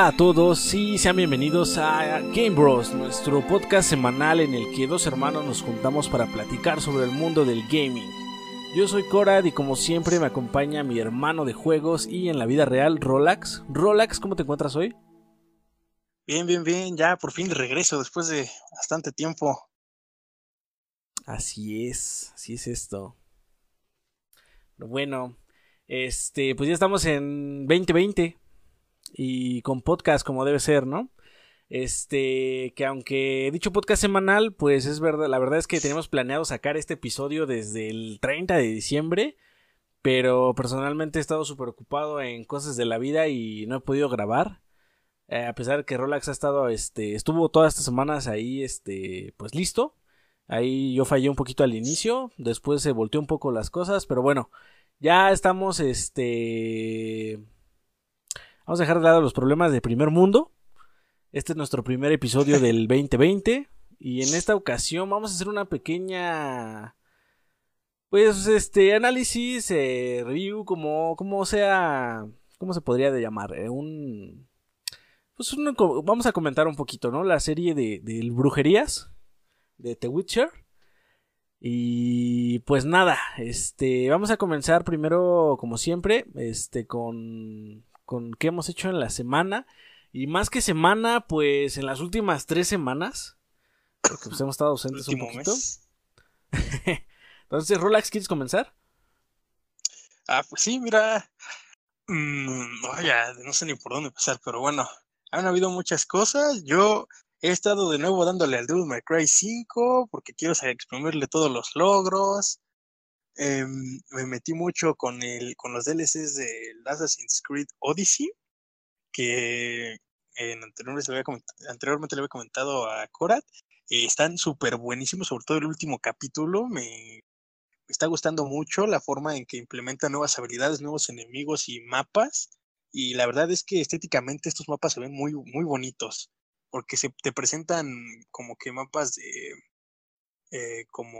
Hola a todos y sean bienvenidos a Game Bros, nuestro podcast semanal en el que dos hermanos nos juntamos para platicar sobre el mundo del gaming. Yo soy Corad y como siempre me acompaña mi hermano de juegos y en la vida real, Rolax. Rolax, ¿cómo te encuentras hoy? Bien, bien, bien, ya por fin de regreso después de bastante tiempo. Así es, así es esto. Bueno, este, pues ya estamos en 2020 y con podcast como debe ser, ¿no? Este, que aunque dicho podcast semanal, pues es verdad, la verdad es que tenemos planeado sacar este episodio desde el 30 de diciembre, pero personalmente he estado súper ocupado en cosas de la vida y no he podido grabar. Eh, a pesar de que Rolax ha estado, este, estuvo todas estas semanas ahí, este, pues listo. Ahí yo fallé un poquito al inicio, después se volteó un poco las cosas, pero bueno, ya estamos, este, Vamos a dejar de lado los problemas de primer mundo. Este es nuestro primer episodio del 2020. Y en esta ocasión vamos a hacer una pequeña. Pues este análisis, eh, review, como, como sea. ¿Cómo se podría llamar? Eh, un. Pues vamos a comentar un poquito, ¿no? La serie de, de brujerías de The Witcher. Y pues nada, este, vamos a comenzar primero, como siempre, este, con con qué hemos hecho en la semana. Y más que semana, pues en las últimas tres semanas. Porque pues hemos estado ausentes un poquito. Entonces, Rolax, ¿quieres comenzar? Ah, pues sí, mira. Mm, no sé ni por dónde empezar, pero bueno, han habido muchas cosas. Yo he estado de nuevo dándole al Devil May Cry 5 porque quiero exprimirle todos los logros. Em, me metí mucho con, el, con los DLCs de Assassin's Creed Odyssey, que en anteriormente, le había anteriormente le había comentado a Korat. Eh, están súper buenísimos, sobre todo el último capítulo. Me, está gustando mucho la forma en que implementa nuevas habilidades, nuevos enemigos y mapas. Y la verdad es que estéticamente estos mapas se ven muy, muy bonitos, porque se te presentan como que mapas de... Eh, como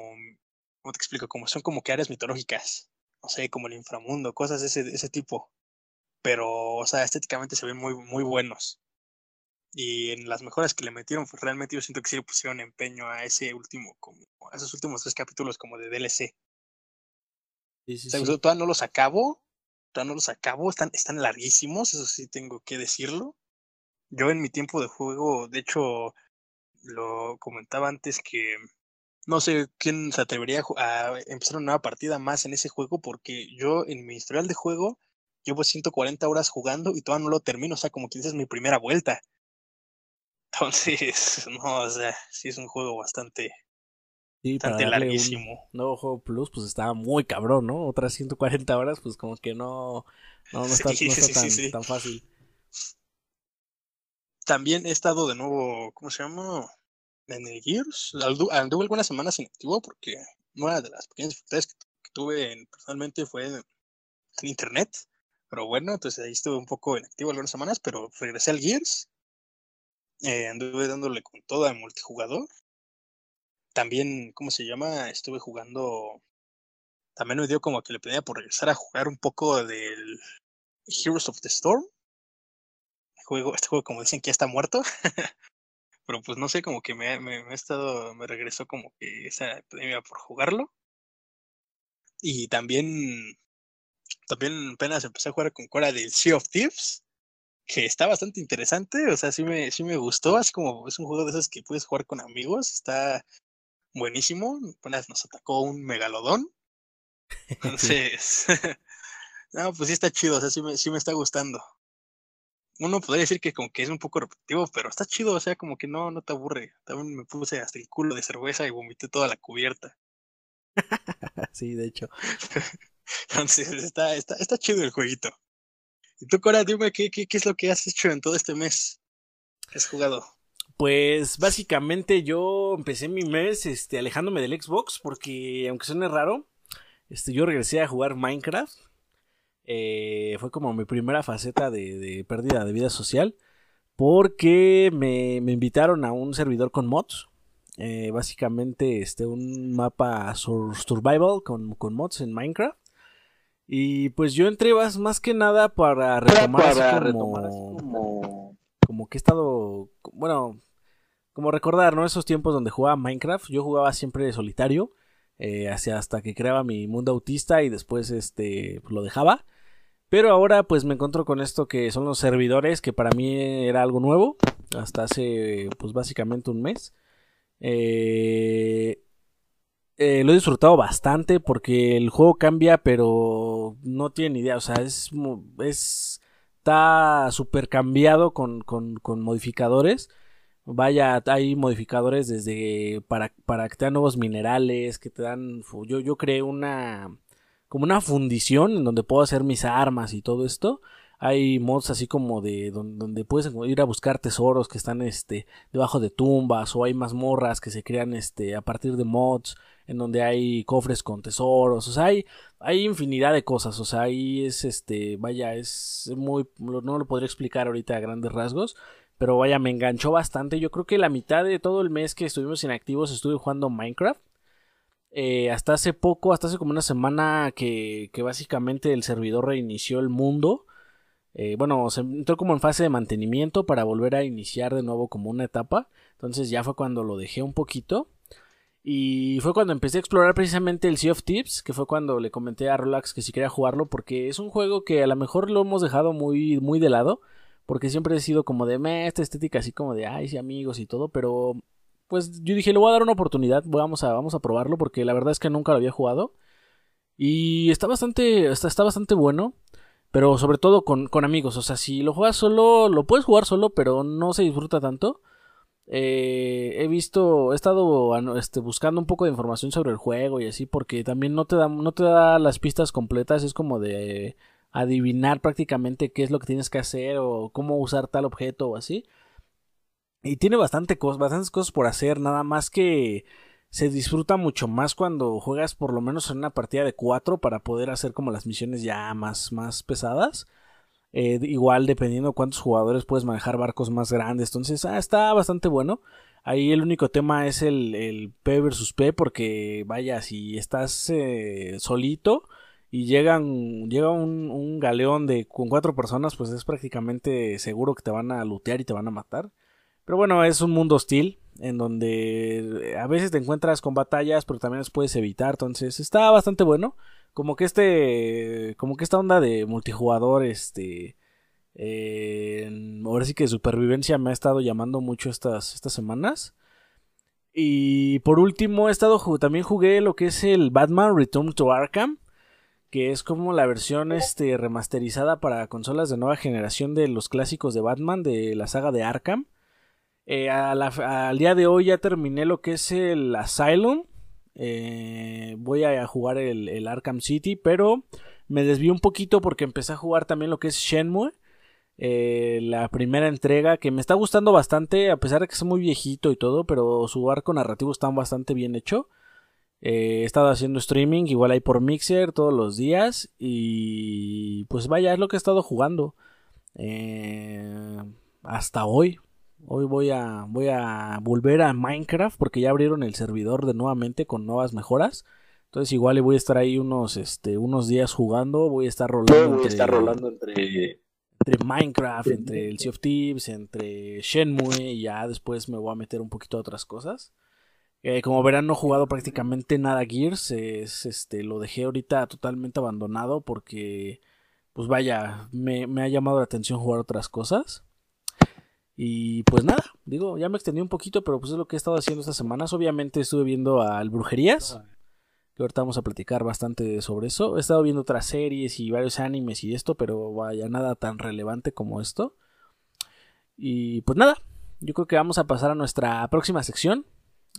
¿cómo te explico? Como son como que áreas mitológicas, no sé, como el inframundo, cosas de ese, ese tipo. Pero, o sea, estéticamente se ven muy, muy buenos. Y en las mejoras que le metieron, pues realmente yo siento que sí le pusieron empeño a ese último, como, a esos últimos tres capítulos como de DLC. Sí, sí, sí. Todavía no los acabo, todavía no los acabo, están, están larguísimos, eso sí tengo que decirlo. Yo en mi tiempo de juego, de hecho, lo comentaba antes que no sé quién se atrevería a empezar una nueva partida más en ese juego porque yo en mi historial de juego llevo 140 horas jugando y todavía no lo termino, o sea, como que es mi primera vuelta. Entonces, no, o sea, sí es un juego bastante, sí, bastante larguísimo. Un nuevo juego plus, pues estaba muy cabrón, ¿no? Otras 140 horas, pues como que no, no, está, no está tan, tan fácil. También he estado de nuevo, ¿cómo se llama? En el Gears. Anduve algunas semanas inactivo porque una de las pequeñas dificultades que, tuve personalmente fue en, internet. Pero bueno, entonces ahí estuve un poco inactivo algunas semanas, pero regresé al Gears. Eh, anduve dándole con todo a multijugador. También, ¿cómo se llama? Estuve jugando. También me dio como que le pedía por regresar a jugar un poco del Heroes of the Storm. juego, este juego, como dicen, que ya está muerto. Pero pues no sé, como que me, me, me, estado, me regresó como que esa epidemia por jugarlo. Y también, también apenas empecé a jugar con Cora del Sea of Thieves que está bastante interesante, o sea, sí me, sí me gustó, así como es un juego de esos que puedes jugar con amigos, está buenísimo, apenas nos atacó un megalodón, entonces, no, pues sí está chido, o sea, sí me, sí me está gustando. Uno podría decir que como que es un poco repetitivo, pero está chido, o sea, como que no, no te aburre. También me puse hasta el culo de cerveza y vomité toda la cubierta. sí, de hecho. Entonces, está, está, está chido el jueguito. Y tú, Cora, dime qué, qué, qué es lo que has hecho en todo este mes has jugado. Pues básicamente yo empecé mi mes este, alejándome del Xbox porque aunque suene raro, este, yo regresé a jugar Minecraft. Eh, fue como mi primera faceta de, de pérdida de vida social porque me, me, invitaron a un servidor con mods. Eh, básicamente este, un mapa survival con, con mods en Minecraft. Y pues yo entré más, que nada para retomar, como, como, que he estado, bueno, como recordar, ¿no? Esos tiempos donde jugaba Minecraft, yo jugaba siempre solitario, eh, hacia hasta que creaba mi mundo autista y después este lo dejaba. Pero ahora pues me encuentro con esto que son los servidores, que para mí era algo nuevo, hasta hace pues básicamente un mes. Eh, eh, lo he disfrutado bastante porque el juego cambia, pero no tiene idea. O sea, es, es está súper cambiado con, con, con, modificadores. Vaya, hay modificadores desde para, para que te dan nuevos minerales, que te dan... Yo, yo creé una... como una fundición en donde puedo hacer mis armas y todo esto. Hay mods así como de donde, puedes ir a buscar tesoros que están este debajo de tumbas o hay mazmorras que se crean este a partir de mods en donde hay cofres con tesoros, o sea, hay, hay infinidad de cosas, o sea, ahí es este, vaya, es muy, no lo podría explicar ahorita a grandes rasgos, pero vaya, me enganchó bastante, yo creo que la mitad de todo el mes que estuvimos inactivos estuve jugando Minecraft, eh, hasta hace poco, hasta hace como una semana que, básicamente el servidor reinició el mundo, eh, bueno, se entró como en fase de mantenimiento para volver a iniciar de nuevo como una etapa. Entonces ya fue cuando lo dejé un poquito. Y fue cuando empecé a explorar precisamente el Sea of Tips, que fue cuando le comenté a Relax que si quería jugarlo, porque es un juego que a lo mejor lo hemos dejado muy, muy de lado, porque siempre he sido como de esta estética así como de ay, sí, amigos y todo, pero pues yo dije, le voy a dar una oportunidad, vamos a, vamos a probarlo, porque la verdad es que nunca lo había jugado. Y está bastante, está, está bastante bueno, pero sobre todo con, con amigos, o sea, si lo juegas solo, lo puedes jugar solo, pero no se disfruta tanto. Eh, he visto, he estado este, buscando un poco de información sobre el juego y así, porque también no te da, no te da las pistas completas, es como de adivinar prácticamente qué es lo que tienes que hacer o cómo usar tal objeto o así. Y tiene bastante bastantes cosas por hacer, nada más que se disfruta mucho más cuando juegas por lo menos en una partida de cuatro para poder hacer como las misiones ya más, más pesadas. Eh, igual dependiendo cuántos jugadores puedes manejar barcos más grandes. Entonces ah, está bastante bueno. Ahí el único tema es el, el P versus P porque vaya, si estás eh, solito y llegan, llega un, un, galeón de con cuatro personas, pues es prácticamente seguro que te van a lootear y te van a matar. Pero bueno, es un mundo hostil en donde a veces te encuentras con batallas, pero también las puedes evitar. Entonces está bastante bueno como que este, como que esta onda de multijugador, este, eh, ahora sí que supervivencia me ha estado llamando mucho estas, estas semanas. Y por último, he estado también jugué lo que es el Batman Return to Arkham, que es como la versión este remasterizada para consolas de nueva generación de los clásicos de Batman de la saga de Arkham. Eh, al día de hoy ya terminé lo que es el Asylum, eh, voy a jugar el, Arkham City, pero me desvío un poquito porque empecé a jugar también lo que es Shenmue. Eh, la primera entrega que me está gustando bastante, a pesar de que es muy viejito y todo, pero su arco narrativo está bastante bien hecho. He estado haciendo streaming, igual ahí por Mixer todos los días. Y pues vaya, es lo que he estado jugando. hasta hoy. Hoy voy a, voy a volver a Minecraft porque ya abrieron el servidor de nuevamente con nuevas mejoras. Entonces igual voy a estar ahí unos, este, unos días jugando, voy a estar rolando, entre, estar rolando entre... entre Minecraft, entre el Sea of Thieves, entre Shenmue y ya después me voy a meter un poquito a otras cosas. Eh, como verán no he jugado prácticamente nada Gears, es, este, lo dejé ahorita totalmente abandonado porque pues vaya, me, me ha llamado la atención jugar otras cosas. Y pues nada, digo, ya me extendí un poquito, pero pues es lo que he estado haciendo estas semanas. Obviamente estuve viendo al Brujerías ahorita vamos a platicar bastante sobre eso. He estado viendo otras series y varios animes y esto, pero vaya, nada tan relevante como esto. Y pues nada, yo creo que vamos a pasar a nuestra próxima sección.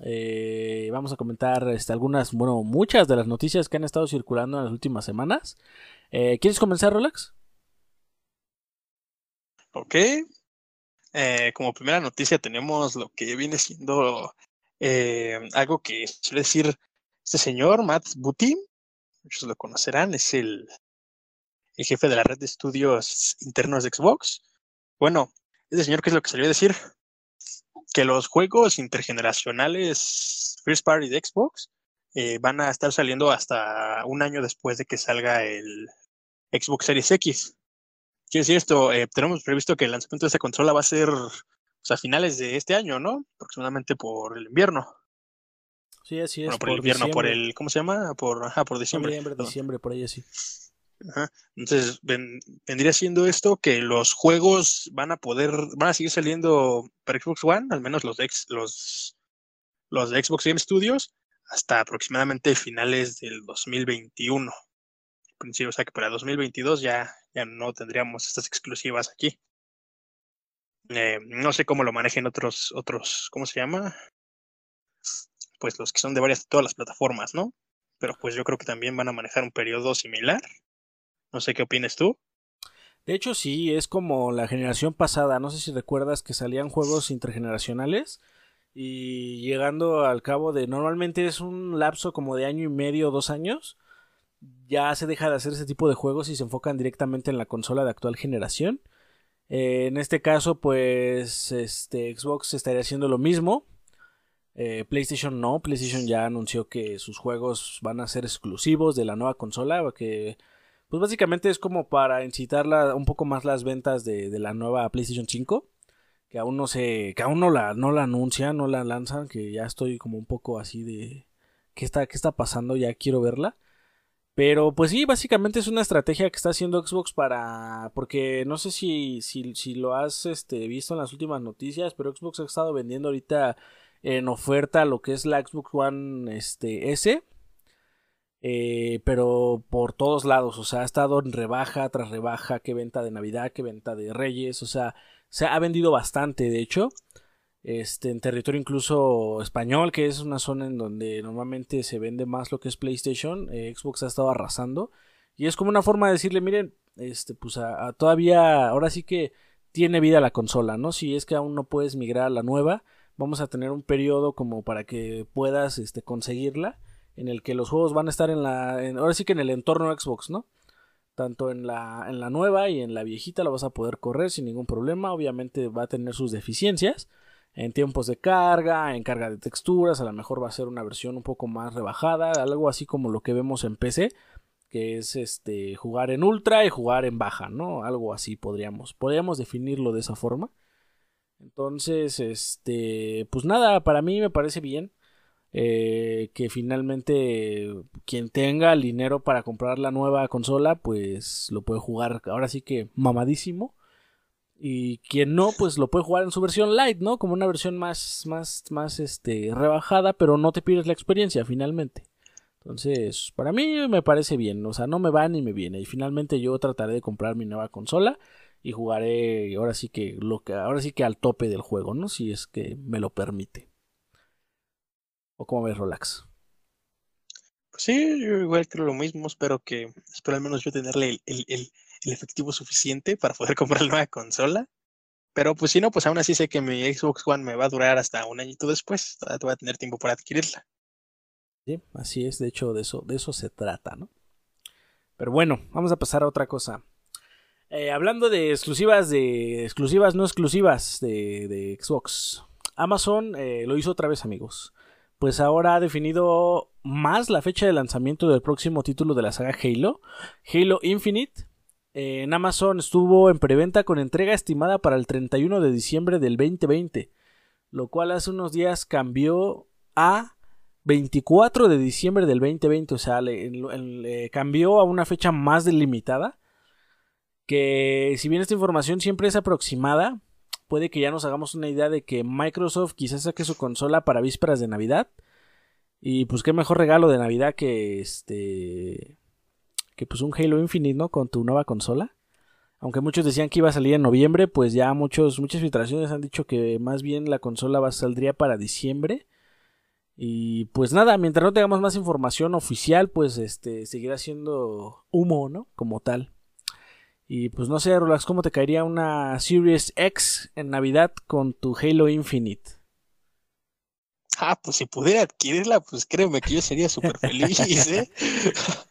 Eh, vamos a comentar este, algunas, bueno, muchas de las noticias que han estado circulando en las últimas semanas. Eh, ¿Quieres comenzar, Rolex? Ok. Eh, como primera noticia tenemos lo que viene siendo algo que suele decir este señor, Matt Booty, muchos lo conocerán, es el, el jefe de la red de estudios internos de Xbox. Bueno, este señor, ¿qué es lo que salió a decir? Que los juegos intergeneracionales First Party de Xbox eh, van a estar saliendo hasta un año después de que salga el Xbox Series X. Quiere decir esto, eh, tenemos previsto que el lanzamiento de esta consola va a ser a finales de este año, ¿no? Aproximadamente por el invierno. Sí, así es. Bueno, por, el invierno, por el, ¿cómo se llama? Por, ajá, por diciembre. Noviembre, diciembre, por ahí así. Ajá. Entonces, vendría siendo esto que los juegos van a poder, van a seguir saliendo para Xbox One, al menos los de, los, los de Xbox Game Studios, hasta aproximadamente finales del 2021. O sea que para 2022 ya, ya no tendríamos estas exclusivas aquí. Eh, no sé cómo lo manejen otros, otros, ¿cómo se llama? pues los que son de varias, todas las plataformas, ¿no? Pero pues yo creo que también van a manejar un periodo similar. No sé qué opinas tú. De hecho, sí, es como la generación pasada. No sé si recuerdas que salían juegos intergeneracionales y llegando al cabo de normalmente es un lapso como de año y medio dos años. Ya se deja de hacer ese tipo de juegos y se enfocan directamente en la consola de actual generación. Eh, en este caso, pues este Xbox estaría haciendo lo mismo. Eh, PlayStation no, PlayStation ya anunció que sus juegos van a ser exclusivos de la nueva consola, que pues básicamente es como para incitar un poco más las ventas de, la nueva PlayStation 5, que aún no se, que aún no la, no la anuncian, no la lanzan, que ya estoy como un poco así de qué está, qué está pasando, ya quiero verla. Pero pues sí, básicamente es una estrategia que está haciendo Xbox para. Porque no sé si, si, si lo has este, visto en las últimas noticias, pero Xbox ha estado vendiendo ahorita en oferta lo que es la Xbox One este, S. Eh, pero por todos lados, o sea, ha estado en rebaja tras rebaja, que venta de Navidad, que venta de Reyes, o sea, se ha vendido bastante, de hecho, este, en territorio incluso español, que es una zona en donde normalmente se vende más lo que es PlayStation, eh, Xbox ha estado arrasando, y es como una forma de decirle, miren, este, pues todavía, ahora sí que tiene vida la consola, ¿no? Si es que aún no puedes migrar a la nueva, vamos a tener un periodo como para que puedas este, conseguirla, en el que los juegos van a estar en la, ahora sí que en el entorno Xbox, ¿no? Tanto en la, en la nueva y en la viejita lo vas a poder correr sin ningún problema, obviamente va a tener sus deficiencias, en tiempos de carga, en carga de texturas, a lo mejor va a ser una versión un poco más rebajada, algo así como lo que vemos en PC, que es este jugar en ultra y jugar en baja, ¿no? Algo así podríamos, podríamos definirlo de esa forma. Entonces, este, pues nada, para mí me parece bien eh, que finalmente quien tenga el dinero para comprar la nueva consola, pues lo puede jugar ahora sí que mamadísimo. Y quien no, pues lo puede jugar en su versión light, ¿no? Como una versión más, más, más, este, rebajada, pero no te pierdes la experiencia finalmente. Entonces, para mí me parece bien, o sea, no me va ni me viene. Y finalmente yo trataré de comprar mi nueva consola y jugaré ahora sí que lo que ahora sí que al tope del juego, ¿no? Si es que me lo permite. ¿O cómo ves, Relax? Pues sí, yo igual creo lo mismo, espero que espero al menos yo tenerle el, el, efectivo suficiente para poder comprar la nueva consola. Pero pues si no, pues aún así sé que mi Xbox One me va a durar hasta un añito después, todavía voy a tener tiempo para adquirirla. Sí, así es, de hecho de eso, de eso se trata, ¿no? Pero bueno, vamos a pasar a otra cosa. Eh, hablando de exclusivas, de exclusivas no exclusivas de, de Xbox. Amazon eh, lo hizo otra vez, amigos. Pues ahora ha definido más la fecha de lanzamiento del próximo título de la saga Halo, Halo Infinite. En Amazon estuvo en preventa con entrega estimada para el 31 de diciembre del 2020, lo cual hace unos días cambió a 24 de diciembre del 2020, o sea, le, cambió a una fecha más delimitada. Que si bien esta información siempre es aproximada, puede que ya nos hagamos una idea de que Microsoft quizás saque su consola para vísperas de Navidad. Y pues qué mejor regalo de Navidad que este. Que pues un Halo Infinite, ¿no? Con tu nueva consola. Aunque muchos decían que iba a salir en noviembre, pues ya muchos, muchas filtraciones han dicho que más bien la consola va, saldría para diciembre. Y pues nada, mientras no tengamos más información oficial, pues este seguirá siendo humo, ¿no? Como tal. Y pues no sé, Rolex, ¿cómo te caería una Series X en Navidad con tu Halo Infinite? Ah, pues si pudiera adquirirla, pues créeme que yo sería súper feliz, ¿eh?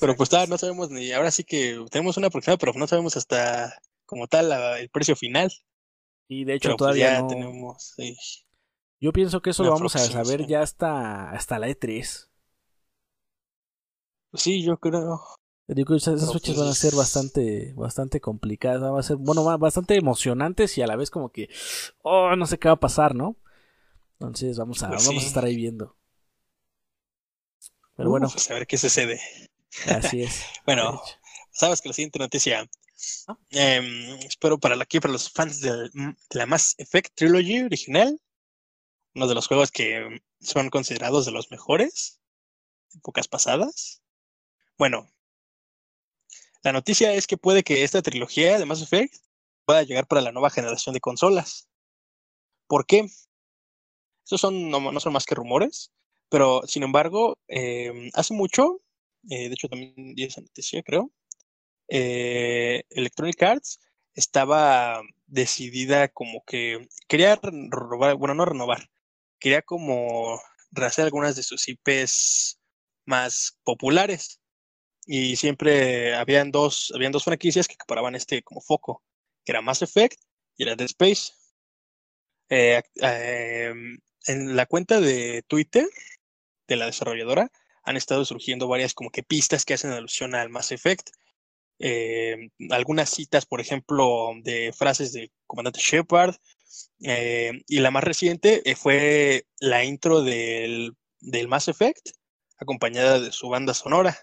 pero pues todavía no sabemos ni, ahora sí que tenemos una aproximada, pero no sabemos hasta como tal el precio final. Y de hecho pues, todavía no... tenemos... Yo pienso que eso lo vamos a saber ya hasta, hasta la E3. Pues sí, yo creo. Digo, esas, fechas pues van a ser bastante, bastante complicadas, van a ser, bueno, bastante emocionantes y a la vez como que, oh, no sé qué va a pasar, ¿no? Entonces vamos a, pues vamos a estar ahí viendo. Pero bueno. Pues a ver qué sucede. Así es. bueno, sabes que la siguiente noticia, ah. em, espero para aquí, para los fans de, de la Mass Effect Trilogy original, uno de los juegos que son considerados de los mejores, épocas pasadas. Bueno, la noticia es que puede que esta trilogía de Mass Effect pueda llegar para la nueva generación de consolas. ¿Por qué? Estos son, no, son más que rumores, pero sin embargo, em, hace mucho, eh, de hecho también di esa noticia, creo, eh, Electronic Arts estaba decidida como que quería renovar, bueno, no renovar, quería como rehacer algunas de sus IPs más populares. Y siempre habían dos, habían dos franquicias que paraban este como foco, que era Mass Effect y era Dead Space. Eh, en la cuenta de Twitter de la desarrolladora han estado surgiendo varias como que pistas que hacen alusión al Mass Effect. Em, algunas citas, por ejemplo, de frases de Comandante Shepard, eh, y la más reciente eh, fue la intro del, del, Mass Effect, acompañada de su banda sonora.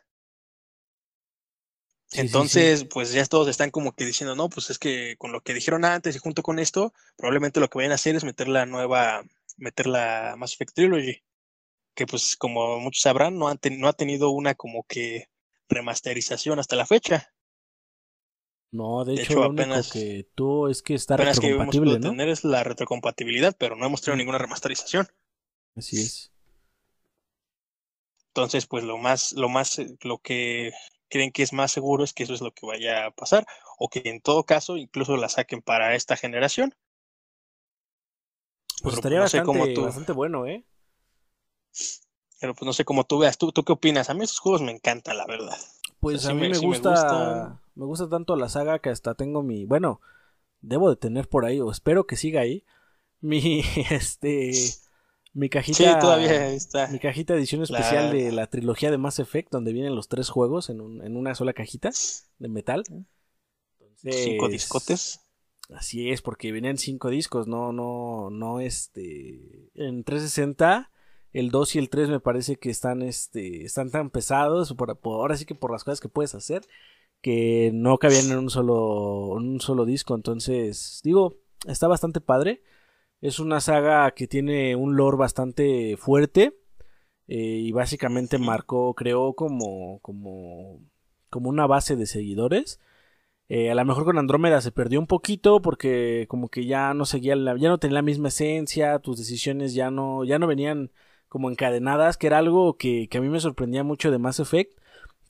Entonces, pues ya todos están como que diciendo, no, pues es que con lo que dijeron antes y junto con esto, probablemente lo que vayan a hacer es meter la nueva, meter la Mass Effect Trilogy, que pues como muchos sabrán, no, han no ha tenido una como que remasterización hasta la fecha. No, de, hecho, lo apenas, que tú es que está retrocompatible, que ¿no? tener es la retrocompatibilidad, pero no hemos tenido ninguna remasterización. Así es. Entonces, pues lo más, lo más, eh, lo que creen que es más seguro es que eso es lo que vaya a pasar, o que en todo caso incluso la saquen para esta generación. Pues estaría bastante, bastante bueno, ¿eh? Pero pues no sé cómo tú veas. ¿Tú, ¿Tú qué opinas? A mí esos juegos me encantan, la verdad. Pues a mí me, gusta, me, gusta tanto la saga que hasta tengo mi, bueno, debo de tener por ahí o espero que siga ahí mi este mi cajita sí, todavía está. mi cajita edición especial de la trilogía de Mass Effect donde vienen los tres juegos en, un, en una sola cajita de metal. Entonces, cinco discotes. Así es, porque vienen cinco discos, no no no este en 360 el 2 y el 3 me parece que están, este, están tan pesados, por, ahora sí que por las cosas que puedes hacer, que no cabían en un solo, en un solo disco. Entonces, digo, está bastante padre. Es una saga que tiene un lore bastante fuerte. Eh, y básicamente marcó, creó como, como, como una base de seguidores. Eh, a lo mejor con Andrómeda se perdió un poquito porque como que ya no seguía la, ya no tenía la misma esencia, tus decisiones ya no, ya no venían como encadenadas, que era algo que, a mí me sorprendía mucho de Mass Effect,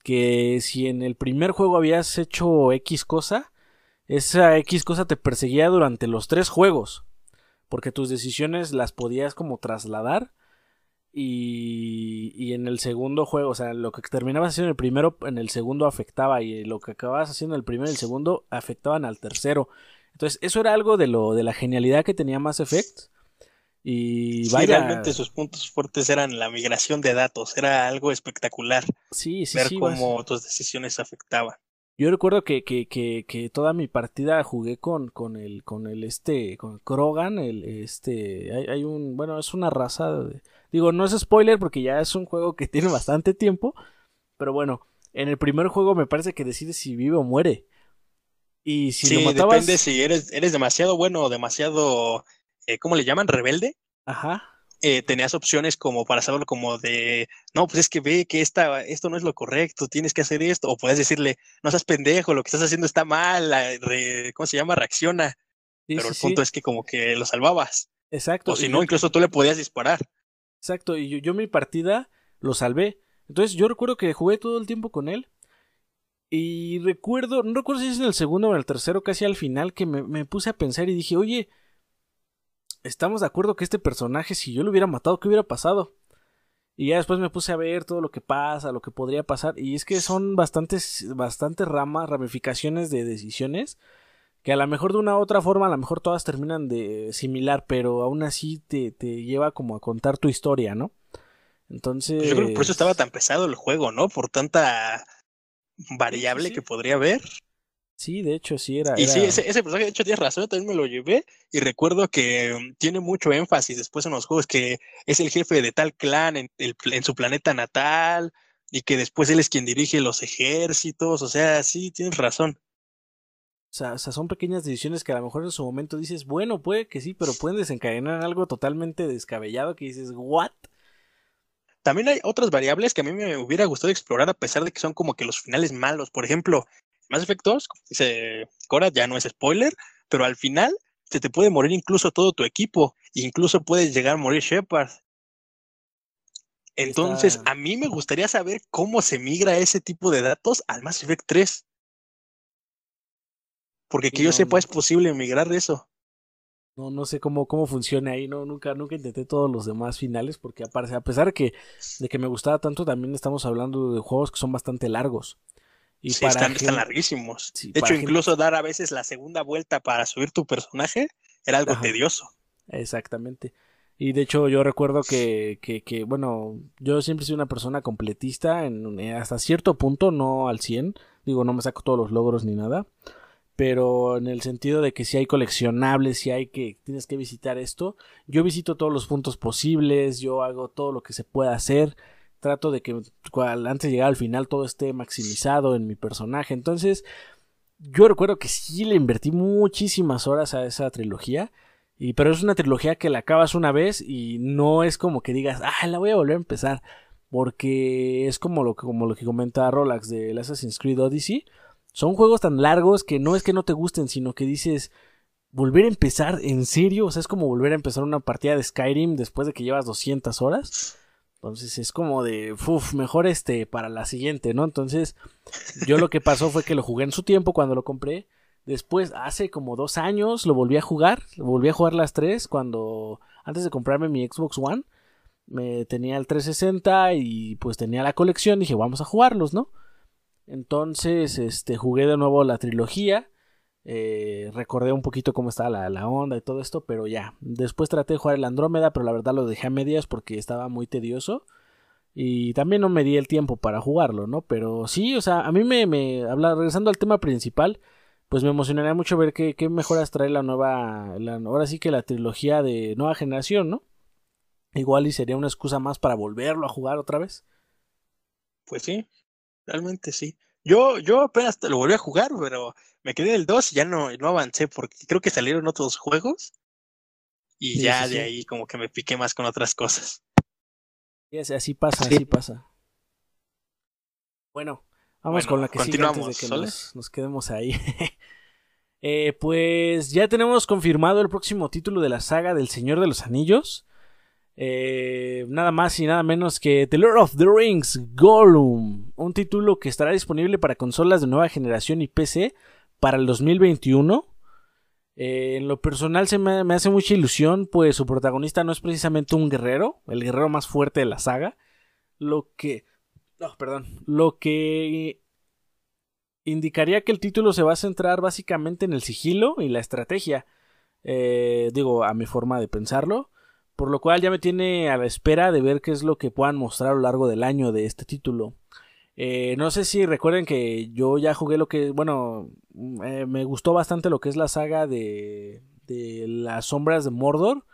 que si en el primer juego habías hecho X cosa, esa X cosa te perseguía durante los tres juegos, porque tus decisiones las podías como trasladar Y, y en el segundo juego, o sea, lo que terminabas haciendo en el primero, en el segundo afectaba. Y lo que acababas haciendo en el primero y el segundo afectaban al tercero. Entonces, eso era algo de lo de la genialidad que tenía Mass Effect. Y sí, realmente sus puntos fuertes eran la migración de datos, era algo espectacular. Sí, sí, ver sí, cómo vas- tus decisiones afectaban. Yo recuerdo que, que, que, que toda mi partida jugué con, con el, con el este, con Krogan, el este, hay, hay un, bueno, es una raza de- digo, no es spoiler porque ya es un juego que tiene bastante tiempo, pero bueno, en el primer juego me parece que decides si vive o muere. Y si sí, lo matabas, depende si eres, eres demasiado bueno o demasiado, eh, ¿cómo le llaman? Rebelde. ajá, eh, tenías opciones como para saberlo como de, no, pues es que ve que esta, esto no es lo correcto, tienes que hacer esto, o puedes decirle, no seas pendejo, lo que estás haciendo está mal, re- ¿cómo se llama? Reacciona, sí, pero sí, el sí, punto es que como que lo salvabas, exacto. o si no, incluso tú le podías disparar. Exacto, y yo, yo mi partida lo salvé. Entonces yo recuerdo que jugué todo el tiempo con él. Y recuerdo, no recuerdo si es en el segundo o en el tercero, casi al final, que me, me puse a pensar y dije, oye, estamos de acuerdo que este personaje, si yo lo hubiera matado, ¿qué hubiera pasado? Y ya después me puse a ver todo lo que pasa, lo que podría pasar. Y es que son bastantes, bastantes ramas, ramificaciones de decisiones. Que a lo mejor de una u otra forma, a lo mejor todas terminan de similar, pero aún así te, te lleva como a contar tu historia, ¿no? Entonces. Yo creo que por eso estaba tan pesado el juego, ¿no? Por tanta variable sí. que podría haber. Sí, de hecho, sí era. Y sí, ese, ese personaje, de hecho, tienes razón, yo también me lo llevé y recuerdo que mm, tiene mucho énfasis después en los juegos, que es el jefe de tal clan en, el pl- en su planeta natal y que después él es quien dirige los ejércitos, o sea, sí, tienes razón. O sea, o sea, son pequeñas decisiones que a lo mejor en su momento dices, bueno, puede que sí, pero pueden desencadenar en algo totalmente descabellado que dices, ¿what? También hay otras variables que a mí me hubiera gustado explorar a pesar de que son como que los finales malos. Por ejemplo, Mass Effect 2, como dice Cora, ya no es spoiler, pero al final se te puede morir incluso todo tu equipo, incluso puedes llegar a morir Shepard. Entonces, Está- a mí me gustaría saber cómo se migra ese tipo de datos al Mass Effect 3. Porque que yo sepa no. es posible migrar eso. No, no sé cómo, cómo funciona ahí, no, nunca, nunca intenté todos los demás finales, porque a pesar de que, de que me gustaba tanto, también estamos hablando de juegos que son bastante largos. Y sí, para están, larguísimos. sí, de hecho, incluso dar a veces la segunda vuelta para subir tu personaje era algo Ajá. tedioso. Exactamente. Y de hecho yo recuerdo que, que, que, bueno, yo siempre soy una persona completista en- hasta cierto punto, no al 100, digo, no me saco todos los logros ni nada, pero en el sentido de que si hay coleccionables, si hay que tienes que visitar esto, yo visito todos los puntos posibles, yo hago todo lo que se pueda hacer, trato de que cual, antes de llegar al final todo esté maximizado en mi personaje, entonces yo recuerdo que sí le invertí muchísimas horas a esa trilogía. Y, pero es una trilogía que la acabas una vez y no es como que digas, ah, la voy a volver a empezar. Porque es como lo que, como lo que comenta Rolax del Assassin's Creed Odyssey. Son juegos tan largos que no es que no te gusten, sino que dices, volver a empezar en serio. O sea, es como volver a empezar una partida de Skyrim después de que llevas 200 horas. Entonces es como de, uff, mejor este para la siguiente, ¿no? Entonces, yo lo que pasó fue que lo jugué en su tiempo cuando lo compré. Después, hace como dos años, lo volví a jugar. Volví a jugar las tres cuando, antes de comprarme mi Xbox One, me tenía el 360 y pues tenía la colección. Dije, vamos a jugarlos, ¿no? Entonces, este, jugué de nuevo la trilogía. Eh, recordé un poquito cómo estaba la, la onda y todo esto, pero ya. Después traté de jugar el Andrómeda, pero la verdad lo dejé a medias porque estaba muy tedioso. Y también no me di el tiempo para jugarlo, ¿no? Pero sí, o sea, a mí me, me habla, regresando al tema principal, pues me emocionaría mucho ver qué, qué mejoras trae la nueva, la- ahora sí que la trilogía de nueva generación, ¿no? Igual y sería una excusa más para volverlo a jugar otra vez. Pues sí, realmente sí. Yo, yo apenas lo volví a jugar, pero me quedé en el 2 y ya no, no avancé porque creo que salieron otros juegos y Sí, ya sí, de sí. ahí como que me piqué más con otras cosas. Y así, así pasa, Sí. así pasa. Bueno, vamos Bueno, con la que sigue antes de continuamos, que nos, nos quedemos ahí. Eh, pues ya tenemos confirmado el próximo título de la saga del Señor de los Anillos. Eh, nada más y nada menos que The Lord of the Rings Gollum. Un título que estará disponible para consolas de nueva generación y PC para el 2021. Eh, en lo personal se me, hace mucha ilusión, pues su protagonista no es precisamente un guerrero, el guerrero más fuerte de la saga. Lo que... No, perdón. Lo que indicaría que el título se va a centrar básicamente en el sigilo y la estrategia. Eh, digo, a mi forma de pensarlo. Por lo cual ya me tiene a la espera de ver qué es lo que puedan mostrar a lo largo del año de este título. Eh, no sé si recuerden que yo ya jugué lo que, bueno, eh, me gustó bastante lo que es la saga de, de las sombras de Mordor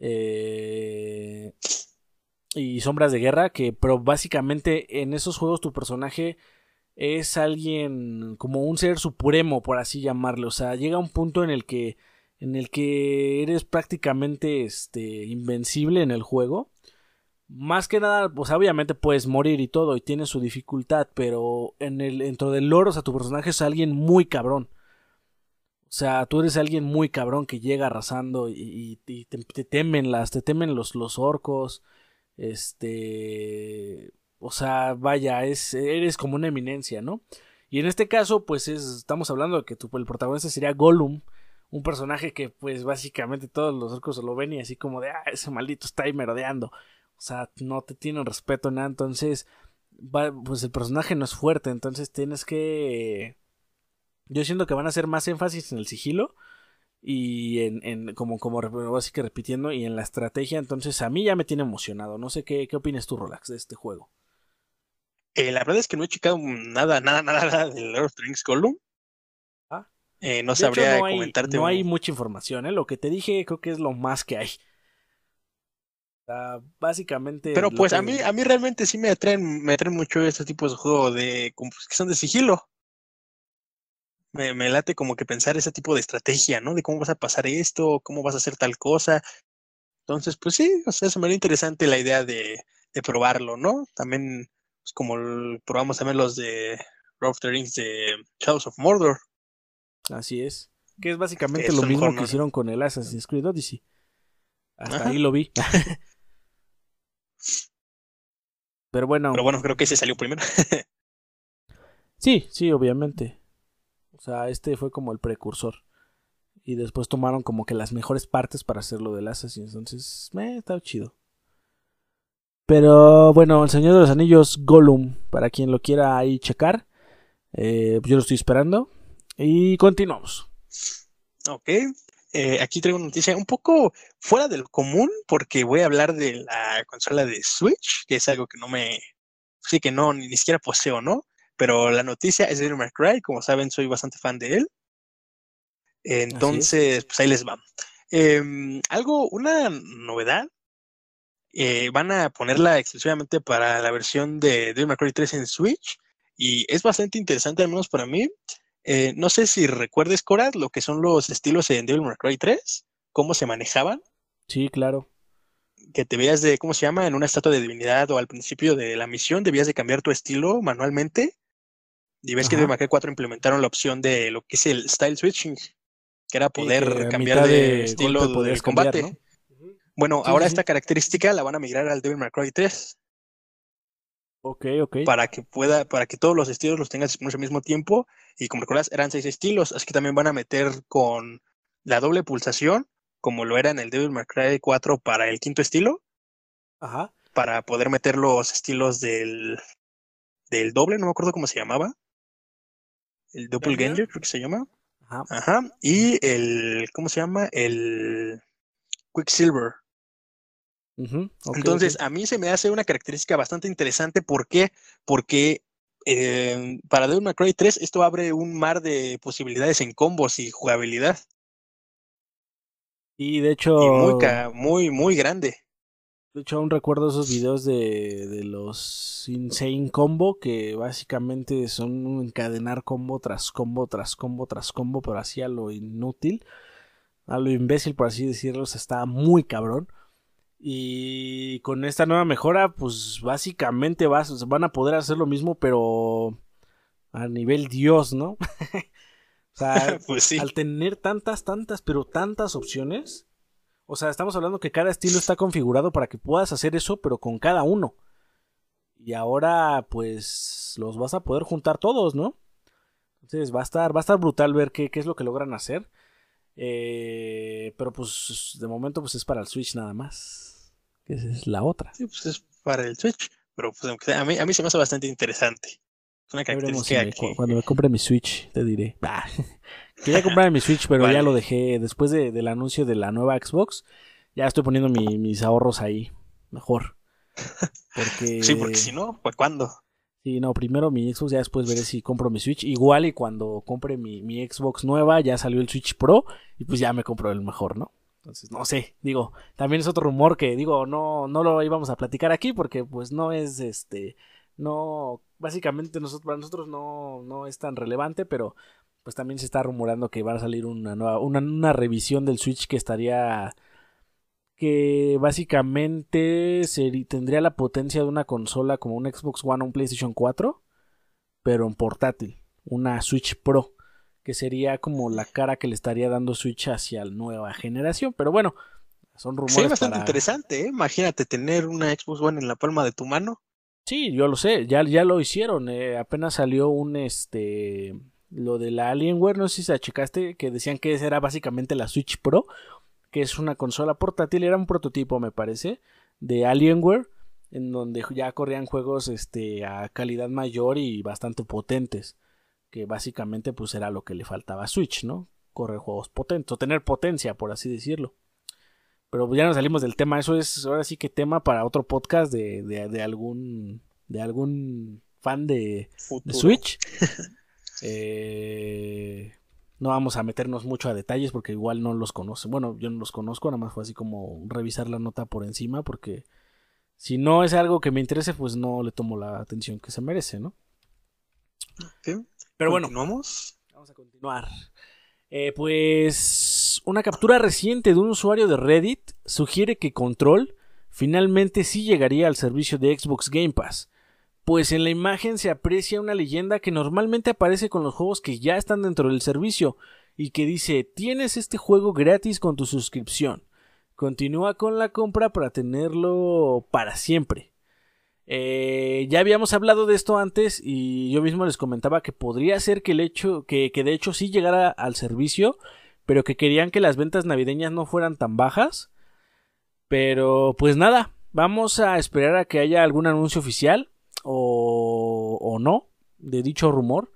eh, y sombras de guerra, que pero básicamente en esos juegos tu personaje es alguien como un ser supremo, por así llamarlo, o sea, llega un punto en el que en el que eres prácticamente este invencible en el juego más que nada, pues obviamente puedes morir y todo, y tiene su dificultad, pero en el, dentro del lore, o sea, tu personaje es alguien muy cabrón. O sea, tú eres alguien muy cabrón que llega arrasando y, te, temen las, te temen los, los orcos. Este. O sea, vaya, es, eres como una eminencia, ¿no? Y en este caso, pues es, estamos hablando de que tu, el protagonista sería Gollum, un personaje que, pues básicamente todos los orcos lo ven y así como de, ah, ese maldito está ahí merodeando. O sea, no te tienen respeto nada. Entonces, pues el personaje no es fuerte. Entonces tienes que... Yo siento que van a hacer más énfasis en el sigilo. Y en, en como, como así que repitiendo. Y en la estrategia. Entonces a mí ya me tiene emocionado. No sé qué, qué opinas tú, Relax, de este juego. Eh, la verdad es que no he checado nada, nada, nada, nada del Lord of the Rings Gollum. Ah. Eh, no sabría no hay, comentarte. No hay mucha información, ¿eh? Lo que te dije creo que es lo más que hay básicamente. Pero pues a mí, a mí realmente sí me atraen, me atraen mucho estos tipos de juegos de pues, que son de sigilo. Me, me, late como que pensar ese tipo de estrategia, ¿no? De cómo vas a pasar esto, cómo vas a hacer tal cosa. Entonces, pues sí, o sea, es muy interesante la idea de, de probarlo, ¿no? También, pues como probamos también los de of the Rings de Shadows of Mordor. Así es. Que es básicamente lo mismo que hicieron con el Assassin's Creed Odyssey. Hasta ahí lo vi. Pero bueno. Pero bueno, creo que ese salió primero. sí, sí, obviamente. O sea, este fue como el precursor. Y después tomaron como que las mejores partes para hacerlo del Assassin. Entonces, me está chido. Pero bueno, el Señor de los Anillos Gollum, para quien lo quiera ahí checar. Eh, yo lo estoy esperando. Y continuamos. Ok. Eh, aquí traigo una noticia un poco fuera del común porque voy a hablar de la consola de Switch, que es algo que no me, sí que no, ni, siquiera poseo, ¿no? Pero la noticia es de Devil Cry, como saben, soy bastante fan de él. Entonces, pues ahí les va. Em, algo, una novedad, eh, van a ponerla exclusivamente para la versión de Devil May Cry 3 en Switch y es bastante interesante, al menos para mí, eh, no sé si recuerdes, Cora, lo que son los estilos en Devil May Cry 3, cómo se manejaban. Sí, claro. Que te veías de, ¿cómo se llama? En una estatua de divinidad o al principio de la misión debías de cambiar tu estilo manualmente. Y ves que Devil May Cry 4 implementaron la opción de lo que es el style switching, que era poder cambiar de, estilo del combate. Bueno, ahora esta característica la van a migrar al Devil May Cry 3. Ok, ok. Para que pueda, para que todos los estilos los tengas disponibles al mismo tiempo. Y como recuerdas, eran seis estilos, así que también van a meter con la doble pulsación, como lo era en el Devil May Cry 4 para el quinto estilo. Ajá. Para poder meter los estilos del, doble, no me acuerdo cómo se llamaba. El Doppelganger, creo que se llama. Ajá. Ajá. Y el, ¿cómo se llama? El Quicksilver. Entonces, a mí se me hace una característica bastante interesante. ¿Por qué? Porque eh, para Devil May Cry 3 esto abre un mar de posibilidades en combos y jugabilidad. Y de hecho... muy, muy, muy grande. De hecho, aún recuerdo esos videos de, de los Insane Combo, que básicamente son encadenar combo tras combo, tras combo, tras combo, pero así a lo inútil, a lo imbécil, por así decirlo, está muy cabrón. Y con esta nueva mejora, pues básicamente vas, van a poder hacer lo mismo, pero a nivel Dios, ¿no? o sea, pues al tener tantas, tantas, pero tantas opciones, o sea, estamos hablando que cada estilo está configurado para que puedas hacer eso, pero con cada uno. Y ahora, pues, los vas a poder juntar todos, ¿no? Entonces va a estar, va a estar brutal ver qué, qué es lo que logran hacer. Eh, pero pues de momento pues es para el Switch nada más. Esa es la otra. Sí, pues es para el Switch. Pero pues a mí, a mí se me hace bastante interesante. Es una característica que... Cuando me compre mi Switch, te diré. Quería comprar mi Switch, pero ya lo dejé después del anuncio de la nueva Xbox. Ya estoy poniendo mis ahorros ahí. Mejor. Porque... Sí, porque si no, pues ¿cuándo? Sí, no, primero mi Xbox, ya después veré si compro mi Switch. Igual y cuando compre mi, mi Xbox nueva, ya salió el Switch Pro y pues ya me compro el mejor, ¿no? Entonces, no sé, digo, también es otro rumor que digo, no, no lo íbamos a platicar aquí porque pues no es este, no, básicamente nosotros, para nosotros no, no es tan relevante, pero pues también se está rumorando que va a salir una nueva, una, una revisión del Switch que estaría que básicamente tendría la potencia de una consola como un Xbox One o un PlayStation 4, pero en portátil, una Switch Pro, que sería como la cara que le estaría dando Switch hacia la nueva generación, pero bueno, son rumores. Sí, bastante interesante, ¿eh? imagínate tener una Xbox One en la palma de tu mano. Sí, yo lo sé, ya, ya lo hicieron, eh, apenas salió un este lo de la Alienware, no sé si se achicaste, que decían que esa era básicamente la Switch Pro, que es una consola portátil, era un prototipo me parece, de Alienware, en donde ya corrían juegos este, a calidad mayor y bastante potentes, que básicamente pues era lo que le faltaba a Switch, ¿no? Correr juegos potentes, o tener potencia, por así decirlo. Pero ya nos salimos del tema, eso es ahora sí que tema para otro podcast de, de, algún de algún fan de, de Switch. eh, no vamos a meternos mucho a detalles porque igual no los conocen. Bueno, yo no los conozco, nada más fue así como revisar la nota por encima porque si no es algo que me interese, pues no le tomo la atención que se merece, ¿no? Pero bueno, vamos a continuar. Eh, pues una captura reciente de un usuario de Reddit sugiere que Control finalmente sí llegaría al servicio de Xbox Game Pass pues en la imagen se aprecia una leyenda que normalmente aparece con los juegos que ya están dentro del servicio y que dice tienes este juego gratis con tu suscripción. Continúa con la compra para tenerlo para siempre. Eh, ya habíamos hablado de esto antes y yo mismo les comentaba que podría ser que el hecho que, que de hecho sí llegara al servicio, pero que querían que las ventas navideñas no fueran tan bajas. Pero pues nada, vamos a esperar a que haya algún anuncio oficial o, no de dicho rumor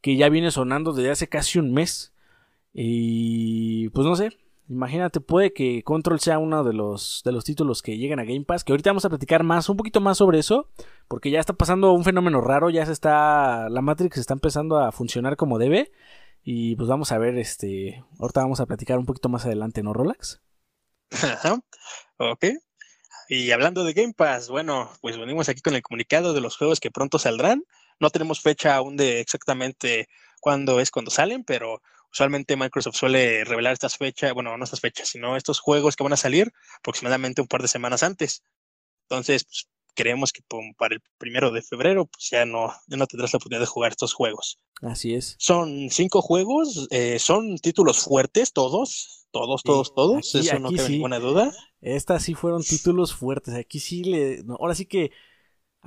que ya viene sonando desde hace casi un mes. Y pues no sé, imagínate, puede que Control sea uno de los, de los títulos que lleguen a Game Pass, que ahorita vamos a platicar más, un poquito más sobre eso, porque ya está pasando un fenómeno raro, ya se está, la Matrix está empezando a funcionar como debe, y pues vamos a ver, este, ahorita vamos a platicar un poquito más adelante, ¿no, Rolax? ok. Y hablando de Game Pass, bueno, pues venimos aquí con el comunicado de los juegos que pronto saldrán. No tenemos fecha aún de exactamente cuándo es cuando salen, pero usualmente Microsoft suele revelar estas fechas, bueno, no estas fechas, sino estos juegos que van a salir aproximadamente un par de semanas antes. Entonces, pues, creemos que para el primero de febrero, pues ya no, ya no tendrás la oportunidad de jugar estos juegos. Así es. Son cinco juegos, eh, son títulos fuertes todos, todos, todos, todos, eso no cabe ninguna duda. Estas sí fueron títulos fuertes, aquí sí le, ahora sí que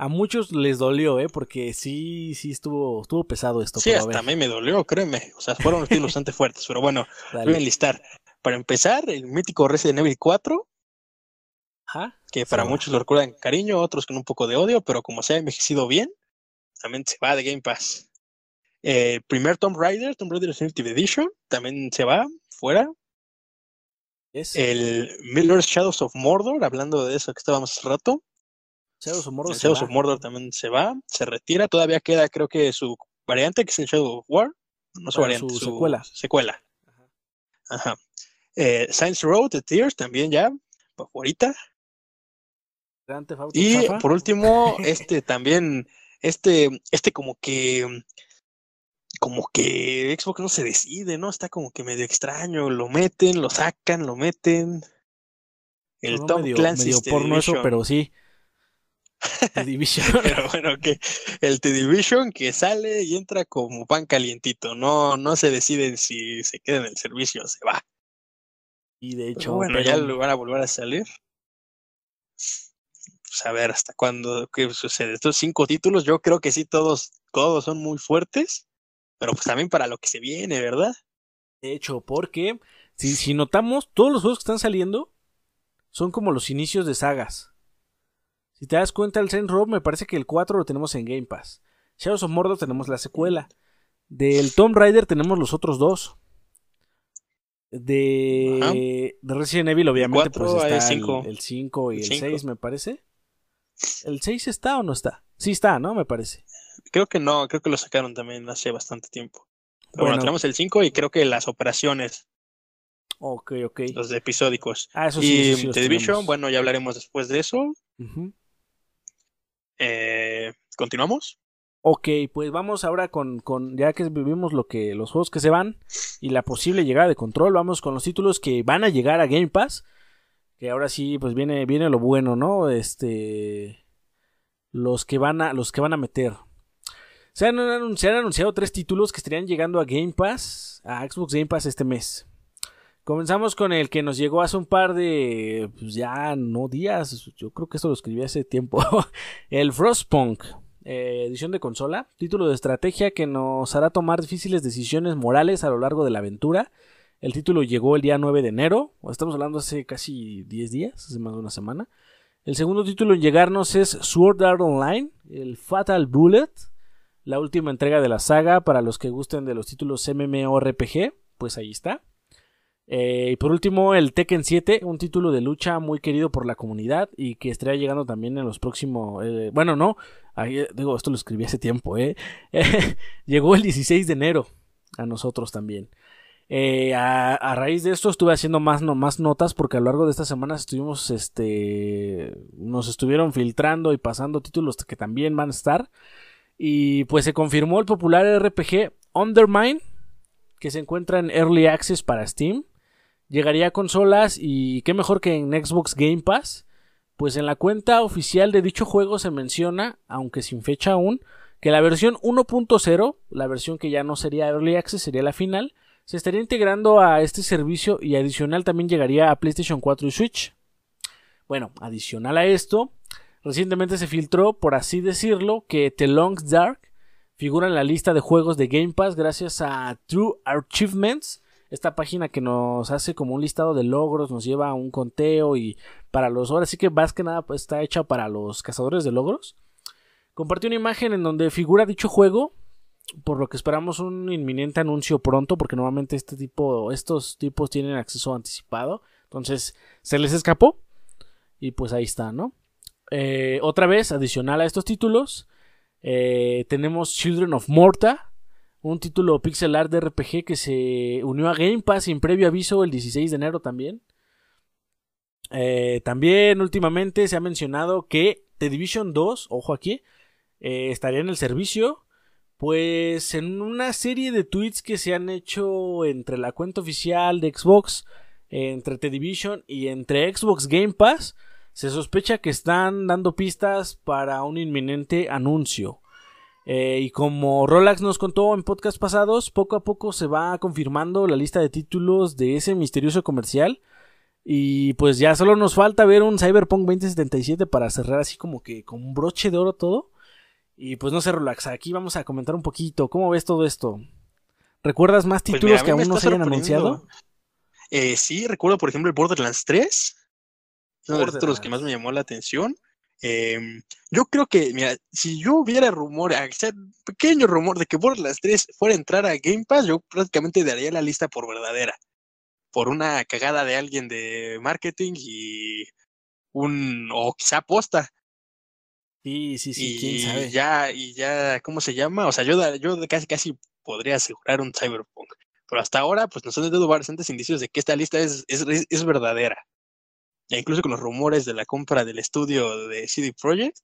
a muchos les dolió, ¿eh? Porque sí, sí estuvo, estuvo pesado esto. Sí, hasta a, mí me dolió, créeme. O sea, fueron títulos bastante fuertes, pero bueno, voy a enlistar. Para empezar, el mítico Resident Evil 4, que para muchos lo recuerdan cariño, otros con un poco de odio, pero como se ha envejecido bien, también se va de Game Pass. El primer Tomb Raider, Tomb Raider Definitive Edition, también se va fuera. El Miller's Shadows of Mordor, hablando de eso que estábamos hace rato. Shadows of Mordor, Shadows of Mordor también se va, se retira. Todavía queda, creo que su variante, que es el Shadow of War. No su variante, su, secuela. Secuela. Ajá. Eh, Science Road, The Tears, también ya, ahorita. Y por último, este también, este, este como que, como que Xbox no se decide, ¿no? Está como que medio extraño, lo meten, lo sacan, lo meten. El Tom medio, Clancy medio porno eso, pero sí. The Division. pero bueno, que el The Division que sale y entra como pan calientito, no, no se deciden si se queda en el servicio o se va. Y de hecho, bueno, ya lo van a volver a salir pues a ver hasta cuándo, qué sucede. Estos cinco títulos, yo creo que sí, todos, todos son muy fuertes, pero pues también para lo que se viene, ¿verdad? De hecho, porque si, si notamos, todos los juegos que están saliendo son como los inicios de sagas. Si te das cuenta, el Saints Row me parece que el 4 lo tenemos en Game Pass. Shadows of Mordor tenemos la secuela. Del Tomb Raider tenemos los otros dos. De, de Resident Evil, obviamente, pues está el 5 el, 5 y el, 6, me parece. ¿El 6 está o no está? Sí está, ¿no? Me parece. Creo que no, creo que lo sacaron también hace bastante tiempo. Pero bueno, tenemos el 5 y creo que las operaciones. Ok, ok. Los episódicos. Ah, eso sí. Y The Division, bueno, ya hablaremos después de eso. Eh, ¿Continuamos? Ok, pues vamos ahora con, con, ya que vivimos lo que los juegos que se van y la posible llegada de control, vamos con los títulos que van a llegar a Game Pass, que ahora sí pues viene viene lo bueno, ¿no? Este los que van a los que van a meter. Se han, se han anunciado tres títulos que estarían llegando a Game Pass, a Xbox Game Pass este mes. Comenzamos con el que nos llegó hace un par de pues ya no días, yo creo que esto lo escribí hace tiempo. el Frostpunk. Eh, edición de consola, título de estrategia que nos hará tomar difíciles decisiones morales a lo largo de la aventura. El título llegó el día 9 de enero, estamos hablando hace casi 10 días, hace más de una semana. El segundo título en llegarnos es Sword Art Online, el Fatal Bullet, la última entrega de la saga para los que gusten de los títulos MMORPG, pues ahí está. Eh, y por último, el Tekken 7, un título de lucha muy querido por la comunidad y que estaría llegando también en los próximos. Eh, bueno, no, ahí, digo, esto lo escribí hace tiempo, ¿eh? Llegó el 16 de enero a nosotros también. Eh, a, raíz de esto estuve haciendo más, no, más notas porque a lo largo de estas semanas estuvimos, este, nos estuvieron filtrando y pasando títulos que también van a estar. Y pues se confirmó el popular RPG Undermine, que se encuentra en Early Access para Steam llegaría a consolas y qué mejor que en Xbox Game Pass. Pues en la cuenta oficial de dicho juego se menciona, aunque sin fecha aún, que la versión 1.0, la versión que ya no sería Early Access, sería la final, se estaría integrando a este servicio y adicional también llegaría a PlayStation 4 y Switch. Bueno, adicional a esto, recientemente se filtró, por así decirlo, que The Long Dark figura en la lista de juegos de Game Pass gracias a True Achievements, esta página que nos hace como un listado de logros, nos lleva a un conteo y para los, ahora sí que más que nada pues, está hecha para los cazadores de logros. Compartió una imagen en donde figura dicho juego, por lo que esperamos un inminente anuncio pronto, porque normalmente este tipo, estos tipos tienen acceso anticipado, entonces se les escapó y pues ahí está, ¿no? Eh, otra vez, adicional a estos títulos, eh, tenemos Children of Morta, un título pixel art de RPG que se unió a Game Pass sin previo aviso el 16 de enero también. Eh, también últimamente se ha mencionado que The Division 2, ojo aquí, eh, estaría en el servicio. Pues en una serie de tweets que se han hecho entre la cuenta oficial de Xbox, entre The Division y entre Xbox Game Pass, se sospecha que están dando pistas para un inminente anuncio. Eh, y como Rolax nos contó en podcast pasados, poco a poco se va confirmando la lista de títulos de ese misterioso comercial. Y pues ya solo nos falta ver un Cyberpunk 2077 para cerrar así como que con un broche de oro todo. Y pues no sé, Rolax, aquí vamos a comentar un poquito. ¿Cómo ves todo esto? ¿Recuerdas más pues títulos que aún no se hayan anunciado? Eh, sí, recuerdo por ejemplo el Borderlands 3. Uno de los que más me llamó la atención. Em, yo creo que, mira, si yo hubiera rumor, sea pequeño rumor de que Borderlands 3 fuera a entrar a Game Pass, yo prácticamente daría la lista por verdadera. Por una cagada de alguien de marketing y un, o quizá aposta. Sí, sí, sí, y quién sabe. Ya, y ya, ¿cómo se llama? O sea, yo, yo casi, casi podría asegurar un Cyberpunk. Pero hasta ahora, pues nos han dado bastantes indicios de que esta lista es, es, es verdadera incluso con los rumores de la compra del estudio de CD Projekt.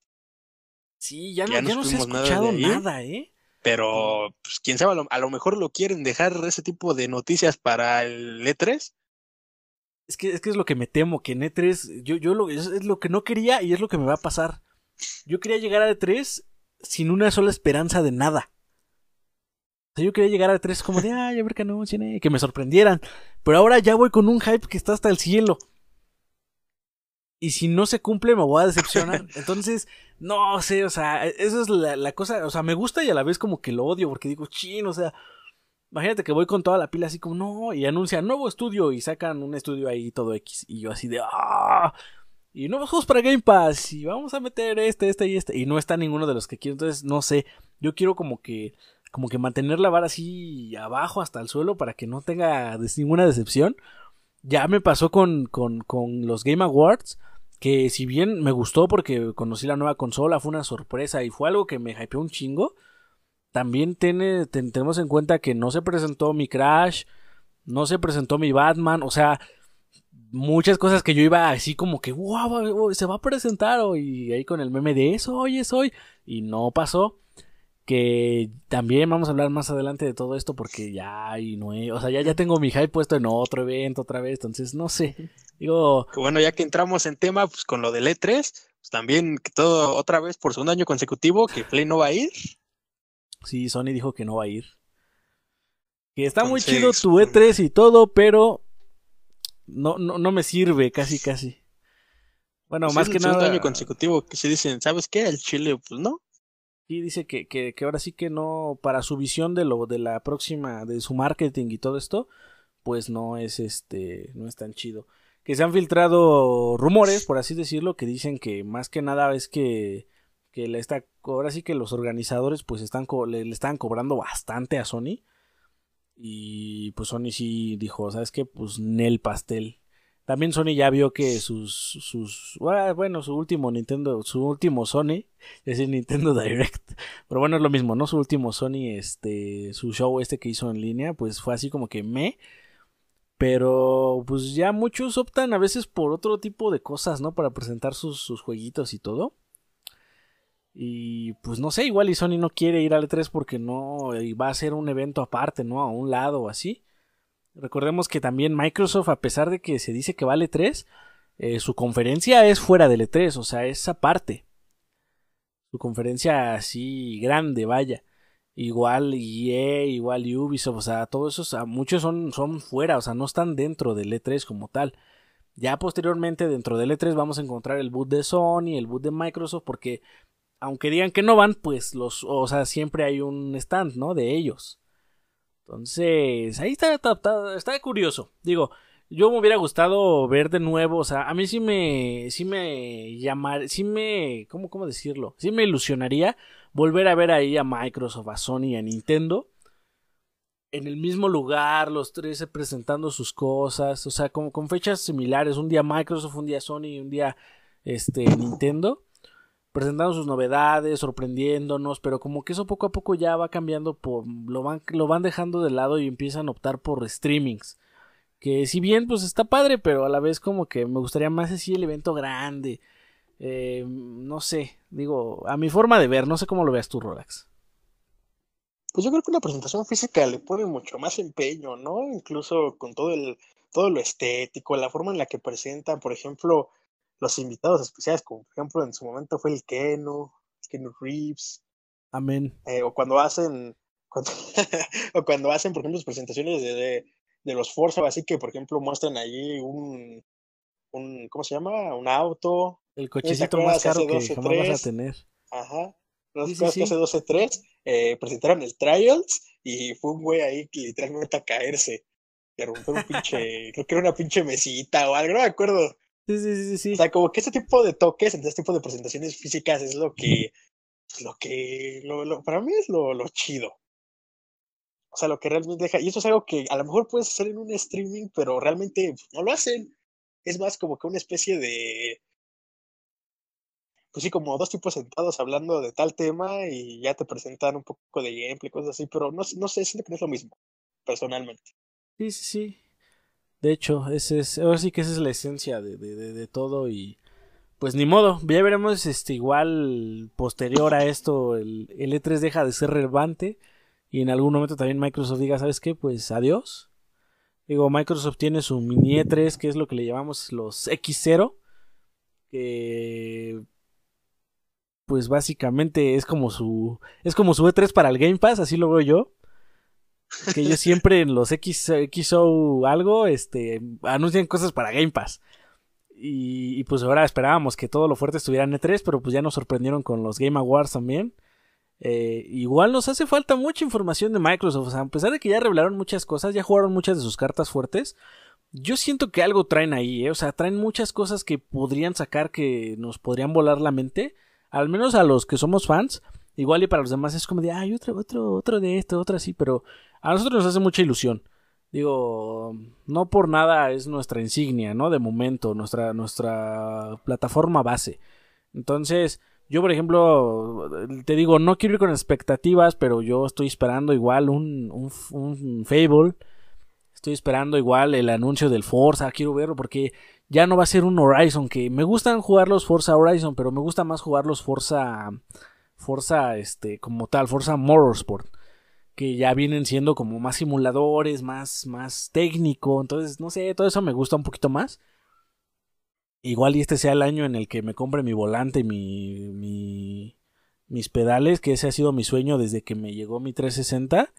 Sí, ya no, no, se ha escuchado nada, ¿eh? Pero, pues, quién sabe, a lo, mejor lo quieren dejar ese tipo de noticias para el E3. Es que, es que es lo que me temo, que en E3, yo, yo lo, es, lo que no quería y es lo que me va a pasar. Yo quería llegar a E3 sin una sola esperanza de nada. O sea, yo quería llegar a E3 como de, ay, a ver que no, que me sorprendieran. Pero ahora ya voy con un hype que está hasta el cielo y si no se cumple me voy a decepcionar. Entonces, no sé, o sea, eso es la, cosa, o sea, me gusta y a la vez como que lo odio porque digo, chino, o sea, Imagínate que voy con toda la pila así como, no, y anuncian nuevo estudio y sacan un estudio ahí todo X. Y yo así de, ah, y nuevos juegos para Game Pass, y vamos a meter este, este y este. Y no está ninguno de los que quiero, entonces no sé, yo quiero como que, como que mantener la vara así abajo hasta el suelo para que no tenga ninguna decepción. Ya me pasó con, con, con los Game Awards, que si bien me gustó porque conocí la nueva consola, fue una sorpresa y fue algo que me hypeó un chingo también tiene, tenemos en cuenta que no se presentó mi Crash, no se presentó mi Batman, o sea, muchas cosas que yo iba así como que, wow, se va a presentar, y ahí con el meme de eso, hoy es hoy, y no pasó. Que también vamos a hablar más adelante de todo esto porque ya y no o sea, ya, ya tengo mi hype puesto en otro evento otra vez, entonces no sé. Digo, bueno, ya que entramos en tema, pues con lo del E3, pues también que todo otra vez por segundo año consecutivo que Play no va a ir. Sí, Sony dijo que no va a ir. Que está muy chido tu E3 y todo, pero no, no, no me sirve, casi, casi. Bueno, más que nada. un año consecutivo que se dicen, ¿sabes qué? El Chile, pues no. Y dice que, que, que, ahora sí que no, para su visión de lo de la próxima, de su marketing y todo esto, pues no es este, no es tan chido. Que se han filtrado rumores, por así decirlo, que dicen que más que nada es que que le está, ahora sí que los organizadores pues están le, están cobrando bastante a Sony y pues Sony sí dijo, ¿sabes qué? Pues Nel pastel. También Sony ya vio que sus, sus, ah, bueno, su último Nintendo, su último Sony, es el Nintendo Direct, pero bueno, es lo mismo, ¿no? Su último Sony, este, su show este que hizo en línea, pues fue así como que me, pero pues ya muchos optan a veces por otro tipo de cosas, ¿no? Para presentar sus, sus jueguitos y todo. Y pues no sé, igual y Sony no quiere ir al E3 porque no va a ser un evento aparte, ¿no? A un lado o así. Recordemos que también Microsoft, a pesar de que se dice que vale 3, eh, su conferencia es fuera del E3, o sea, es aparte. Su conferencia así grande, vaya. Igual EA, igual Ubisoft, o sea, todos esos, muchos son, son fuera, o sea, no están dentro del E3 como tal. Ya posteriormente dentro del E3 vamos a encontrar el boot de Sony, el boot de Microsoft, porque aunque digan que no van, pues los, o sea, siempre hay un stand, ¿no? De ellos. Entonces, ahí está, está, curioso. Digo, yo me hubiera gustado ver de nuevo, o sea, a mí sí me, sí me llamar, sí me, ¿cómo, cómo decirlo? Sí me ilusionaría volver a ver ahí a Microsoft, a Sony a Nintendo en el mismo lugar, los tres presentando sus cosas, o sea, como con fechas similares, un día Microsoft, un día Sony un día este Nintendo presentando sus novedades, sorprendiéndonos, pero como que eso poco a poco ya va cambiando, por, lo, van, lo van dejando de lado y empiezan a optar por streamings. Que si bien pues está padre, pero a la vez como que me gustaría más así el evento grande. Eh, no sé, digo, a mi forma de ver, no sé cómo lo veas tú, Rolex. Pues yo creo que una presentación física le pone mucho más empeño, ¿no? Incluso con todo el todo lo estético, la forma en la que presentan, por ejemplo, los invitados especiales, como por ejemplo en su momento fue el Keno, Keno Reeves. Amén. Eh, o cuando hacen, o cuando hacen, por ejemplo, presentaciones de, de, los Forza, así que, por ejemplo, muestran allí un, un ¿cómo se llama? Un auto. El cochecito más caro que jamás vas a tener. Ajá. Los sí, que hace 12-3 eh, presentaron el Trials y fue un güey ahí que literalmente a caerse. Y a romper un pinche, creo que era una pinche mesita o algo, no me acuerdo. Sí, sí, sí, sí. O sea, como que este tipo de toques, este tipo de presentaciones físicas es lo que, lo que, lo, para mí es lo, lo chido. O sea, lo que realmente deja, y eso es algo que a lo mejor puedes hacer en un streaming, pero realmente no lo hacen. Es más como que una especie de, pues sí, como dos tipos sentados hablando de tal tema y ya te presentan un poco de gameplay, cosas así, pero no, no sé, siento que no es lo mismo, personalmente. Sí, sí, sí. De hecho, ese es, ahora sí que esa es la esencia de, de, todo y pues ni modo, ya veremos este igual posterior a esto el, el, E3 deja de ser relevante y en algún momento también Microsoft diga, ¿sabes qué? Pues adiós. Digo, Microsoft tiene su mini E3 que es lo que le llamamos los X0 que pues básicamente es como su es como su E3 para el Game Pass, así lo veo yo que ellos siempre en los X, XO algo, este, anuncian cosas para Game Pass. Y, pues ahora esperábamos que todo lo fuerte estuviera en E3, pero pues ya nos sorprendieron con los Game Awards también. Eh, igual nos hace falta mucha información de Microsoft. O sea, a pesar de que ya revelaron muchas cosas, ya jugaron muchas de sus cartas fuertes. Yo siento que algo traen ahí, ¿eh? o sea, traen muchas cosas que podrían sacar que nos podrían volar la mente. Al menos a los que somos fans. Igual y para los demás es como de, ay, otro, otro, otro de esto, otro así, pero a nosotros nos hace mucha ilusión. Digo, no por nada es nuestra insignia, ¿no? De momento, nuestra, nuestra plataforma base. Entonces, yo, por ejemplo, te digo, no quiero ir con expectativas, pero yo estoy esperando igual un, un, Fable. Estoy esperando igual el anuncio del Forza, quiero verlo porque ya no va a ser un Horizon, que me gustan jugar los Forza Horizon, pero me gusta más jugar los Forza, Forza, este, como tal, Forza Motorsport que ya vienen siendo como más simuladores, más, más técnico. Entonces, no sé, todo eso me gusta un poquito más. Igual y este sea el año en el que me compre mi volante y mi, mi, mis pedales, que ese ha sido mi sueño desde que me llegó mi 360.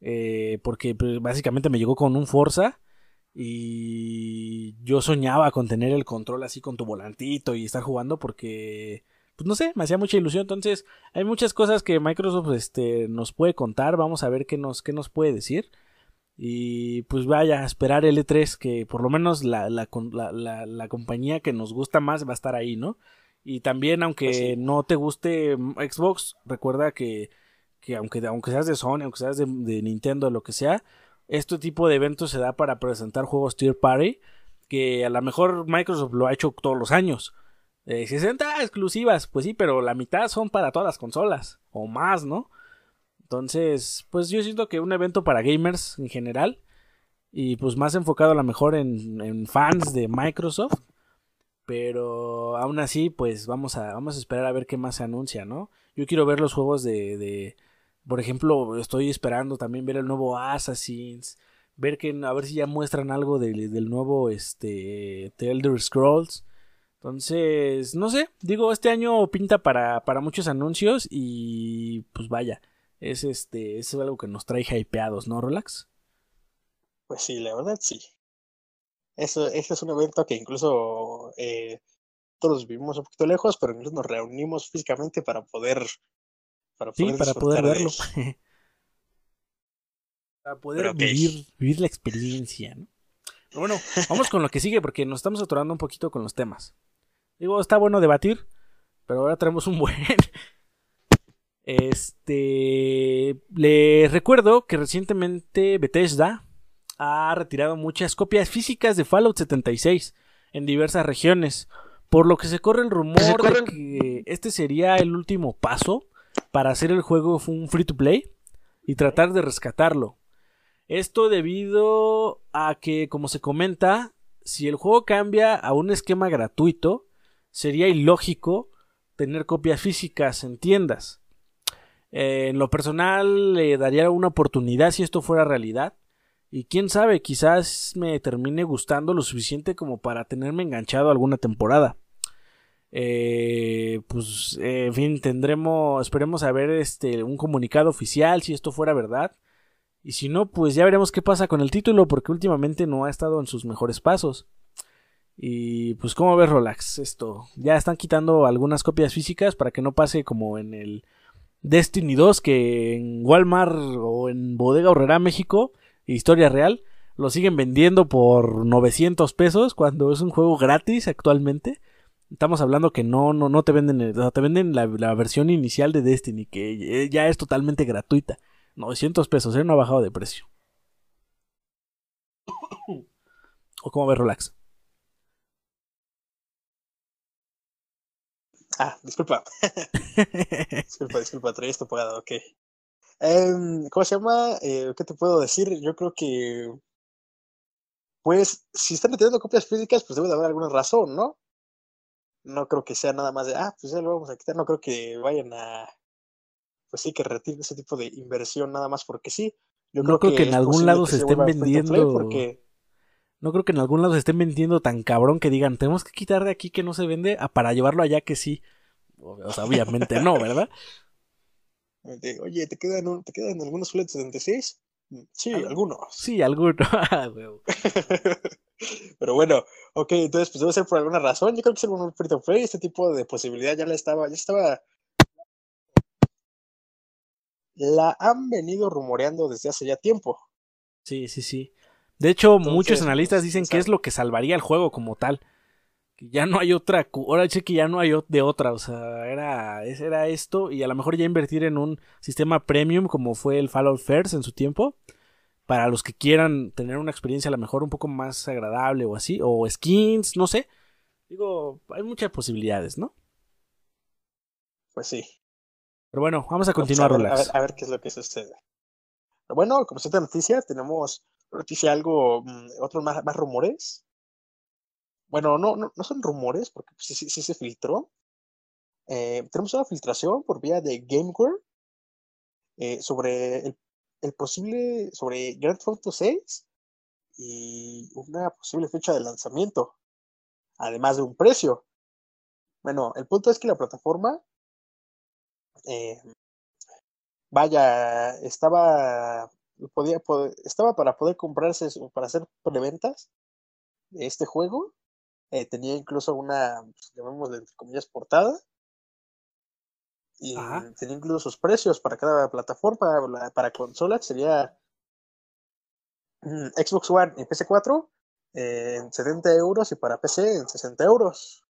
Eh, porque pues, básicamente me llegó con un Forza. Y yo soñaba con tener el control así con tu volantito y estar jugando porque pues no sé, me hacía mucha ilusión. Entonces, hay muchas cosas que Microsoft este, nos puede contar. Vamos a ver qué nos, qué nos puede decir. Y pues vaya a esperar el E3, que por lo menos la, la, la, la, compañía que nos gusta más va a estar ahí, ¿no? Y también, aunque pues no te guste Xbox, recuerda que, que aunque, aunque seas de Sony, aunque seas de, de Nintendo, lo que sea, este tipo de eventos se da para presentar juegos tier party, que a lo mejor Microsoft lo ha hecho todos los años. 60 exclusivas, pues sí, pero la mitad son para todas las consolas, o más, ¿no? Entonces, pues yo siento que un evento para gamers en general, y pues más enfocado a lo mejor en, fans de Microsoft, pero aún así, pues vamos a, vamos a esperar a ver qué más se anuncia, ¿no? Yo quiero ver los juegos de, de por ejemplo, estoy esperando también ver el nuevo Assassin's, ver que, a ver si ya muestran algo del, del nuevo, este, The Elder Scrolls, entonces, no sé, digo, este año pinta para, para muchos anuncios y pues vaya, es este, es algo que nos trae hypeados, ¿no, Relax? Pues sí, la verdad sí. Eso, este es un evento que incluso eh, todos vivimos un poquito lejos, pero incluso nos reunimos físicamente para poder, para poder, sí, para poder verlo. para poder vivir, vivir la experiencia, ¿no? Pero bueno, vamos con lo que sigue porque nos estamos atorando un poquito con los temas. Digo, está bueno debatir, pero ahora tenemos un buen. Este. Le recuerdo que recientemente Bethesda ha retirado muchas copias físicas de Fallout 76 en diversas regiones. Por lo que se corre el rumor de que este sería el último paso para hacer el juego un free to play y tratar de rescatarlo. Esto debido a que, como se comenta, si el juego cambia a un esquema gratuito, sería ilógico tener copias físicas en tiendas. Eh, en lo personal le daría una oportunidad si esto fuera realidad. Y quién sabe, quizás me termine gustando lo suficiente como para tenerme enganchado alguna temporada. Eh, pues, en fin, tendremos, esperemos a ver este, un comunicado oficial si esto fuera verdad. Y si no, pues ya veremos qué pasa con el título, porque últimamente no ha estado en sus mejores pasos. Y pues, ¿cómo ves, Rolax? Esto. Ya están quitando algunas copias físicas para que no pase como en el Destiny 2, que en Walmart o en Bodega Horrera México, historia real, lo siguen vendiendo por 900 pesos cuando es un juego gratis actualmente. Estamos hablando que no, no, no te venden, te venden la, versión inicial de Destiny, que ya es totalmente gratuita. 900 pesos, ¿eh? no ha bajado de precio. ¿O cómo ves, Relax? Ah, disculpa. disculpa, disculpa, traía esto pagado, ok. Em, ¿Cómo se llama? Eh, ¿Qué te puedo decir? Yo creo que. Pues, si están teniendo copias físicas, pues debe de haber alguna razón, ¿no? No creo que sea nada más de, ah, pues ya lo vamos a quitar. No creo que vayan a. Pues sí, que retiren ese tipo de inversión nada más porque sí. Yo no creo, que, en algún lado se, estén vendiendo. Porque no creo que en algún lado se estén vendiendo tan cabrón que digan, tenemos que quitar de aquí que no se vende para llevarlo allá que sí. O sea, obviamente no, ¿verdad? Oye, ¿te quedan, ¿te quedan algunos fletes 76? Sí, algunos. Sí, algunos. Ah, Pero bueno, ok, entonces pues debe ser por alguna razón. Yo creo que es el free to play, este tipo de posibilidad ya la estaba, ya estaba la han venido rumoreando desde hace ya tiempo. Sí, sí, sí. De hecho, muchos analistas pues, dicen que es lo que salvaría el juego como tal. Que ya no hay otra. Ahora sé que ya no hay de otra. O sea, era, era esto. Y a lo mejor ya invertir en un sistema premium como fue el Fallout First en su tiempo. Para los que quieran tener una experiencia a lo mejor un poco más agradable o así. O skins, no sé. Digo, hay muchas posibilidades, ¿no? Pues sí. Pero bueno, vamos a continuar, a, ver, a, ver, qué es lo que sucede. Pero bueno, como esta noticia, tenemos noticia algo, mm, otros más, rumores. Bueno, no, no, no son rumores, porque sí, sí, se filtró. Eh, tenemos una filtración por vía de GameWare eh, sobre el, posible, sobre Grand Theft Auto 6 y una posible fecha de lanzamiento, además de un precio. Bueno, el punto es que la plataforma eh, vaya, estaba, podía, estaba para poder comprarse, para hacer preventas de este juego. Eh, tenía incluso una, pues, llamémosle entre comillas, portada. Y tenía incluso sus precios para cada plataforma. Para consolas sería mm, Xbox One y PC4 eh, en 70 euros y para PC en 60 euros.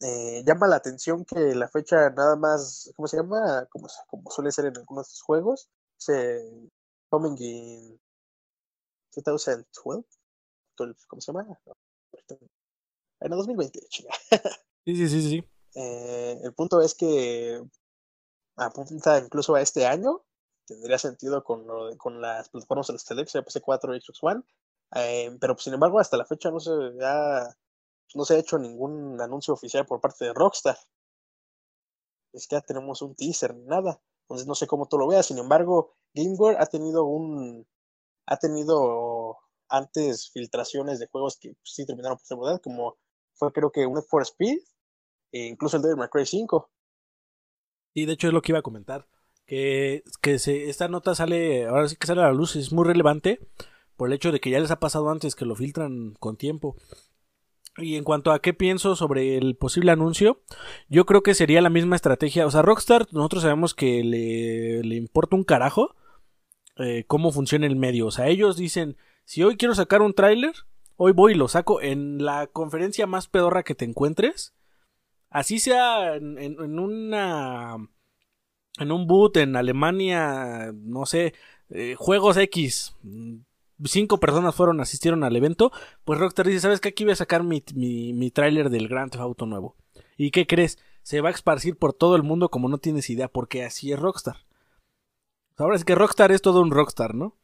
Eh, llama la atención que la fecha nada más, ¿cómo se llama? Como, como suele ser en algunos juegos, se coming in 2012, ¿cómo se llama? En 2020, Sí, sí, sí, sí. Eh, el punto es que apunta incluso a este año, tendría sentido con, lo con las plataformas de los Telex, PC4 y Xbox One, eh, pero pues, sin embargo hasta la fecha no se ha no se ha hecho ningún anuncio oficial por parte de Rockstar. Es que ya tenemos un teaser, ni nada. Entonces no sé cómo tú lo veas. Sin embargo, GameWare ha tenido un. ha tenido antes filtraciones de juegos que pues, sí terminaron por ser verdad, como fue creo que un for Speed, e incluso el Devil May Cry 5. Y de hecho es lo que iba a comentar. Que, que se, esta nota sale, ahora sí que sale a la luz, es muy relevante por el hecho de que ya les ha pasado antes que lo filtran con tiempo. Y en cuanto a qué pienso sobre el posible anuncio, yo creo que sería la misma estrategia. O sea, Rockstar, nosotros sabemos que le, importa un carajo eh, cómo funciona el medio. O sea, ellos dicen, si hoy quiero sacar un tráiler, hoy voy y lo saco en la conferencia más pedorra que te encuentres. Así sea en, en una... En un boot en Alemania, no sé, eh, Juegos X, cinco personas fueron, asistieron al evento, pues Rockstar dice, ¿sabes qué? Aquí voy a sacar mi, mi, mi tráiler del Grand Theft Auto nuevo. ¿Y qué crees? Se va a esparcir por todo el mundo como no tienes idea, porque así es Rockstar. Ahora es que Rockstar es todo un Rockstar, ¿no?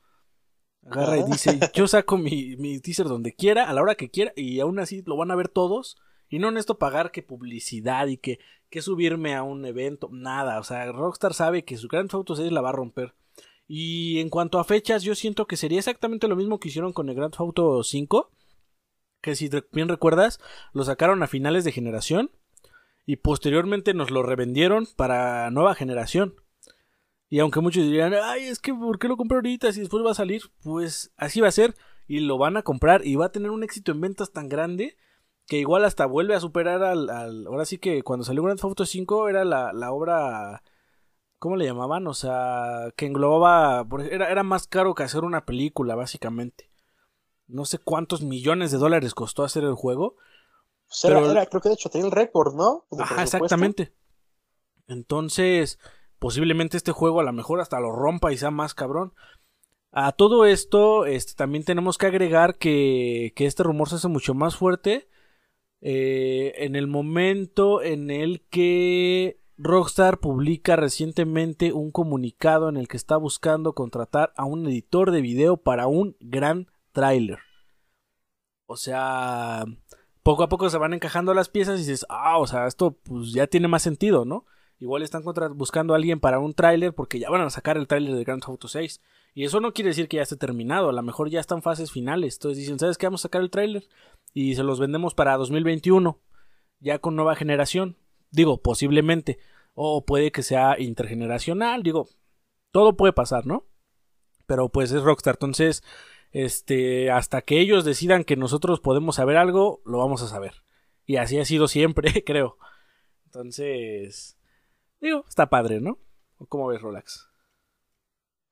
Agarra y dice, yo saco mi, mi teaser donde quiera, a la hora que quiera, y aún así lo van a ver todos. Y no esto pagar que publicidad y que, que subirme a un evento, nada. O sea, Rockstar sabe que su Grand Theft Auto 6 la va a romper. Y en cuanto a fechas, yo siento que sería exactamente lo mismo que hicieron con el Grand Theft Auto 5. Que si bien recuerdas, lo sacaron a finales de generación. Y posteriormente nos lo revendieron para nueva generación. Y aunque muchos dirían, ay, es que ¿por qué lo compré ahorita si después va a salir? Pues así va a ser. Y lo van a comprar y va a tener un éxito en ventas tan grande que igual hasta vuelve a superar al... ahora sí que cuando salió Grand Theft Auto 5 era la, la obra ¿Cómo le llamaban? O sea, que englobaba. Era, era más caro que hacer una película, básicamente. No sé cuántos millones de dólares costó hacer el juego. Pues pero... era, creo que de hecho tenía el récord, ¿no? Ajá, exactamente. Entonces, posiblemente este juego a lo mejor hasta lo rompa y sea más cabrón. A todo esto, este, también tenemos que agregar que, que este rumor se hace mucho más fuerte eh, en el momento en el que Rockstar publica recientemente un comunicado en el que está buscando contratar a un editor de video para un gran tráiler. O sea, poco a poco se van encajando las piezas y dices, ah, o sea, esto pues ya tiene más sentido, ¿no? Igual están buscando a alguien para un tráiler porque ya van a sacar el tráiler de Grand Theft Auto 6. Y eso no quiere decir que ya esté terminado, a lo mejor ya están fases finales. Entonces dicen, ¿sabes qué? Vamos a sacar el tráiler y se los vendemos para 2021, ya con nueva generación. Digo, posiblemente. O puede que sea intergeneracional. Digo, todo puede pasar, ¿no? Pero pues es Rockstar. Entonces, este, hasta que ellos decidan que nosotros podemos saber algo, lo vamos a saber. Y así ha sido siempre, creo. Entonces, digo, está padre, ¿no? cómo ves, Rolex?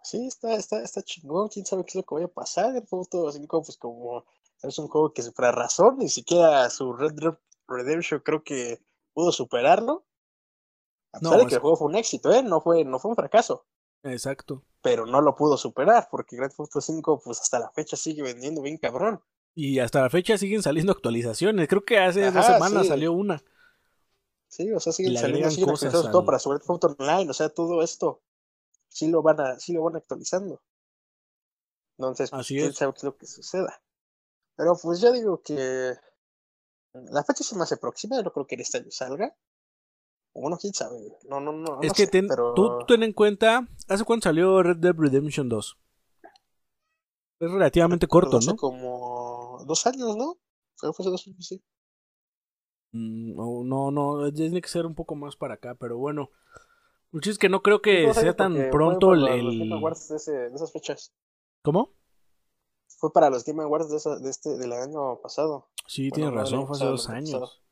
Sí, está, está, está chingón, quién sabe qué es lo que vaya a pasar. El Auto 5, pues como es un juego que supera razón, ni siquiera su Red Dead Redemption creo que pudo superarlo. A pesar de que el juego fue un éxito, ¿eh? No fue, no fue un fracaso. Exacto. Pero no lo pudo superar, porque Grand Theft Auto 5, pues hasta la fecha sigue vendiendo bien cabrón. Y hasta la fecha siguen saliendo actualizaciones. Creo que hace dos semanas salió una. Sí, o sea, siguen saliendo siguen cosas todo para Grand Theft Auto Online, o sea, todo esto sí lo van a, sí lo van actualizando. Entonces, pues, quién sabe qué es lo que suceda. Pero pues yo digo que la fecha se me hace próxima, no creo que en este año salga. Bueno, quién sabe. No, no, no. Es que tú, ten en cuenta, ¿hace cuándo salió Red Dead Redemption 2? Es relativamente corto, hace ¿no? como dos años, ¿no? Fue hace dos años, sí. Mm, no, no, tiene que ser un poco más para acá, pero bueno. Es que no creo que sea tan pronto el... de, esas fechas. ¿Cómo? Fue para los Game Awards de, de este, del año pasado. Sí, tienes razón, fue hace dos años.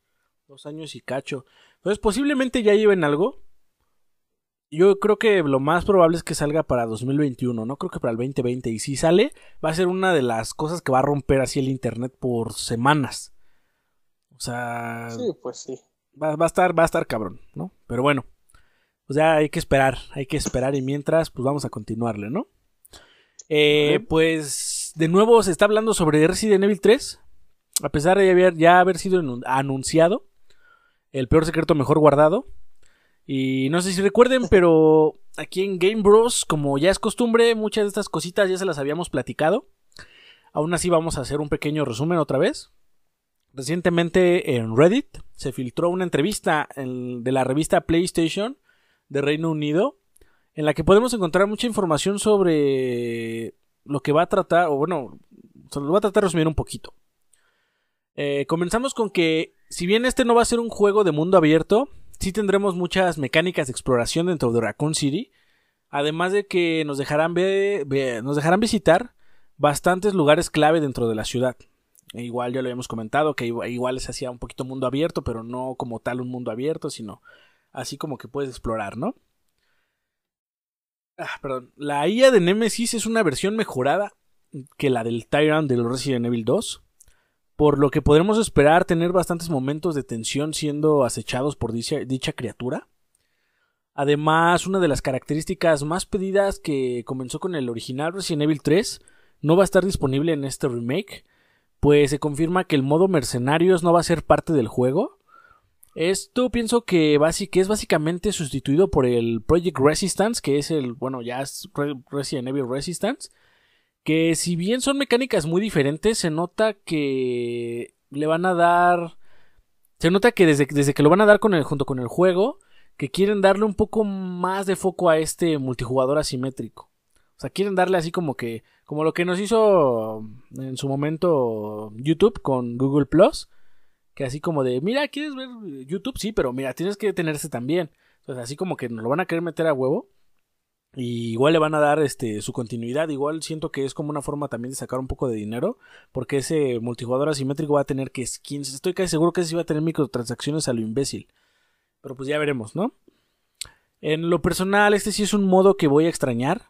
Dos años y cacho. Entonces, posiblemente ya lleven algo. Yo creo que lo más probable es que salga para 2021, no creo que para el 2020. Y si sale, va a ser una de las cosas que va a romper así el internet por semanas. O sea. Sí, pues sí. Va, va, a estar, va a estar cabrón, ¿no? Pero bueno pues ya hay que esperar, hay que esperar y mientras, pues vamos a continuarle, ¿no? Eh, pues de nuevo se está hablando sobre Resident Evil 3, a pesar de haber, ya haber sido anunciado, el peor secreto mejor guardado. Y no sé si recuerden, pero aquí en Game Bros, como ya es costumbre, muchas de estas cositas ya se las habíamos platicado. Aún así vamos a hacer un pequeño resumen otra vez. Recientemente en Reddit se filtró una entrevista de la revista PlayStation de Reino Unido, en la que podemos encontrar mucha información sobre lo que va a tratar, o bueno, se lo voy a tratar de resumir un poquito. Eh, comenzamos con que, si bien este no va a ser un juego de mundo abierto, sí tendremos muchas mecánicas de exploración dentro de Raccoon City, además de que nos dejarán, ver, nos dejarán visitar bastantes lugares clave dentro de la ciudad. E igual ya lo habíamos comentado que igual se hacía un poquito mundo abierto, pero no como tal un mundo abierto, sino así como que puedes explorar, ¿no? Ah, perdón. La IA de Nemesis es una versión mejorada que la del Tyrant del Resident Evil 2, por lo que podremos esperar tener bastantes momentos de tensión siendo acechados por dicha, dicha criatura. Además, una de las características más pedidas que comenzó con el original Resident Evil 3 no va a estar disponible en este remake, pues se confirma que el modo mercenarios no va a ser parte del juego, esto pienso que, es básicamente sustituido por el Project Resistance, que es el, bueno, ya es Resident Evil Resistance, que si bien son mecánicas muy diferentes, se nota que le van a dar, se nota que desde, desde que lo van a dar con el, junto con el juego, que quieren darle un poco más de foco a este multijugador asimétrico. O sea, quieren darle así como que, como lo que nos hizo en su momento YouTube con Google Plus, que así como de, mira, ¿quieres ver YouTube? Sí, pero mira, tienes que detenerse también. Entonces, así como que nos lo van a querer meter a huevo. Y igual le van a dar este su continuidad. Igual siento que es como una forma también de sacar un poco de dinero. Porque ese multijugador asimétrico va a tener que skins. Estoy casi seguro que ese sí va a tener microtransacciones a lo imbécil. Pero pues ya veremos, ¿no? En lo personal, este sí es un modo que voy a extrañar.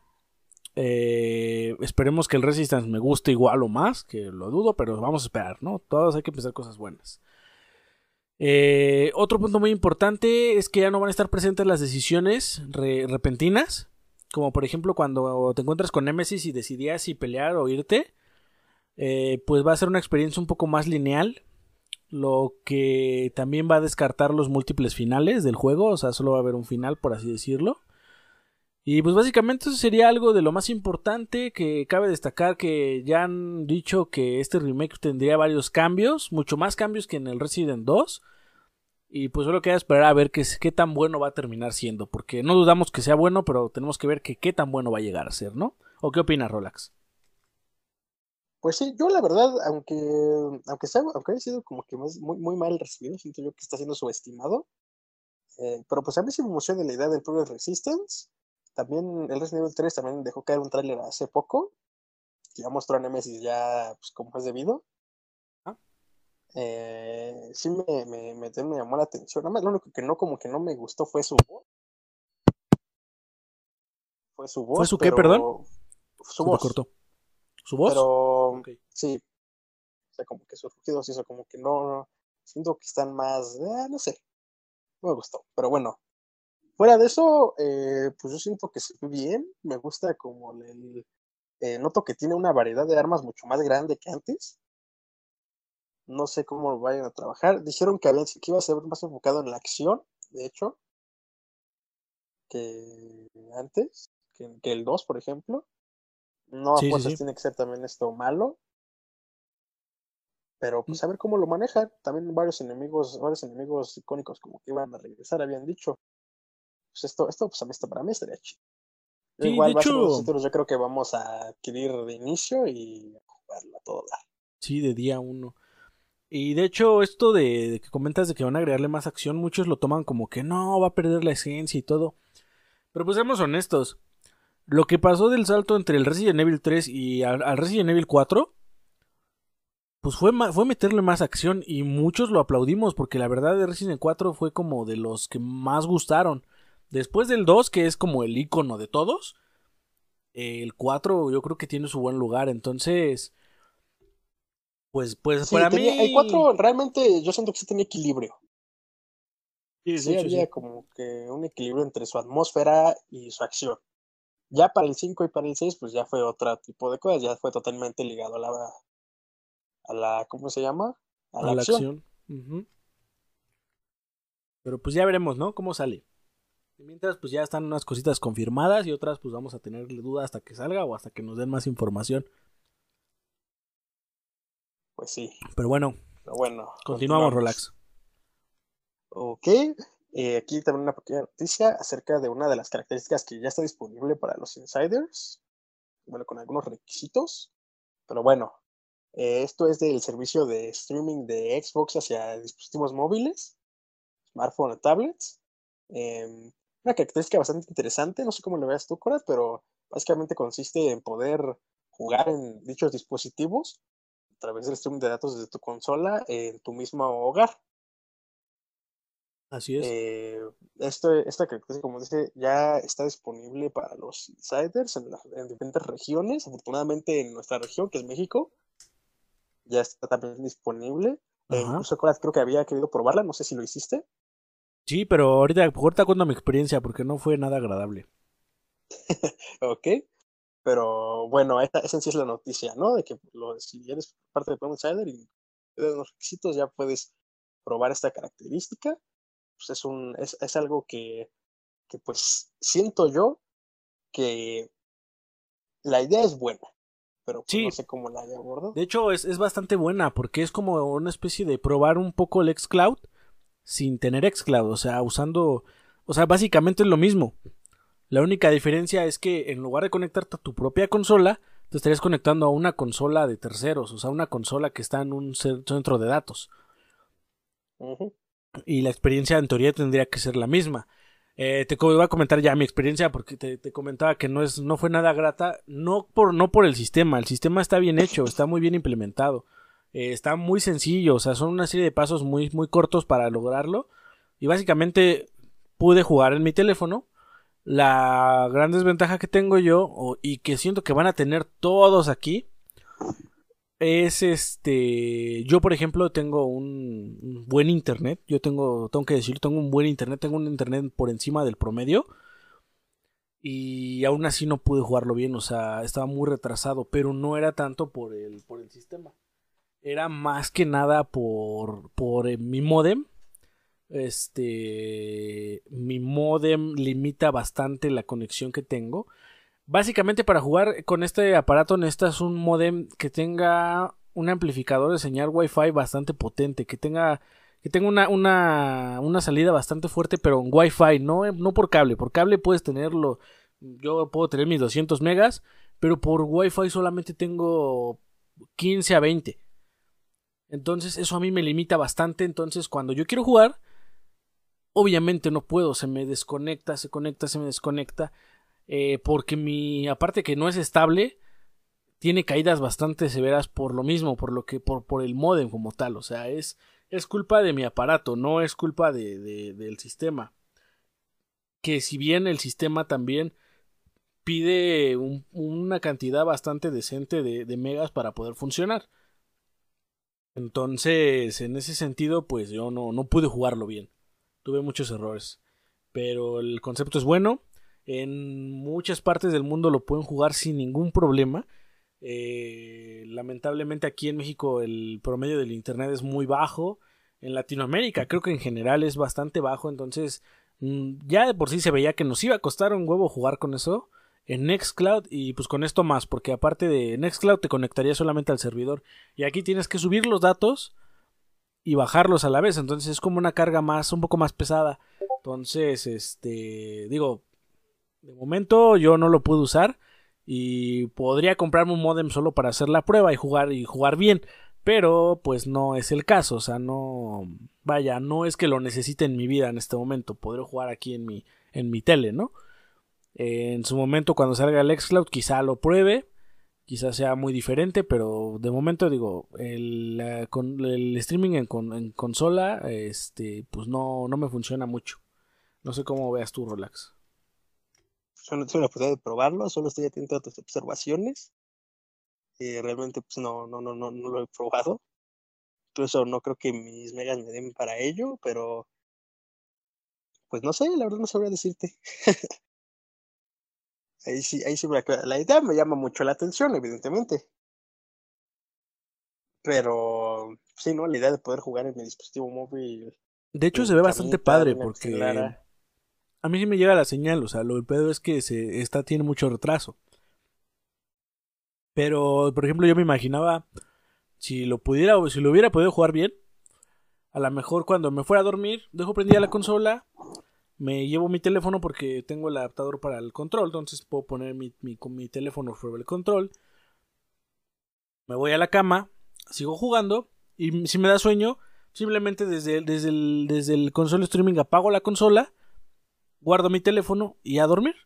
Eh, esperemos que el Resistance me guste igual o más, que lo dudo, pero vamos a esperar, ¿no? Todos hay que empezar cosas buenas. Eh, otro punto muy importante es que ya no van a estar presentes las decisiones repentinas, como por ejemplo cuando te encuentras con Nemesis y decidías si pelear o irte, eh, pues va a ser una experiencia un poco más lineal, lo que también va a descartar los múltiples finales del juego, o sea, solo va a haber un final, por así decirlo. Y pues básicamente eso sería algo de lo más importante que cabe destacar que ya han dicho que este remake tendría varios cambios, mucho más cambios que en el Resident 2. Y pues solo queda esperar a ver qué, qué tan bueno va a terminar siendo, porque no dudamos que sea bueno, pero tenemos que ver que qué tan bueno va a llegar a ser, ¿no? ¿O qué opinas, Rolax? Pues sí, yo la verdad, aunque aunque sea, aunque haya sido como que muy, muy mal recibido, siento yo que está siendo subestimado. Eh, pero pues a mí sí me emociona la idea del Progress Resistance. También el Resident Evil 3 también dejó caer un tráiler hace poco, que ya mostró a Nemesis ya pues, como es debido. Ah. Eh, sí me, me, me, llamó la atención. Nada más lo único que no, como que no me gustó fue su voz. fue su voz. ¿Fue su qué, pero- perdón? Su me voz. cortó. ¿Su voz? Pero sí. O sea, como que sus rugidos y eso, como que no, no. Siento que están más. eh, no sé. No me gustó. Pero bueno. Fuera de eso, eh, pues yo siento que se ve bien. Me gusta como el. eh, noto que tiene una variedad de armas mucho más grande que antes. No sé cómo vayan a trabajar. Dijeron que, iba a ser más enfocado en la acción, de hecho, que antes, que, que el 2, por ejemplo. No a Sí, sí, fuerzas sí. tiene que ser también esto malo. Pero pues a ver cómo lo manejan. También varios enemigos, varios enemigos icónicos como que iban a regresar, habían dicho. Pues esto, esto pues a mí está para mí estaría chido. Sí, Igual de hecho- títulos yo creo que vamos a adquirir de inicio y a jugarlo a todo dar. Sí, de día uno. Y de hecho, esto de, de que comentas de que van a agregarle más acción, muchos lo toman como que no, va a perder la esencia y todo. Pero pues seamos honestos. Lo que pasó del salto entre el Resident Evil 3 y al, al Resident Evil 4, pues fue, fue meterle más acción y muchos lo aplaudimos porque la verdad de Resident 4 fue como de los que más gustaron. Después del 2, que es como el icono de todos, el 4 yo creo que tiene su buen lugar. Entonces, pues, pues Sí, para tenía- mí... el 4 realmente yo siento que sí tenía equilibrio. Sí, Sí, hecho, había sí. como que un equilibrio entre su atmósfera y su acción. Ya para el 5 y para el 6, pues ya fue otro tipo de cosas, ya fue totalmente ligado a la, a la ¿cómo se llama? A la, a la acción. acción. Pero pues ya veremos, ¿no? Cómo sale. Y mientras, pues ya están unas cositas confirmadas y otras, pues vamos a tener duda hasta que salga o hasta que nos den más información. Pues sí, Pero bueno, pero bueno. continuamos, Relax. Ok, eh, aquí también una pequeña noticia acerca de una de las características que ya está disponible para los insiders, bueno, con algunos requisitos, pero bueno, eh, esto es del servicio de streaming de Xbox hacia dispositivos móviles, smartphone o tablets. Em, una característica bastante interesante, no sé cómo lo veas tú, Cora, pero básicamente consiste en poder jugar en dichos dispositivos a través del streaming de datos desde tu consola en tu mismo hogar. Así es. Eh, esto, esta característica, como dice, ya está disponible para los insiders en, diferentes regiones. Afortunadamente en nuestra región, que es México, ya está también disponible. Eh, incluso Coraz creo que había querido probarla, no sé si lo hiciste. Sí, pero ahorita, ahorita cuento mi experiencia porque no fue nada agradable. Ok. Pero bueno, esa, esa en sí es la noticia, ¿no? De que lo- si eres parte de Plum Insider y de los requisitos ya puedes probar esta característica. Pues es un, es, es algo que, que pues siento yo que la idea es buena, pero pues, Sí. no sé cómo la haya abordado. De hecho, es, es bastante buena porque es como una especie de probar un poco el xCloud sin tener xCloud. O sea, usando. O sea, básicamente es lo mismo. La única diferencia es que en lugar de conectarte a tu propia consola, te estarías conectando a una consola de terceros. O sea, una consola que está en un ce- centro de datos. Y la experiencia en teoría tendría que ser la misma. Eh, te voy a comentar ya mi experiencia porque te, te comentaba que no es no fue nada grata no por no por el sistema el sistema está bien hecho está muy bien implementado eh, está muy sencillo o sea son una serie de pasos muy muy cortos para lograrlo. Y básicamente pude jugar en mi teléfono. La gran desventaja que tengo yo y que siento que van a tener todos aquí es este yo por ejemplo tengo un, un buen internet. Yo tengo tengo que decir tengo un buen internet tengo un internet por encima del promedio. Y aún así no pude jugarlo bien o sea estaba muy retrasado pero no era tanto por el por el sistema era más que nada por por eh, mi modem este mi modem limita bastante la conexión que tengo Básicamente para jugar con este aparato necesitas un modem que tenga un amplificador de señal Wi-Fi bastante potente, que tenga que tenga una, una, una salida bastante fuerte, pero en Wi-Fi, no, no por cable. Por cable puedes tenerlo, yo puedo tener mis 200 megas, pero por Wi-Fi solamente tengo 15 a 20. Entonces eso a mí me limita bastante, entonces cuando yo quiero jugar, obviamente no puedo, se me desconecta, se conecta, se me desconecta eh, porque mi aparte que no es estable tiene caídas bastante severas por lo mismo por lo que por, el modem como tal. O sea es es culpa de mi aparato no es culpa de, de- del sistema. Que si bien el sistema también pide una cantidad bastante decente de, megas para poder funcionar. Entonces, en ese sentido, pues yo no, no pude jugarlo bien. Tuve muchos errores. Pero el concepto es bueno. En muchas partes del mundo lo pueden jugar sin ningún problema. Eh, lamentablemente aquí en México el promedio del internet es muy bajo. En Latinoamérica creo que en general es bastante bajo. Entonces mm, ya de por sí se veía que nos iba a costar un huevo jugar con eso en Nextcloud y pues con esto más, porque aparte de Nextcloud te conectaría solamente al servidor y aquí tienes que subir los datos y bajarlos a la vez, entonces es como una carga más, un poco más pesada. Entonces, este, digo, de momento yo no lo puedo usar y podría comprarme un modem solo para hacer la prueba y jugar y jugar bien, pero pues no es el caso, o sea, no vaya, no es que lo necesite en mi vida en este momento, podré jugar aquí en mi en mi tele, ¿no? En su momento cuando salga el Xcloud quizá lo pruebe, quizá sea muy diferente, pero de momento digo, el, con, el streaming en, en, consola, este, pues no, no me funciona mucho. No sé cómo veas tú, Relax. Yo no tengo la oportunidad de probarlo, solo estoy atento a tus observaciones. Eh, realmente pues no, no, no, no, no lo he probado. Incluso no creo que mis megas me den para ello, pero pues no sé, la verdad no sabría decirte. ahí sí, ahí sí la idea me llama mucho la atención, evidentemente. Pero sí, ¿no? La idea de poder jugar en mi dispositivo móvil. De hecho, se ve bastante padre porque a mí sí me llega la señal, o sea, lo del pedo es que se está tiene mucho retraso. Pero, por ejemplo, yo me imaginaba si lo pudiera o si lo hubiera podido jugar bien, a lo mejor cuando me fuera a dormir, dejo prendida la consola, me llevo mi teléfono porque tengo el adaptador para el control, entonces puedo poner mi, mi, mi teléfono sobre el control. Me voy a la cama, sigo jugando y si me da sueño, simplemente desde, desde, el, desde el console streaming apago la consola guardo mi teléfono y a dormir.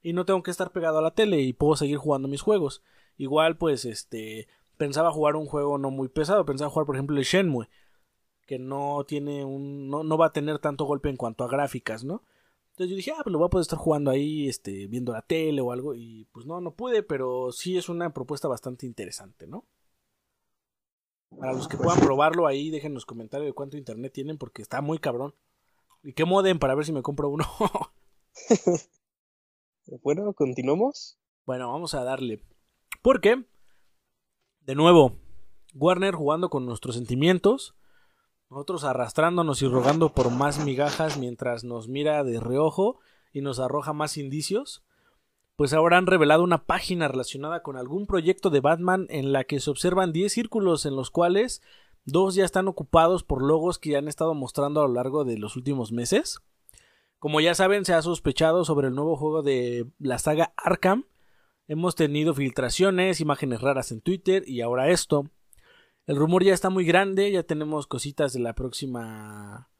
Y no tengo que estar pegado a la tele y puedo seguir jugando mis juegos. Igual, pues, este, pensaba jugar un juego no muy pesado, pensaba jugar, por ejemplo, el Shenmue, que no tiene un, no, no va a tener tanto golpe en cuanto a gráficas, ¿no? Entonces yo dije, ah, pues lo voy a poder estar jugando ahí, este, viendo la tele o algo, y pues no, no pude, pero sí es una propuesta bastante interesante, ¿no? Para los que puedan probarlo ahí, dejen los comentarios de cuánto internet tienen, porque está muy cabrón. ¿Y qué modem para ver si me compro uno? bueno, continuamos. Bueno, vamos a darle. Porque, de nuevo, Warner jugando con nuestros sentimientos, nosotros arrastrándonos y rogando por más migajas mientras nos mira de reojo y nos arroja más indicios, pues ahora han revelado una página relacionada con algún proyecto de Batman en la que se observan 10 círculos en los cuales Dos ya están ocupados por logos que ya han estado mostrando a lo largo de los últimos meses. Como ya saben, se ha sospechado sobre el nuevo juego de la saga Arkham. Hemos tenido filtraciones, imágenes raras en Twitter y ahora esto. El rumor ya está muy grande, ya tenemos cositas de la próxima...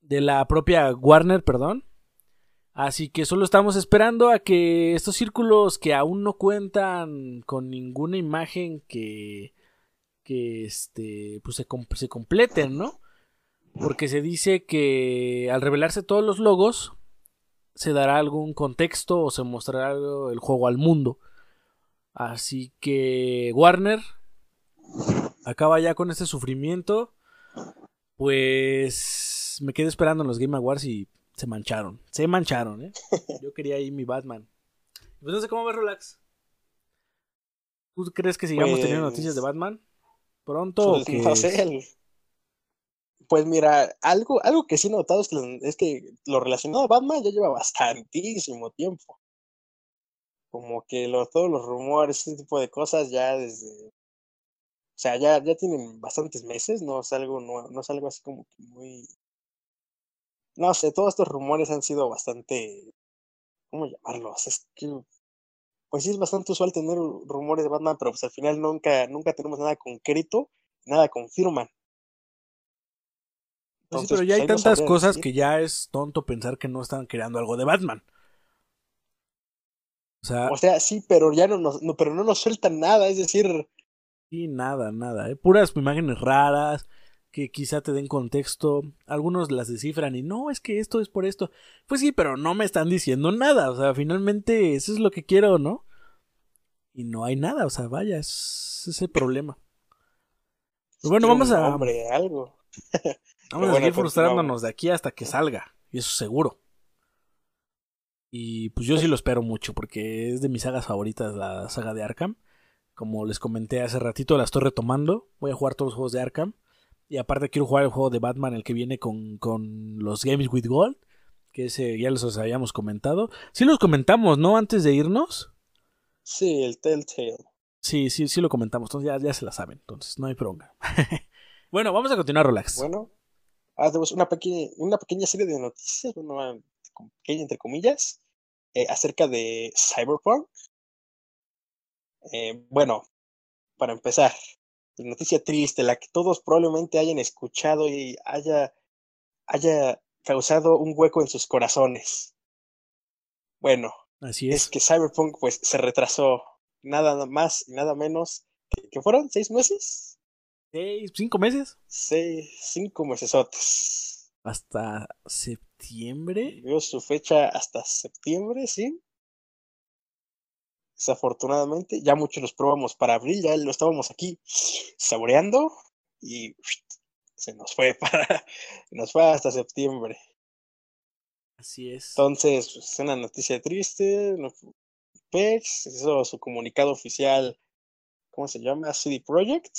de la propia Warner, perdón. Así que solo estamos esperando a que estos círculos que aún no cuentan con ninguna imagen que que este, pues se, se completen, ¿no? Porque se dice que al revelarse todos los logos, se dará algún contexto o se mostrará el juego al mundo. Así que Warner acaba ya con este sufrimiento. Pues me quedé esperando en los Game Awards y se mancharon. Se mancharon, ¿eh? Yo quería ir mi Batman. Pues no sé cómo ves, Relax. ¿Tú crees que sigamos teniendo noticias de pues Batman? pronto. Pues, pues mira, algo, algo que sí he notado es que, es que lo relacionado a Batman ya lleva bastantísimo tiempo. Como que todos los rumores, ese tipo de cosas ya desde... O sea, ya, ya tienen bastantes meses, no es algo, no, no es algo así como que muy... No sé, todos estos rumores han sido bastante... ¿Cómo llamarlos? Es que pues sí es bastante usual tener rumores de Batman, pero pues al final nunca, nunca tenemos nada concreto, nada confirman. Pues sí, pero ya hay tantas cosas que ya es tonto pensar que no están creando algo de Batman. O sea, o sea sí, pero ya no nos, no, pero no nos sueltan nada, es decir. Sí, nada, nada, ¿eh? puras imágenes raras, que quizá te den contexto. Algunos las descifran y no, es que esto es por esto. Pues sí, pero no me están diciendo nada. O sea, finalmente eso es lo que quiero, ¿no? Y no hay nada, o sea, vaya, es ese problema. Pero bueno, vamos a. Hombre, algo. vamos a seguir frustrándonos de aquí hasta que salga. Y eso seguro. Y pues yo sí lo espero mucho porque es de mis sagas favoritas la saga de Arkham. Como les comenté hace ratito, la estoy retomando. Voy a jugar todos los juegos de Arkham. Y aparte quiero jugar el juego de Batman, el que viene con, con los Games with Gold. Que ese ya los habíamos comentado. Sí los comentamos, ¿no? Antes de irnos. Sí, el Telltale. Sí, sí, sí lo comentamos. Entonces ya, ya se la saben. Entonces no hay problema. bueno, vamos a continuar, Relax. Bueno, ah, tenemos una pequeña, una pequeña serie de noticias, una pequeña entre comillas, eh, acerca de Cyberpunk. Eh, bueno, para empezar, noticia triste, la que todos probablemente hayan escuchado y haya, haya causado un hueco en sus corazones. Bueno, Así es. es que Cyberpunk pues se retrasó nada más y nada menos que, fueron seis meses. ¿Seis, cinco meses? Seis, cinco mesesotes. Hasta septiembre. Vio su fecha hasta septiembre, sí desafortunadamente. Ya muchos los probamos para abril, ya lo estábamos aquí saboreando y se nos fue para, nos fue hasta septiembre. Así es. Entonces, pues, es una noticia triste. PEX hizo su comunicado oficial, ¿cómo se llama? CD Projekt.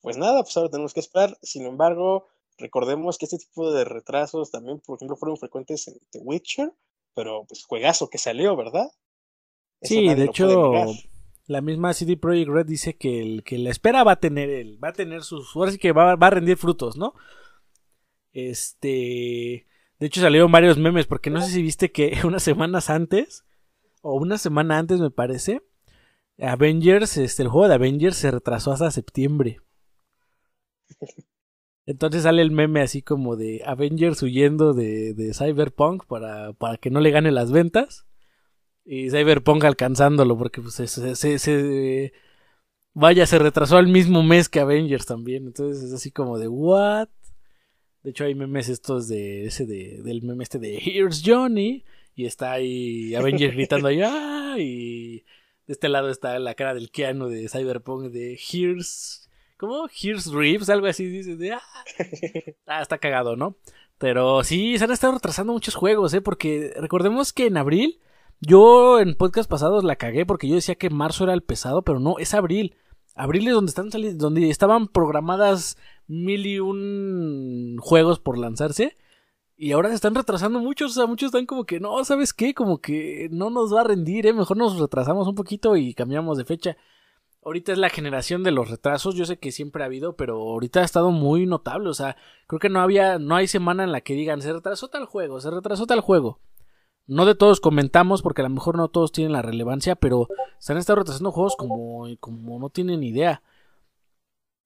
Pues nada, pues ahora tenemos que esperar. Sin embargo, recordemos que este tipo de retrasos también, por ejemplo, fueron frecuentes en The Witcher pero pues juegazo que salió, ¿verdad? sí, de hecho, la misma CD Projekt Red dice que el que la espera va a tener el, va a tener sus, ahora sí que va, va a rendir frutos, ¿no? Este, de hecho salieron varios memes porque no sé si viste que unas semanas antes o una semana antes me parece, Avengers, este, el juego de Avengers se retrasó hasta septiembre. Entonces sale el meme así como de Avengers huyendo de, de Cyberpunk para, para, que no le gane las ventas. Y Cyberpunk alcanzándolo porque pues, se, se, Vaya, se retrasó al mismo mes que Avengers también. Entonces es así como de ¿what? De hecho hay memes estos de ese de, del meme este de Here's Johnny. Y está ahí Avengers gritando allá. ¡ah! Y de este lado está la cara del Keanu de Cyberpunk de Here's ¿Cómo? Here's Reeves, algo así, dice. De, ah. ah, está cagado, ¿no? Pero sí, se han estado retrasando muchos juegos, ¿eh? Porque recordemos que en abril, yo en podcast pasados la cagué porque yo decía que marzo era el pesado, pero no, es abril. Abril es donde están saliendo, donde estaban programadas mil y un juegos por lanzarse. Y ahora se están retrasando muchos, o sea, muchos están como que, no, ¿sabes qué? Como que no nos va a rendir, ¿eh? Mejor nos retrasamos un poquito y cambiamos de fecha ahorita es la generación de los retrasos. Yo sé que siempre ha habido, pero ahorita ha estado muy notable. O sea, creo que no había, no hay semana en la que digan se retrasó tal juego, se retrasó tal juego. No de todos comentamos, porque a lo mejor no todos tienen la relevancia, pero se han estado retrasando juegos como, como no tienen idea.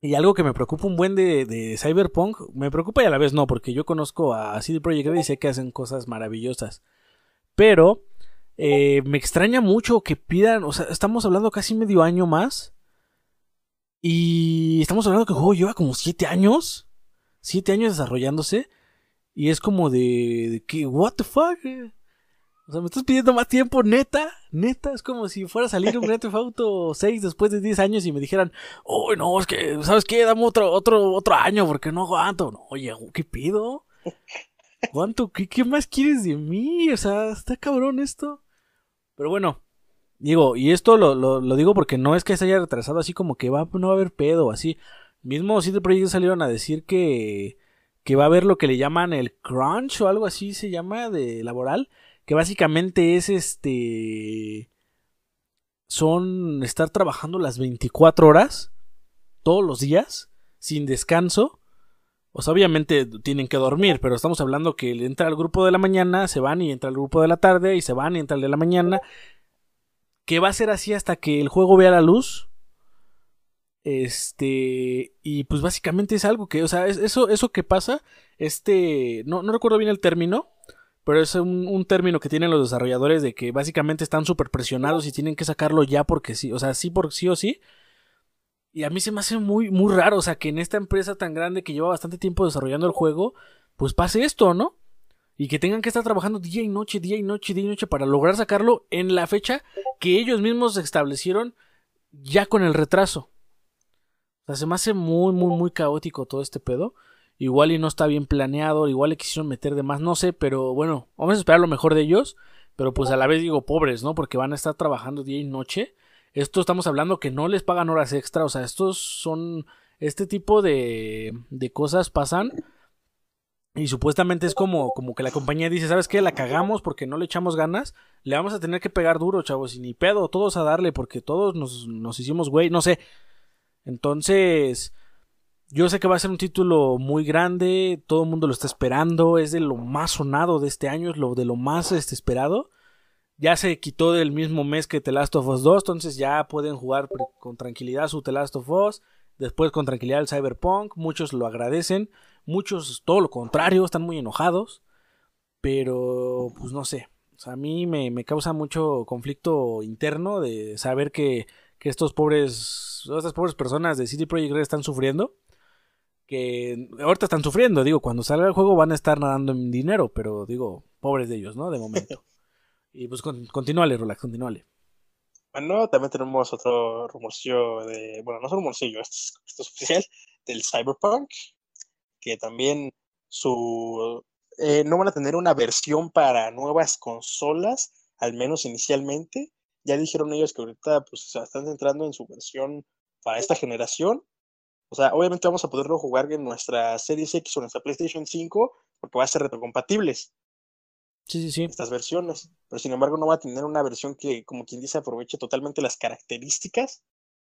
Y algo que me preocupa un buen de, de Cyberpunk, me preocupa y a la vez no, porque yo conozco a CD Projekt Red y sé que hacen cosas maravillosas. Pero eh, me extraña mucho que pidan, o sea, estamos hablando casi medio año más. Y estamos hablando que el juego lleva como 7 años. 7 años desarrollándose. Y es como de, que, what the fuck? O sea, me estás pidiendo más tiempo, neta, neta. Es como si fuera a salir un Grand Theft Auto 6 después de 10 años y me dijeran, oh, no, es que, ¿sabes qué? Dame otro, otro, otro año porque no aguanto. No, oye, ¿qué pido? ¿Cuánto? ¿Qué, ¿Qué más quieres de mí? O sea, está cabrón esto. Pero bueno, digo, y esto lo, lo, digo porque no es que se haya retrasado así como que va, no va a haber pedo, así. Mismo CD Projekt salieron a decir que, que va a haber lo que le llaman el crunch o algo así se llama de laboral, que básicamente es este son estar trabajando las 24 horas todos los días sin descanso o sea, obviamente tienen que dormir, pero estamos hablando que entra al grupo de la mañana, se van y entra al grupo de la tarde y se van y entra el de la mañana. Que va a ser así hasta que el juego vea la luz. Este. Y pues básicamente es algo que. O sea, eso, eso que pasa. Este. No, no recuerdo bien el término. Pero es un, un, término que tienen los desarrolladores de que básicamente están súper presionados y tienen que sacarlo ya porque sí. O sea, sí por sí o sí. Y a mí se me hace muy, muy raro, o sea, que en esta empresa tan grande que lleva bastante tiempo desarrollando el juego, pues pase esto, ¿no? Y que tengan que estar trabajando día y noche, día y noche, día y noche para lograr sacarlo en la fecha que ellos mismos establecieron ya con el retraso. O sea, se me hace muy, muy, muy caótico todo este pedo. Igual y no está bien planeado, igual le quisieron meter de más, no sé, pero bueno, vamos a esperar lo mejor de ellos. Pero pues a la vez digo pobres, ¿no? Porque van a estar trabajando día y noche. Esto estamos hablando que no les pagan horas extra, o sea, estos son... Este tipo de, de cosas pasan y supuestamente es como, como que la compañía dice, ¿sabes qué? La cagamos porque no le echamos ganas. Le vamos a tener que pegar duro, chavos. Y ni pedo, todos a darle porque todos nos, nos hicimos güey. No sé. Entonces, yo sé que va a ser un título muy grande. Todo el mundo lo está esperando. Es de lo más sonado de este año. Es lo de lo más este, esperado. Ya se quitó del mismo mes que The Last of Us 2. Entonces ya pueden jugar con tranquilidad su The Last of Us. Después con tranquilidad el Cyberpunk. Muchos lo agradecen. Muchos, todo lo contrario, están muy enojados. Pero, pues no sé. a mí me, causa mucho conflicto interno de saber que, que estos pobres, estas pobres personas de City Project Red están sufriendo. Que ahorita están sufriendo, digo, cuando salga el juego van a estar nadando en dinero, pero digo, pobres de ellos, ¿no? De momento. Y pues con, continúale, Rolax, continúale. Bueno, también tenemos otro rumorcillo de, bueno, no es un rumorcillo, esto esto es oficial, del Cyberpunk, que también su eh, no van a tener una versión para nuevas consolas, al menos inicialmente. Ya dijeron ellos que ahorita pues, se están centrando en su versión para esta generación. O sea, obviamente vamos a poderlo jugar en nuestra Series X o nuestra PlayStation 5 porque va a ser retrocompatibles. Sí, sí, sí. Estas versiones. Pero sin embargo no va a tener una versión que, como quien dice, aproveche totalmente las características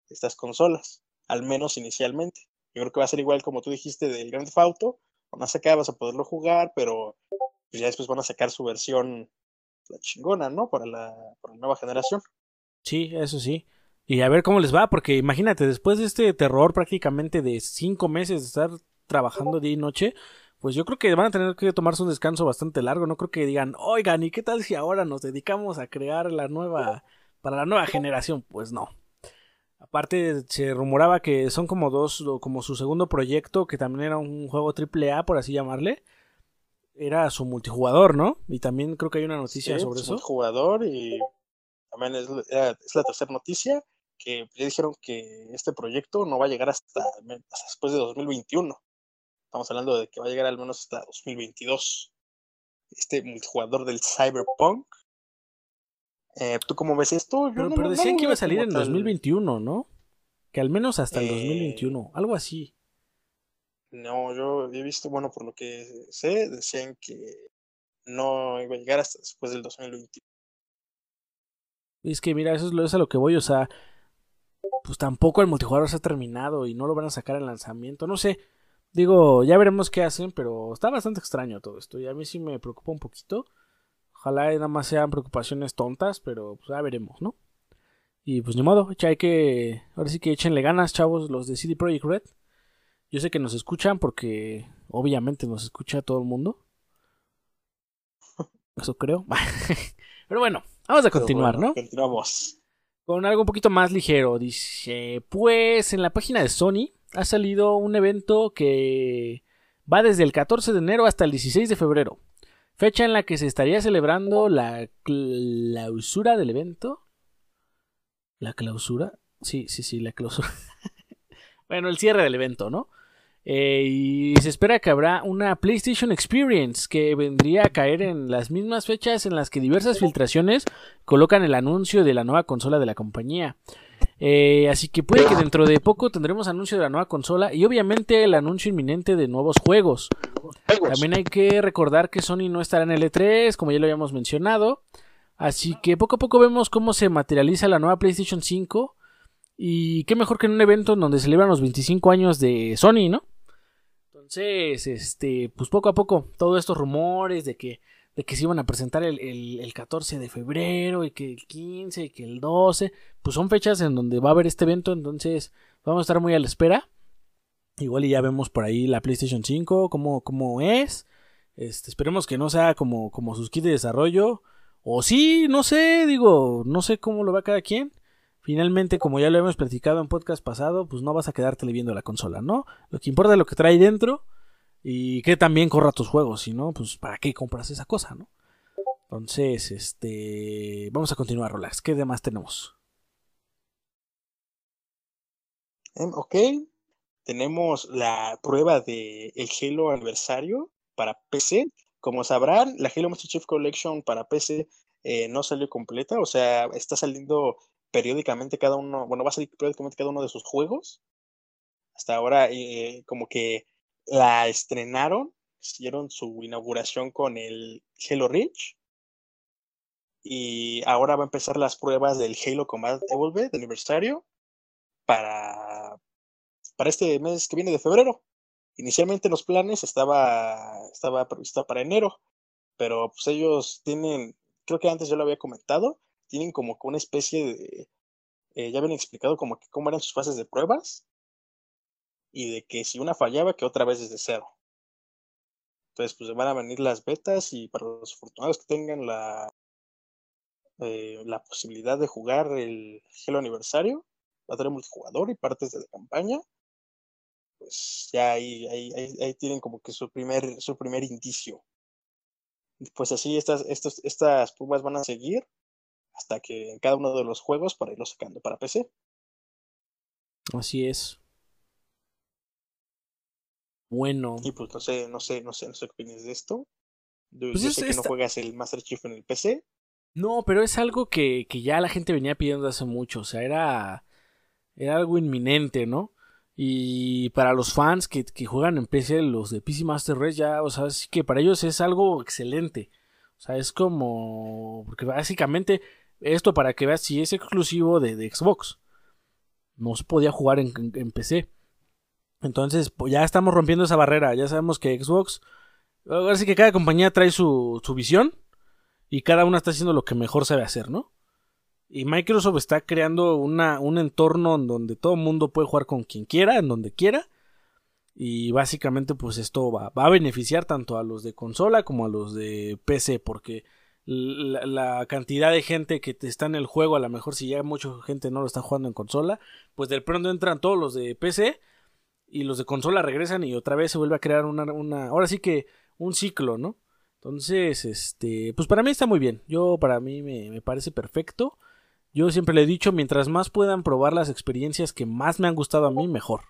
de estas consolas, al menos inicialmente. Yo creo que va a ser igual como tú dijiste del Grand Theft Auto. Cuando acá vas a poderlo jugar, pero pues, ya después van a sacar su versión la chingona, ¿no? Para la, para la nueva generación. Sí, eso sí. Y a ver cómo les va, porque imagínate, después de este terror prácticamente de cinco meses de estar trabajando día y noche, pues yo creo que van a tener que tomarse un descanso bastante largo. No creo que digan, oigan, ¿y qué tal si ahora nos dedicamos a crear la nueva, para la nueva generación? Pues no. Aparte, se rumoraba que son como dos, como su segundo proyecto, que también era un juego triple A, por así llamarle. Era su multijugador, ¿no? Y también creo que hay una noticia sobre eso. Multijugador y también es, la tercera noticia que ya dijeron que este proyecto no va a llegar hasta, después de 2021. Estamos hablando de que va a llegar al menos hasta 2022. Este multijugador del Cyberpunk eh, ¿Tú cómo ves esto? pero, decían que iba a salir en 2021, ¿no? Que al menos hasta el 2021, eh, algo así. No, yo he visto, bueno, por lo que sé, decían que no iba a llegar hasta después del 2021. Es que mira, eso es, lo, es a lo que voy, o sea, pues tampoco el multijugador se ha terminado y no lo van a sacar en lanzamiento, no sé. Digo, ya veremos qué hacen, pero está bastante extraño todo esto y a mí sí me preocupa un poquito. Ojalá nada más sean preocupaciones tontas, pero pues ya veremos, ¿no? Y pues ni modo, ya hay que. Ahora sí que échenle ganas, chavos, los de CD Projekt Red. Yo sé que nos escuchan porque obviamente nos escucha todo el mundo. Eso creo. Pero bueno, vamos a continuar, ¿no? Continuamos. Con algo un poquito más ligero. Dice, pues en la página de Sony ha salido un evento que va desde el 14 de enero hasta el 16 de febrero fecha en la que se estaría celebrando la clausura del evento. ¿La clausura? Sí, sí, sí, la clausura. bueno, el cierre del evento, ¿no? Eh, y se espera que habrá una PlayStation Experience que vendría a caer en las mismas fechas en las que diversas filtraciones colocan el anuncio de la nueva consola de la compañía. Eh, así que puede que dentro de poco tendremos anuncio de la nueva consola y obviamente el anuncio inminente de nuevos juegos. También hay que recordar que Sony no estará en el E3, como ya lo habíamos mencionado. Así que poco a poco vemos cómo se materializa la nueva PlayStation 5. Y qué mejor que en un evento en donde celebran los 25 años de Sony, ¿no? Entonces, este, pues poco a poco, todos estos rumores de que de que se iban a presentar el, el, 14 de febrero y que el 15 y que el 12, pues son fechas en donde va a haber este evento, entonces vamos a estar muy a la espera. Igual y ya vemos por ahí la PlayStation 5, cómo, cómo es. Este, esperemos que no sea como, como sus kits de desarrollo. O sí, no sé, digo, no sé cómo lo va cada quien. finalmente, como ya lo hemos platicado en podcast pasado, pues no vas a quedarte viendo la consola, ¿no? Lo que importa es lo que trae dentro y que también corra tus juegos, si no, pues ¿para qué compras esa cosa, no? Entonces, este, vamos a continuar, Rolax. ¿Qué demás tenemos? Em, ok, tenemos la prueba de el Halo aniversario para PC. Como sabrán, la Halo Master Chief Collection para PC eh, no salió completa, o sea, está saliendo periódicamente cada uno, bueno, va a salir periódicamente cada uno de sus juegos. Hasta ahora, eh, como que la estrenaron, hicieron su inauguración con el Halo Reach. Y ahora va a empezar las pruebas del Halo Combat Evolved de aniversario para, para este mes que viene de febrero. Inicialmente los planes estaba, estaba previsto para enero, pero pues ellos tienen, creo que antes yo lo había comentado, tienen como una especie de, eh, ya habían explicado como que cómo eran sus fases de pruebas y de que si una fallaba, que otra vez desde cero. Entonces, pues van a venir las betas y para los afortunados que tengan la, eh, la posibilidad de jugar el Halo Aniversario, va a tener multijugador y partes de la campaña. Pues ya ahí, ahí, ahí, tienen como que su primer, su primer indicio. Pues así estas, estas, estas pruebas van a seguir hasta que en cada uno de los juegos para irlo sacando para PC. Así es. Bueno. Y pues no sé, no sé, no sé, no sé qué opinas de esto. Pues yo, sé que no juegas el Master Chief en el PC. No, pero es algo que, que ya la gente venía pidiendo hace mucho. O sea, era, era algo inminente, ¿no? Y para los fans que, que, juegan en PC, los de PC Master Race, ya, o sea, sí que para ellos es algo excelente. O sea, es como. Porque básicamente, esto para que veas si es exclusivo de, de Xbox. No se podía jugar en, en PC. Entonces, pues ya estamos rompiendo esa barrera. Ya sabemos que Xbox. Ahora sí que cada compañía trae su, visión. Y cada una está haciendo lo que mejor sabe hacer, ¿no? Y Microsoft está creando una, un entorno en donde todo el mundo puede jugar con quien quiera, en donde quiera. Y básicamente, pues esto va, va a beneficiar tanto a los de consola como a los de PC. Porque la, la, cantidad de gente que está en el juego, a lo mejor si ya mucha gente no lo está jugando en consola, pues de pronto entran todos los de PC y los de consola regresan y otra vez se vuelve a crear una, una ahora sí que un ciclo, ¿no? Entonces, este, pues para mí está muy bien. Yo, para mí me, me, parece perfecto. Yo siempre le he dicho, mientras más puedan probar las experiencias que más me han gustado a mí, mejor.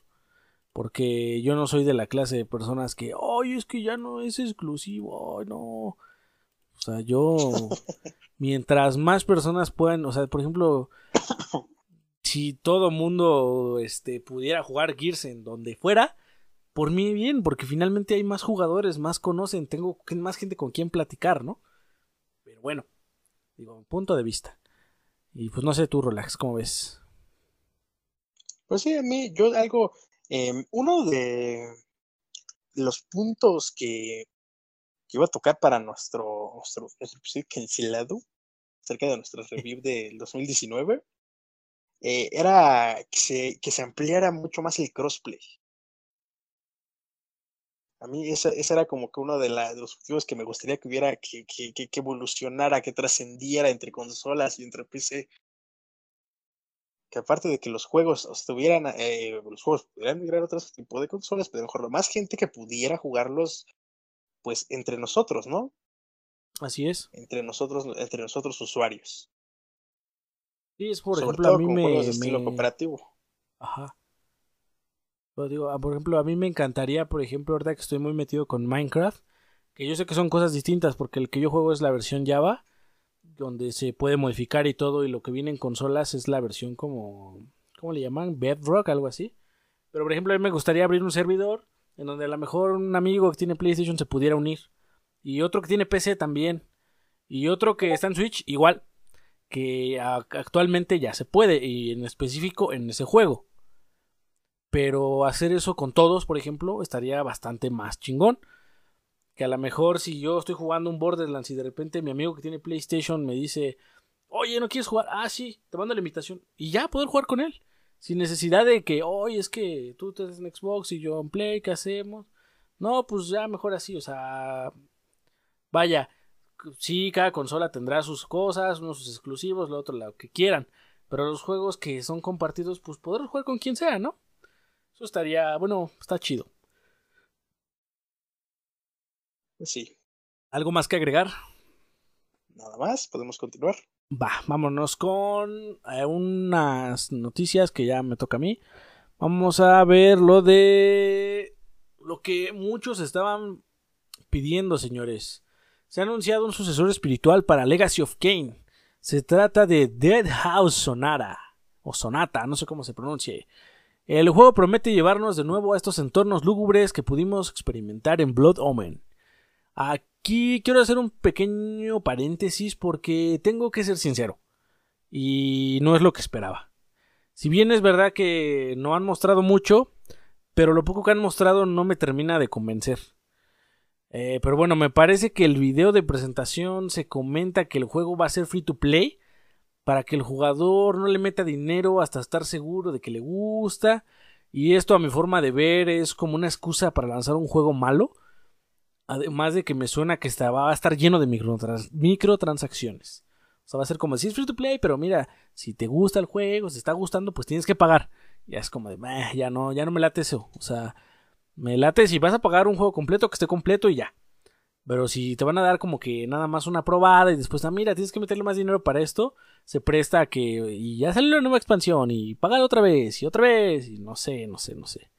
Porque yo no soy de la clase de personas que, ay, es que ya no es exclusivo, ay, no. O sea, yo, mientras más personas puedan, o sea, por ejemplo, si todo mundo este, pudiera jugar Gears en donde fuera, por mí bien, porque finalmente hay más jugadores, más conocen, tengo más gente con quien platicar, ¿no? Pero bueno, digo, punto de vista. Y pues no sé tú, Relax, ¿cómo ves? Pues sí, a mí, yo algo, eh, uno de los puntos que, que, iba a tocar para nuestro, nuestro, nuestro cancelado, cerca de nuestra review del 2019, eh, era que se, que se ampliara mucho más el crossplay. A mí ese, era como que uno de, de, los objetivos que me gustaría que hubiera, que, que, que evolucionara, que trascendiera entre consolas y entre PC. Que aparte de que los juegos estuvieran, eh, los juegos pudieran migrar a otro tipo de consolas, pero mejor más gente que pudiera jugarlos, pues entre nosotros, ¿no? Así es. Entre nosotros, entre nosotros usuarios. Sí, es por ejemplo, a mí me, estilo cooperativo. Ajá. Pero digo, ah, por ejemplo, a mí me encantaría, por ejemplo, ahorita que estoy muy metido con Minecraft, que yo sé que son cosas distintas, porque el que yo juego es la versión Java, donde se puede modificar y todo, y lo que viene en consolas es la versión como, ¿cómo le llaman? Bedrock, algo así. Pero, por ejemplo, a mí me gustaría abrir un servidor en donde a lo mejor un amigo que tiene PlayStation se pudiera unir, y otro que tiene PC también, y otro que está en Switch, igual, que actualmente ya se puede y en específico en ese juego. Pero hacer eso con todos, por ejemplo, estaría bastante más chingón. Que a lo mejor si yo estoy jugando un Borderlands y de repente mi amigo que tiene PlayStation me dice, oye, ¿no quieres jugar? Ah, sí, te mando la invitación. Y ya poder jugar con él. Sin necesidad de que, oye, es que tú estás en Xbox y yo en Play, ¿qué hacemos? No, pues ya mejor así, o sea, vaya, sí, cada consola tendrá sus cosas, unos sus exclusivos, lo otro lo que quieran. Pero los juegos que son compartidos, pues poder jugar con quien sea, ¿no? Eso estaría, bueno, está chido. Pues sí. ¿Algo más que agregar? Nada más, podemos continuar. Va, vámonos con eh, unas noticias que ya me toca a mí. Vamos a ver lo de lo que muchos estaban pidiendo, señores. Se ha anunciado un sucesor espiritual para Legacy of Kane. Se trata de Dead House Sonata, o Sonata, no sé cómo se pronuncie. El juego promete llevarnos de nuevo a estos entornos lúgubres que pudimos experimentar en Blood Omen. Aquí quiero hacer un pequeño paréntesis porque tengo que ser sincero. Y no es lo que esperaba. Si bien es verdad que no han mostrado mucho, pero lo poco que han mostrado no me termina de convencer. Eh, pero bueno, me parece que el video de presentación se comenta que el juego va a ser free to play para que el jugador no le meta dinero hasta estar seguro de que le gusta. Y esto a mi forma de ver es como una excusa para lanzar un juego malo Además de que me suena que va a estar lleno de microtransacciones. O sea, va a ser como si es free to play, pero mira, si te gusta el juego, si está gustando, pues tienes que pagar. Ya es como de, ya no, ya no me late eso. O sea, me late si vas a pagar un juego completo, que esté completo y ya. Pero si te van a dar como que nada más una probada y después, ah, mira, tienes que meterle más dinero para esto, se presta a que, y ya sale la nueva expansión y pagar otra vez y otra vez y no sé, no sé, no sé.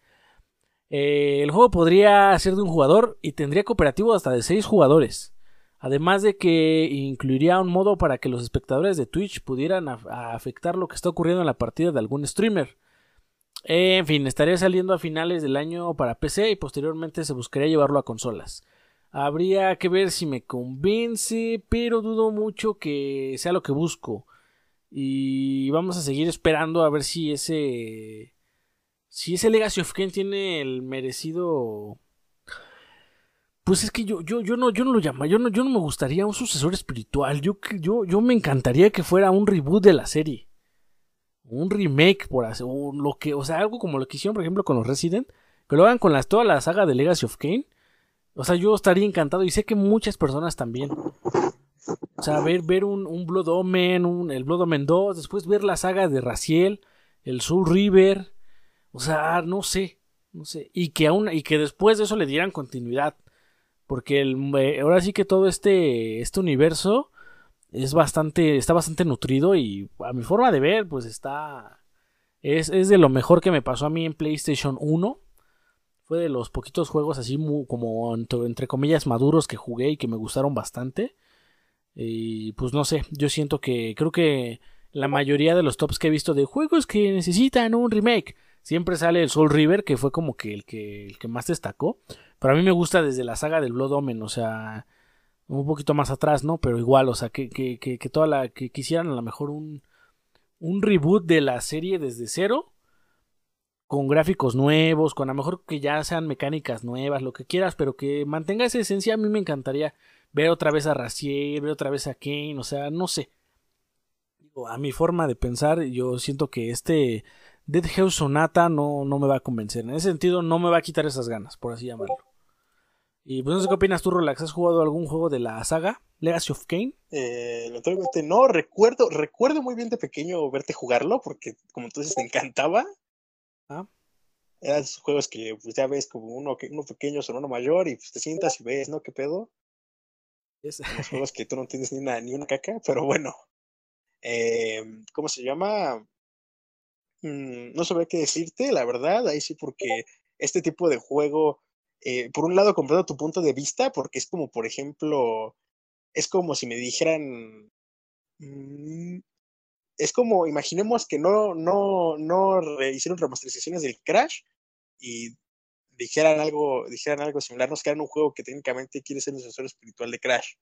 Eh, el juego podría ser de un jugador y tendría cooperativo hasta de 6 jugadores. Además de que incluiría un modo para que los espectadores de Twitch pudieran afectar lo que está ocurriendo en la partida de algún streamer. En fin, estaría saliendo a finales del año para PC y posteriormente se buscaría llevarlo a consolas. Habría que ver si me convence, pero dudo mucho que sea lo que busco. Y vamos a seguir esperando a ver si ese si ese Legacy of Kain tiene el merecido. Pues es que yo, yo, yo no, yo no lo llamo, yo no, yo no me gustaría un sucesor espiritual. Yo, yo, yo me encantaría que fuera un reboot de la serie. Un remake, por hacer, o lo que, o sea, algo como lo que hicieron, por ejemplo, con los Resident. Que lo hagan con las, toda la saga de Legacy of Kain. O sea, yo estaría encantado y sé que muchas personas también. O sea, ver, ver un, Blood Omen, el Blood Omen 2, después ver la saga de Raciel, el Soul River, o sea, no sé, no sé. Y que aún, y que después de eso le dieran continuidad. Porque el, eh, ahora sí que todo este, este universo es bastante, está bastante nutrido y a mi forma de ver, pues está, es, es de lo mejor que me pasó a mí en PlayStation 1. Fue de los poquitos juegos así como entre comillas maduros que jugué y que me gustaron bastante. Y pues no sé, yo siento que creo que la mayoría de los tops que he visto de juegos que necesitan un remake Siempre sale el Soul River, que fue como que el que, el que más destacó. Pero a mí me gusta desde la saga del Blood Omen, o sea, un poquito más atrás, ¿no? Pero igual, o sea, que, que, que, toda la. que quisieran a lo mejor un, un reboot de la serie desde cero. Con gráficos nuevos, con a lo mejor que ya sean mecánicas nuevas, lo que quieras, pero que mantenga esa esencia. A mí me encantaría ver otra vez a Raciel, ver otra vez a Kane, o sea, no sé. A mi forma de pensar, yo siento que este Dead House Sonata no, no me va a convencer. En ese sentido, no me va a quitar esas ganas, por así llamarlo. Y pues no sé qué opinas tú, Relax. ¿Has jugado algún juego de la saga Legacy of Kane? Eh, no, recuerdo, recuerdo muy bien de pequeño verte jugarlo, porque como tú dices, te encantaba. Ah. Eran esos juegos que pues, ya ves como uno, uno pequeño son uno mayor, y pues te sientas y ves, ¿no? ¿Qué pedo? Es... Los juegos que tú no tienes ni una, ni una caca, pero bueno. Eh, ¿Cómo se llama? Mm, no sabría qué decirte, la verdad, ahí sí, porque este tipo de juego, eh, por un lado, comprendo tu punto de vista, porque es como, por ejemplo, es como si me dijeran, mm, es como, imaginemos que no, no, no hicieron remasterizaciones del Crash y dijeran algo, dijeran algo similar, nos quedan un juego que técnicamente quiere ser un sucesor espiritual de Crash.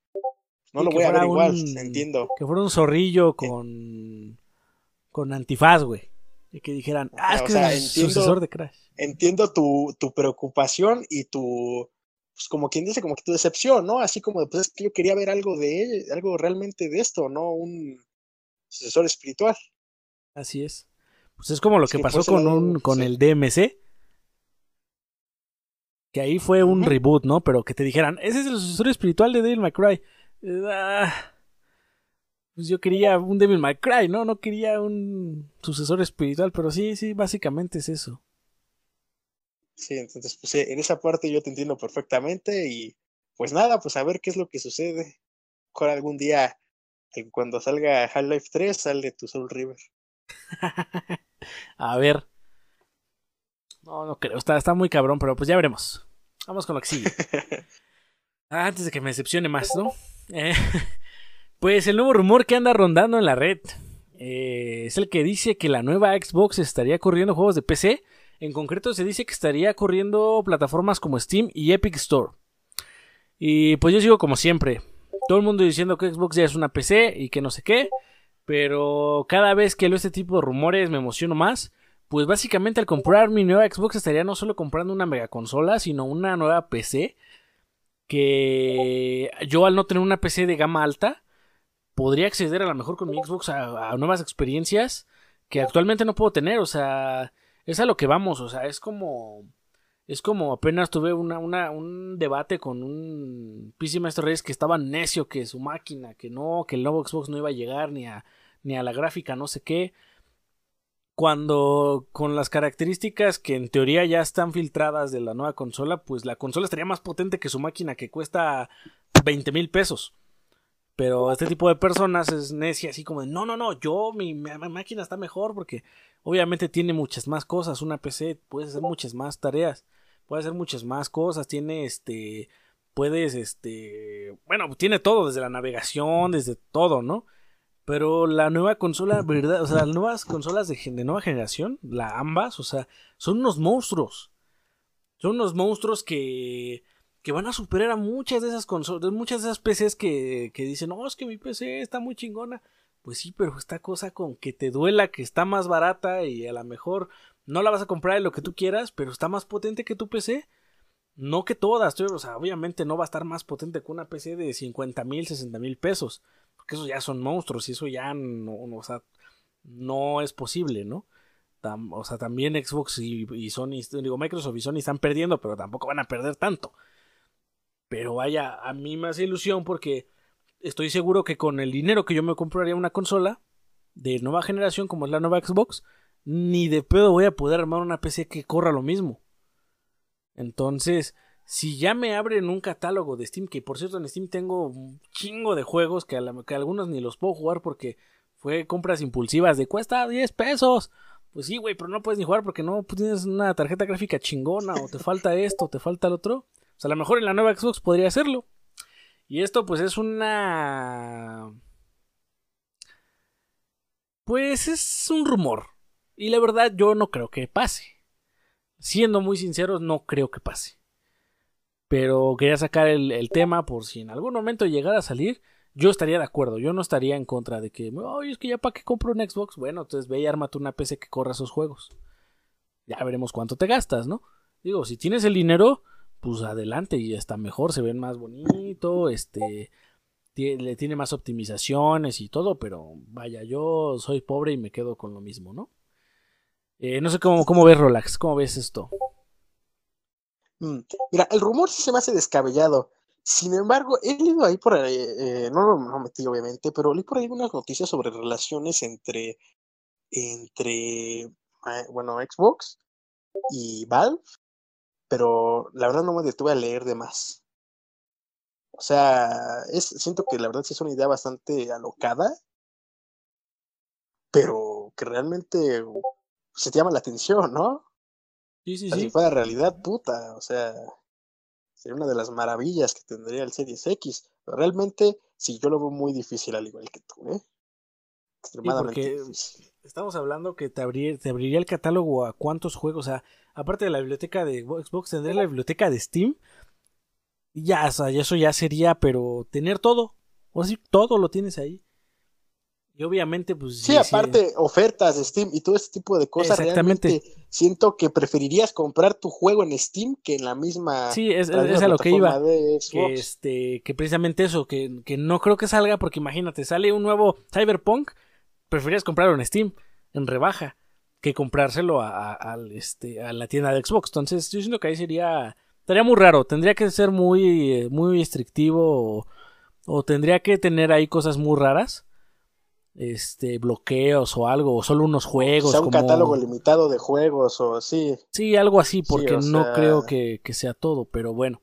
No lo voy a ver igual, entiendo. Que fuera un zorrillo con, con antifaz, güey. Y que dijeran, ah, es que es sucesor de Crash. Entiendo tu, tu preocupación y tu, pues como quien dice, como que tu decepción, ¿no? Así como, pues es que yo quería ver algo de algo realmente de esto, ¿no? Un sucesor espiritual. Así es. Pues es como lo que pasó con, un, con el DMC. Que ahí fue un reboot, ¿no? Pero que te dijeran, ese es el sucesor espiritual de Devil May Cry. Ah, Pues yo quería un Devil May Cry, ¿no? No quería un sucesor espiritual, pero sí, sí, básicamente es eso. Sí, entonces, pues en esa parte yo te entiendo perfectamente y pues nada, pues a ver qué es lo que sucede. Con algún día, eh, cuando salga Half-Life 3, sale tu Soul River. a ver. No, no creo, está, está muy cabrón, pero pues ya veremos. Vamos con lo que sigue. Antes de que me decepcione más, ¿no? Eh, pues el nuevo rumor que anda rondando en la red eh, es el que dice que la nueva Xbox estaría corriendo juegos de PC. En concreto se dice que estaría corriendo plataformas como Steam y Epic Store. Y pues yo sigo como siempre. Todo el mundo diciendo que Xbox ya es una PC y que no sé qué. Pero cada vez que leo este tipo de rumores me emociono más. Pues básicamente al comprar mi nueva Xbox estaría no solo comprando una mega consola, sino una nueva PC. Que yo al no tener una PC de gama alta, podría acceder a lo mejor con mi Xbox a, a nuevas experiencias que actualmente no puedo tener. O sea, es a lo que vamos. O sea, es como es como apenas tuve una, una, un debate con un PC Maestro Reyes que estaba necio que su máquina, que no, que el nuevo Xbox no iba a llegar ni a, ni a la gráfica, no sé qué. Cuando con las características que en teoría ya están filtradas de la nueva consola, pues la consola estaría más potente que su máquina que cuesta 20 mil pesos. Pero este tipo de personas es necia, así como de, no, no, no, yo, mi, mi, máquina está mejor porque obviamente tiene muchas más cosas. Una PC puede hacer muchas más tareas puede hacer muchas más cosas, tiene este, puedes, este, bueno, tiene todo, desde la navegación, desde todo, ¿no? Pero la nueva consola, ¿verdad? O sea, las nuevas consolas de, de nueva generación, la ambas, o sea, son unos monstruos. Son unos monstruos que, que van a superar a muchas de esas consolas, muchas de esas PCs que, que dicen, no, es que mi PC está muy chingona. Pues sí, pero esta cosa con que te duela que está más barata y a lo mejor no la vas a comprar de lo que tú quieras, pero está más potente que tu PC. No que todas, o sea, obviamente no va a estar más potente que una PC de 50 mil, 60 mil pesos. Porque esos ya son monstruos y eso ya no, o sea, no es posible, ¿no? o sea, también Xbox y, y, Sony, digo, Microsoft y Sony están perdiendo, pero tampoco van a perder tanto. Pero vaya, a mí me hace ilusión porque estoy seguro que con el dinero que yo me compraría una consola de nueva generación como es la nueva Xbox, ni de pedo voy a poder armar una PC que corra lo mismo. Entonces, si ya me abren un catálogo de Steam, que por cierto en Steam tengo un chingo de juegos que, que algunos ni los puedo jugar porque fue compras impulsivas de cuesta 10 pesos. Pues sí, güey, pero no puedes ni jugar porque no tienes una tarjeta gráfica chingona o te falta esto, o te falta el otro. O sea, a lo mejor en la nueva Xbox podría hacerlo. Y esto pues es una... Pues es un rumor. Y la verdad yo no creo que pase. Siendo muy sinceros, no creo que pase. Pero quería sacar el, tema por si en algún momento llegara a salir. Yo estaría de acuerdo, yo no estaría en contra de que, oye, es que ya para qué compro un Xbox. Bueno, entonces ve y ármate una PC que corra esos juegos. Ya veremos cuánto te gastas, ¿no? Digo, si tienes el dinero, pues adelante y está mejor, se ven más bonito, este, le tiene más optimizaciones y todo, pero vaya, yo soy pobre y me quedo con lo mismo, ¿no? Eh, no sé cómo, cómo ves, Rolax, ¿cómo ves esto? Mm, mira, el rumor sí se me hace descabellado. Sin embargo, he leído ahí por ahí, eh, no lo metí obviamente, pero leí por ahí unas noticias sobre relaciones entre, entre, eh, bueno, Xbox y Valve, pero la verdad no me detuve a leer de más. O sea, es, siento que la verdad sí es una idea bastante alocada, pero que realmente se te llama la atención, ¿no? Sí, sí, sí. Si fuera realidad, puta, o sea, sería una de las maravillas que tendría el Series X. Pero realmente, sí, yo lo veo muy difícil, al igual que tú, ¿eh? Extremadamente difícil. Estamos hablando que te, te abriría el catálogo a cuántos juegos, o sea, aparte de la biblioteca de Xbox, tendría la biblioteca de Steam. Y ya, o sea, eso ya sería, pero tener todo. O así, todo lo tienes ahí. Y obviamente, pues. Sí, aparte, ofertas de Steam y todo ese tipo de cosas. Exactamente. siento que preferirías comprar tu juego en Steam que en la misma. Sí, es, a lo que iba. Que, este, que precisamente eso, que, que, no creo que salga, porque imagínate, sale un nuevo Cyberpunk, preferirías comprarlo en Steam, en rebaja, que comprárselo a, este, a la tienda de Xbox. Entonces, yo siento que ahí sería. Estaría muy raro, tendría que ser muy, muy estrictivo o, o tendría que tener ahí cosas muy raras este bloqueos o algo, o solo unos juegos. O sea, un catálogo limitado de juegos o así. Sí, algo así, porque no creo que, que, sea todo, pero bueno.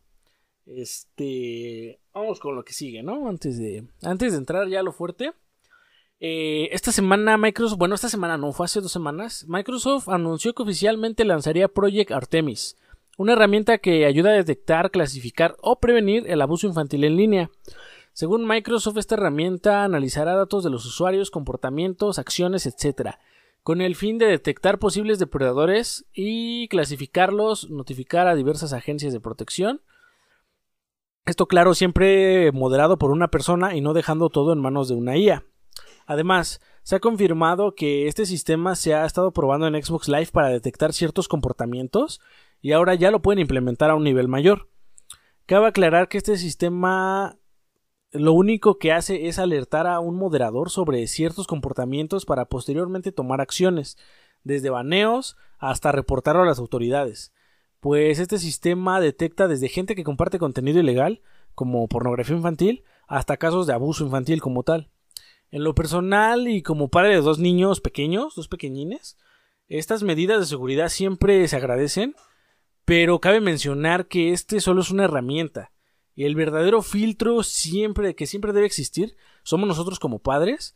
Este. Vamos con lo que sigue, ¿no? Antes de. Antes de entrar ya a lo fuerte. Eh, esta semana Microsoft, bueno, esta semana no, fue hace dos semanas, Microsoft anunció que oficialmente lanzaría Project Artemis, una herramienta que ayuda a detectar, clasificar o prevenir el abuso infantil en línea. Según Microsoft, esta herramienta analizará datos de los usuarios, comportamientos, acciones, etc., con el fin de detectar posibles depredadores y clasificarlos, notificar a diversas agencias de protección. Esto, claro, siempre moderado por una persona y no dejando todo en manos de una IA. Además, se ha confirmado que este sistema se ha estado probando en Xbox Live para detectar ciertos comportamientos y ahora ya lo pueden implementar a un nivel mayor. Cabe aclarar que este sistema lo único que hace es alertar a un moderador sobre ciertos comportamientos para posteriormente tomar acciones, desde baneos hasta reportarlo a las autoridades. Pues este sistema detecta desde gente que comparte contenido ilegal, como pornografía infantil, hasta casos de abuso infantil como tal. En lo personal y como padre de dos niños pequeños, dos pequeñines, estas medidas de seguridad siempre se agradecen, pero cabe mencionar que este solo es una herramienta. Y el verdadero filtro siempre, que siempre debe existir, somos nosotros como padres,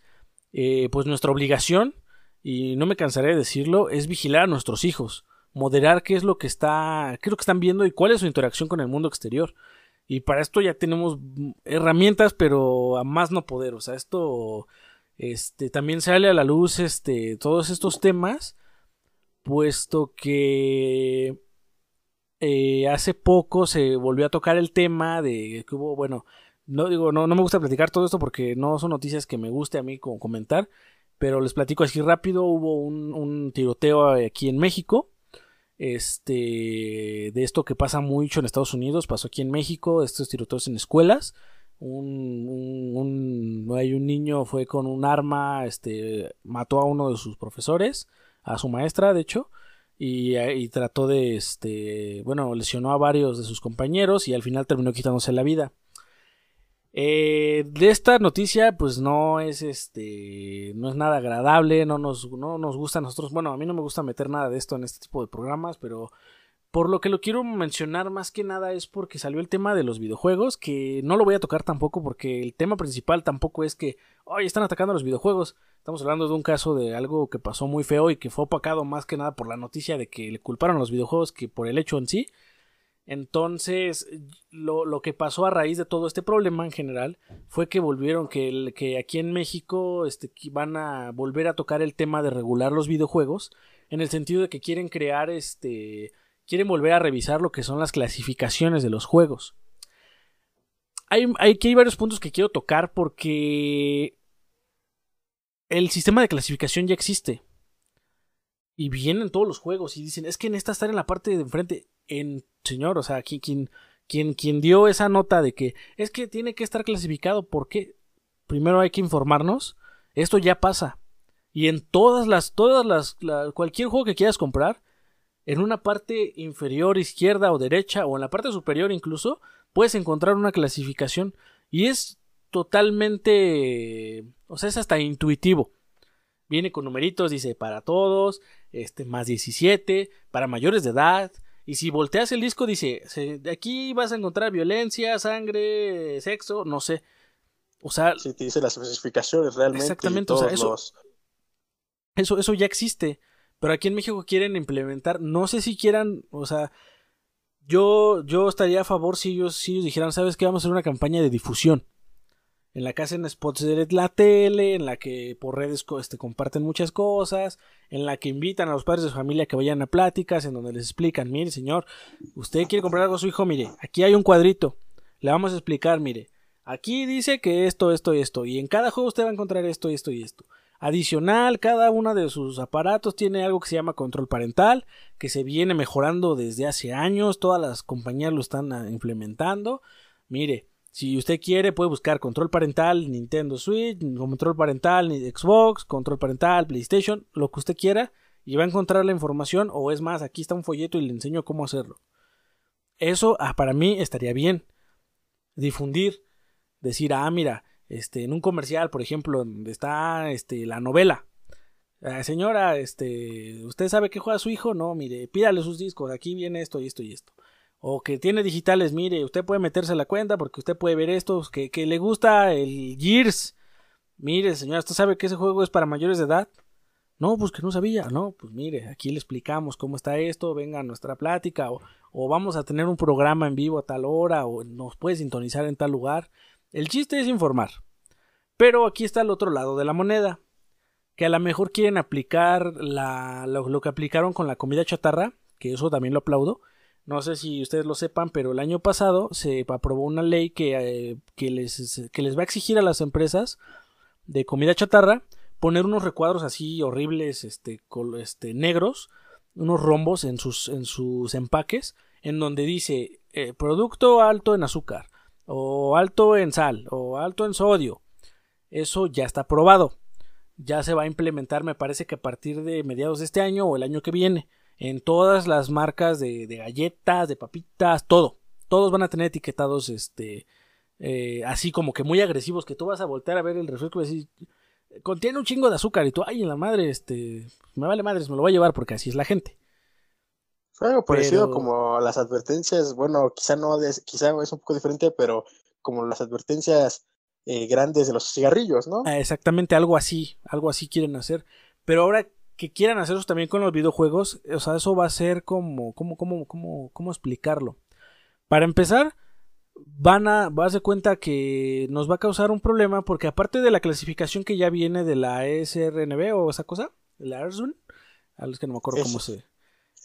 eh, pues nuestra obligación, y no me cansaré de decirlo, es vigilar a nuestros hijos, moderar qué es lo que está, qué es lo que están viendo y cuál es su interacción con el mundo exterior. Y para esto ya tenemos herramientas, pero a más no poder. O sea, esto este, también sale a la luz este, todos estos temas, puesto que eh, hace poco se volvió a tocar el tema de que hubo, bueno, no digo, no, no me gusta platicar todo esto porque no son noticias que me guste a mí comentar, pero les platico así rápido, hubo un, un tiroteo aquí en México este de esto que pasa mucho en Estados Unidos, pasó aquí en México, estos tiroteos en escuelas. Un, un, hay un niño fue con un arma, este, mató a uno de sus profesores, a su maestra, de hecho, y, y trató de, este, bueno, lesionó a varios de sus compañeros y al final terminó quitándose la vida. Eh, de esta noticia, pues no es este, no es nada agradable, no nos, no nos gusta a nosotros, bueno, a mí no me gusta meter nada de esto en este tipo de programas, pero por lo que lo quiero mencionar más que nada es porque salió el tema de los videojuegos, que no lo voy a tocar tampoco porque el tema principal tampoco es que, hoy están atacando a los videojuegos. Estamos hablando de un caso de algo que pasó muy feo y que fue opacado más que nada por la noticia de que le culparon a los videojuegos que por el hecho en sí. Entonces, lo, que pasó a raíz de todo este problema en general fue que volvieron, que, que aquí en México este, van a volver a tocar el tema de regular los videojuegos, en el sentido de que quieren crear, este, quieren volver a revisar lo que son las clasificaciones de los juegos. Hay, hay, hay varios puntos que quiero tocar porque el sistema de clasificación ya existe. Y vienen todos los juegos y dicen, es que en esta estar en la parte de enfrente en señor, o sea, quien, quien, dio esa nota de que es que tiene que estar clasificado porque primero hay que informarnos, esto ya pasa. Y en todas las, todas las, cualquier juego que quieras comprar, en una parte inferior, izquierda o derecha, o en la parte superior incluso, puedes encontrar una clasificación. Y es totalmente, o sea, es hasta intuitivo. Viene con numeritos, dice para todos, este, más 17, para mayores de edad, y si volteas el disco, dice, de aquí vas a encontrar violencia, sangre, sexo, no sé. O sea... Si te dice las especificaciones realmente. Exactamente, o sea, eso, eso, eso ya existe. Pero aquí en México quieren implementar, no sé si quieran, o sea, yo, yo estaría a favor si ellos, si ellos dijeran, ¿sabes qué? Vamos a hacer una campaña de difusión en la que hacen spots de la tele, en la que por redes este, comparten muchas cosas, en la que invitan a los padres de su familia que vayan a pláticas, en donde les explican, mire señor, usted quiere comprar algo a su hijo, mire, aquí hay un cuadrito, le vamos a explicar, mire, aquí dice que esto, esto y esto, y en cada juego usted va a encontrar esto, esto y esto. Adicional, cada uno de sus aparatos tiene algo que se llama control parental, que se viene mejorando desde hace años, todas las compañías lo están ah, implementando. Mire, si usted quiere, puede buscar control parental Nintendo Switch, control parental Xbox, control parental PlayStation, lo que usted quiera, y va a encontrar la información, o es más, aquí está un folleto y le enseño cómo hacerlo. Eso ah, para mí estaría bien. Difundir, decir, ah, mira, este, en un comercial, por ejemplo, donde está este, la novela. Ah, señora, este, ¿usted sabe qué juega su hijo? No, mire, pídale sus discos, aquí viene esto y esto y esto. O que tiene digitales, mire, usted puede meterse a la cuenta porque usted puede ver estos, que, que le gusta el Gears. Mire, señora, ¿usted sabe que ese juego es para mayores de edad? No, pues que no sabía. No, pues mire, aquí le explicamos cómo está esto, venga a nuestra plática, o, o vamos a tener un programa en vivo a tal hora, o nos puede sintonizar en tal lugar. El chiste es informar. Pero aquí está el otro lado de la moneda. Que a lo mejor quieren aplicar la, lo, que aplicaron con la comida chatarra, que eso también lo aplaudo. No sé si ustedes lo sepan, pero el año pasado se aprobó una ley que, eh, que, les, que les va a exigir a las empresas de comida chatarra poner unos recuadros así horribles, este, este negros, unos rombos en sus, en sus empaques, en donde dice eh, producto alto en azúcar, o alto en sal, o alto en sodio. Eso ya está aprobado. Ya se va a implementar, me parece que a partir de mediados de este año o el año que viene, en todas las marcas de, galletas, de papitas, todo. Todos van a tener etiquetados, este, eh, así como que muy agresivos, que tú vas a voltear a ver el refresco y decir, contiene un chingo de azúcar y tú, ay, en la madre, este, me vale madres, me lo voy a llevar porque así es la gente. Fue algo parecido como las advertencias, bueno, quizá no, quizá es un poco diferente, pero como las advertencias eh, grandes de los cigarrillos, ¿no? Ah, exactamente, algo así, algo así quieren hacer. Pero ahora que quieran hacer eso también con los videojuegos, o sea, eso va a ser como, ¿cómo, cómo, cómo, cómo explicarlo? Para empezar, van a, vas de cuenta que nos va a causar un problema porque aparte de la clasificación que ya viene de la ESRNB o esa cosa, la ERSUN, a los que no me acuerdo cómo se...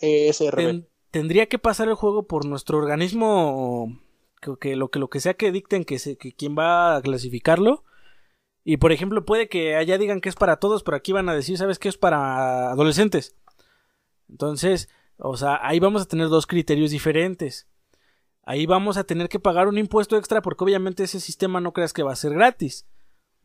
ESRB. tendría que pasar el juego por nuestro organismo que, lo que lo que sea que dicten que, se, que quien va a clasificarlo y por ejemplo puede que allá digan que es para todos pero aquí van a decir sabes que es para adolescentes entonces o sea ahí vamos a tener dos criterios diferentes ahí vamos a tener que pagar un impuesto extra porque obviamente ese sistema no creas que va a ser gratis.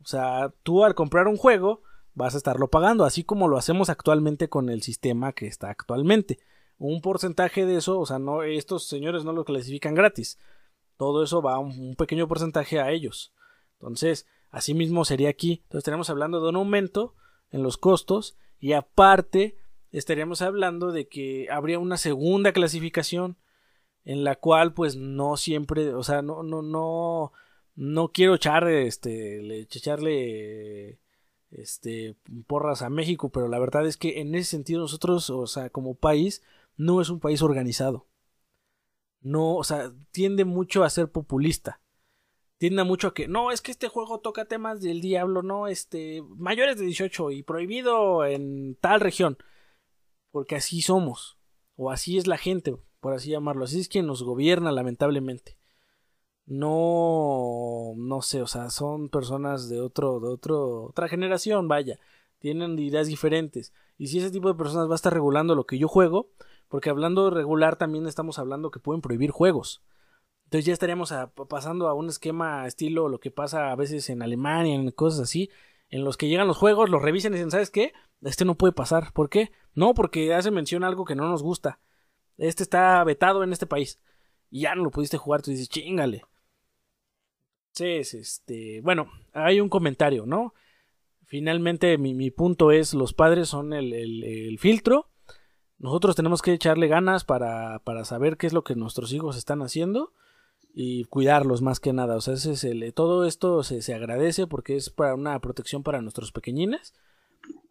O sea, tú al comprar un juego vas a estarlo pagando, así como lo hacemos actualmente con el sistema que está actualmente. Un porcentaje de eso, o sea, no estos señores no lo clasifican gratis. Todo eso va un, un pequeño porcentaje a ellos. Entonces, así mismo sería aquí. Entonces, estaríamos hablando de un aumento en los costos y aparte estaríamos hablando de que habría una segunda clasificación en la cual pues no siempre, o sea, no, no, no, no quiero echar, este, echarle, este, porras a México, pero la verdad es que en ese sentido nosotros, o sea, como país, no es un país organizado. No, o sea, tiende mucho a ser populista. Tiende mucho a que, no, es que este juego toca temas del diablo, no, este, mayores de 18 y prohibido en tal región. Porque así somos. O así es la gente por así llamarlo. Así es quien nos gobierna, lamentablemente. No, no sé, o sea, son personas de otro, de otro, otra generación, vaya. Tienen ideas diferentes. Y si ese tipo de personas va a estar regulando lo que yo juego, porque hablando de regular también estamos hablando que pueden prohibir juegos. Entonces ya estaríamos pasando a un esquema estilo lo que pasa a veces en Alemania, en cosas así, en los que llegan los juegos, los revisen y dicen, ¿sabes qué? Este no puede pasar. ¿Por qué? No, porque hace mención algo que no nos gusta este está vetado en este país. Y ya no lo pudiste jugar, tú dices, chingale. Entonces, este, bueno, hay un comentario, ¿no? Finalmente mi, punto es, los padres son el, filtro. Nosotros tenemos que echarle ganas para, para, saber qué es lo que nuestros hijos están haciendo y cuidarlos más que nada. O sea, ese es el, todo esto se, se agradece porque es para una protección para nuestros pequeñines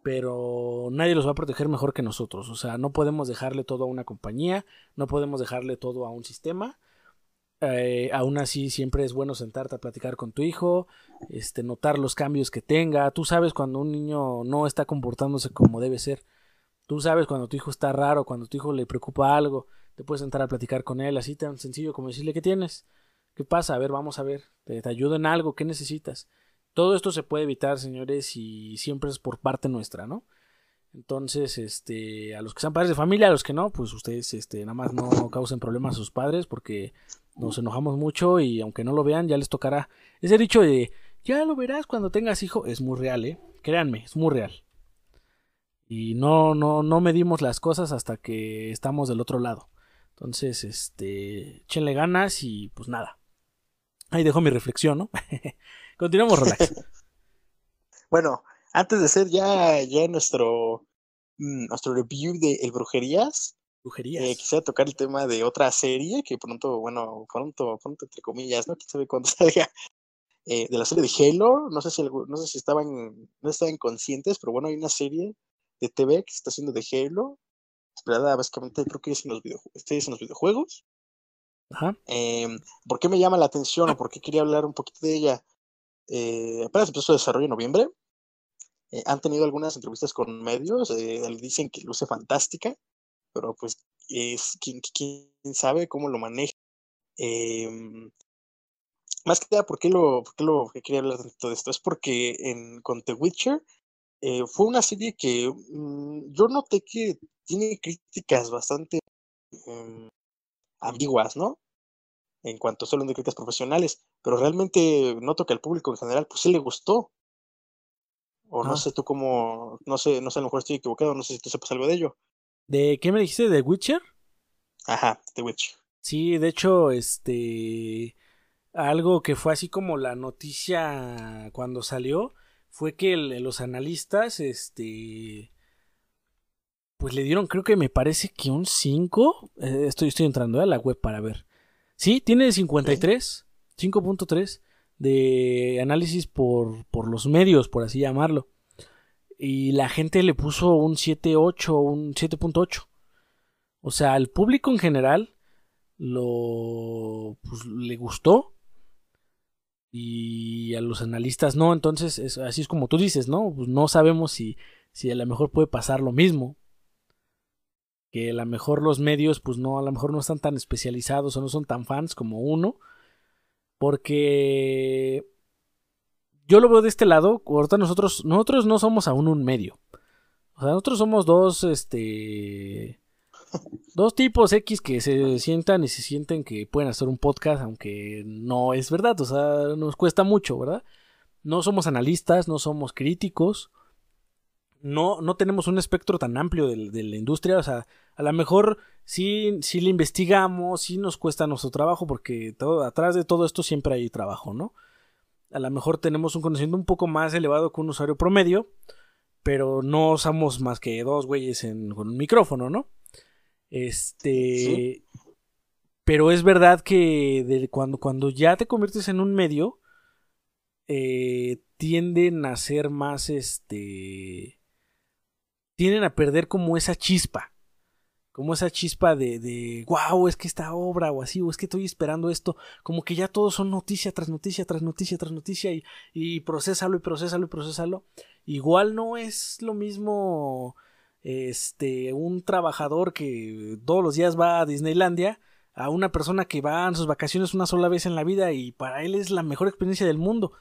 pero nadie los va a proteger mejor que nosotros. O sea, no podemos dejarle todo a una compañía, no podemos dejarle todo a un sistema. Eh, aún así, siempre es bueno sentarte a platicar con tu hijo, este, notar los cambios que tenga. Tú sabes cuando un niño no está comportándose como debe ser. Tú sabes cuando tu hijo está raro, cuando tu hijo le preocupa algo. Te puedes sentar a platicar con él, así tan sencillo como decirle qué tienes, qué pasa, a ver, vamos a ver, te, te ayudo en algo, qué necesitas. Todo esto se puede evitar, señores, y siempre es por parte nuestra, ¿no? Entonces, este, a los que sean padres de familia, a los que no, pues ustedes, este, nada más no causen problemas a sus padres porque nos enojamos mucho y aunque no lo vean, ya les tocará. Ese dicho de, ya lo verás cuando tengas hijo, es muy real, ¿eh? Créanme, es muy real. Y no, no, no medimos las cosas hasta que estamos del otro lado. Entonces, este, échenle ganas y pues nada. Ahí dejo mi reflexión, ¿no? Continuamos, relax. bueno, antes de hacer ya, ya nuestro, mm, nuestro review de El Brujerías, Brujerías. Eh, quisiera tocar el tema de otra serie que pronto, bueno, pronto, pronto, entre comillas, ¿no? Quién sabe cuándo salga. Eh, de la serie de Halo, no sé si no sé si estaban, no estaban conscientes, pero bueno, hay una serie de TV que se está haciendo de Halo, esperada básicamente creo que es en los, en los videojuegos. Ajá. Em, ¿Por qué me llama la atención o por qué quería hablar un poquito de ella? Eh, apenas empezó su desarrollo en noviembre. Eh, han tenido algunas entrevistas con medios, eh, dicen que luce fantástica, pero pues es quién, quién sabe cómo lo maneja. Em, más que nada, ¿por qué lo, por qué lo quería hablar de todo esto? Es porque en, con The Witcher eh, fue una serie que mm, yo noté que tiene críticas bastante em, ambiguas, ¿no? En cuanto solo de críticas profesionales, pero realmente noto que al público en general, pues sí le gustó. O no ah. sé tú cómo, no sé, no sé, a lo mejor estoy equivocado, no sé si tú sepas algo de ello. ¿De qué me dijiste? ¿De Witcher? Ajá, The Witcher. Sí, de hecho, este, algo que fue así como la noticia cuando salió, fue que los analistas, este, pues le dieron, creo que me parece que un 5. Eh, estoy, estoy entrando a la web para ver. Sí, tiene 53, 5.3 de análisis por, por los medios, por así llamarlo. Y la gente le puso un 7.8, un 7.8. O sea, al público en general lo pues, le gustó y a los analistas no, entonces así es como tú dices, ¿no? Pues no sabemos si, si a lo mejor puede pasar lo mismo. Que a lo mejor los medios, pues no, a lo mejor no están tan especializados o no son tan fans como uno. Porque yo lo veo de este lado, ahorita nosotros, nosotros no somos aún un medio. O sea, nosotros somos dos, este, Dos tipos X que se sientan y se sienten que pueden hacer un podcast, aunque no es verdad, o sea, nos cuesta mucho, ¿verdad? No somos analistas, no somos críticos, no, no tenemos un espectro tan amplio de, la industria, o sea, a lo mejor sí, sí le investigamos, sí nos cuesta nuestro trabajo, porque todo, atrás de todo esto siempre hay trabajo, ¿no? A lo mejor tenemos un conocimiento un poco más elevado que un usuario promedio, pero no somos más que dos güeyes con un micrófono, ¿no? Este. Pero es verdad que cuando, cuando ya te conviertes en un medio, eh, tienden a ser más este. Tienden a perder como esa chispa. Como esa chispa de, de wow, es que esta obra o así, o es que estoy esperando esto. Como que ya todos son noticia tras noticia, tras noticia, tras noticia, y, y procésalo y procésalo y procésalo. Igual no es lo mismo este, un trabajador que todos los días va a Disneylandia a una persona que va en sus vacaciones una sola vez en la vida y para él es la mejor experiencia del mundo.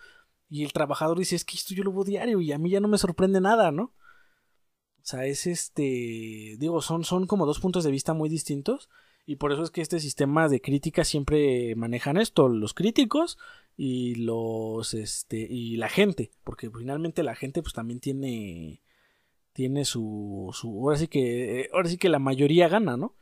Y el trabajador dice, es que esto yo lo veo diario y a mí ya no me sorprende nada, ¿no? O sea, es este, digo, son, son como dos puntos de vista muy distintos y por eso es que este sistema de crítica siempre manejan esto, los críticos y los, este, y la gente, porque finalmente la gente pues también tiene tiene su, su ahora sí que eh, ahora sí que la mayoría gana, ¿no?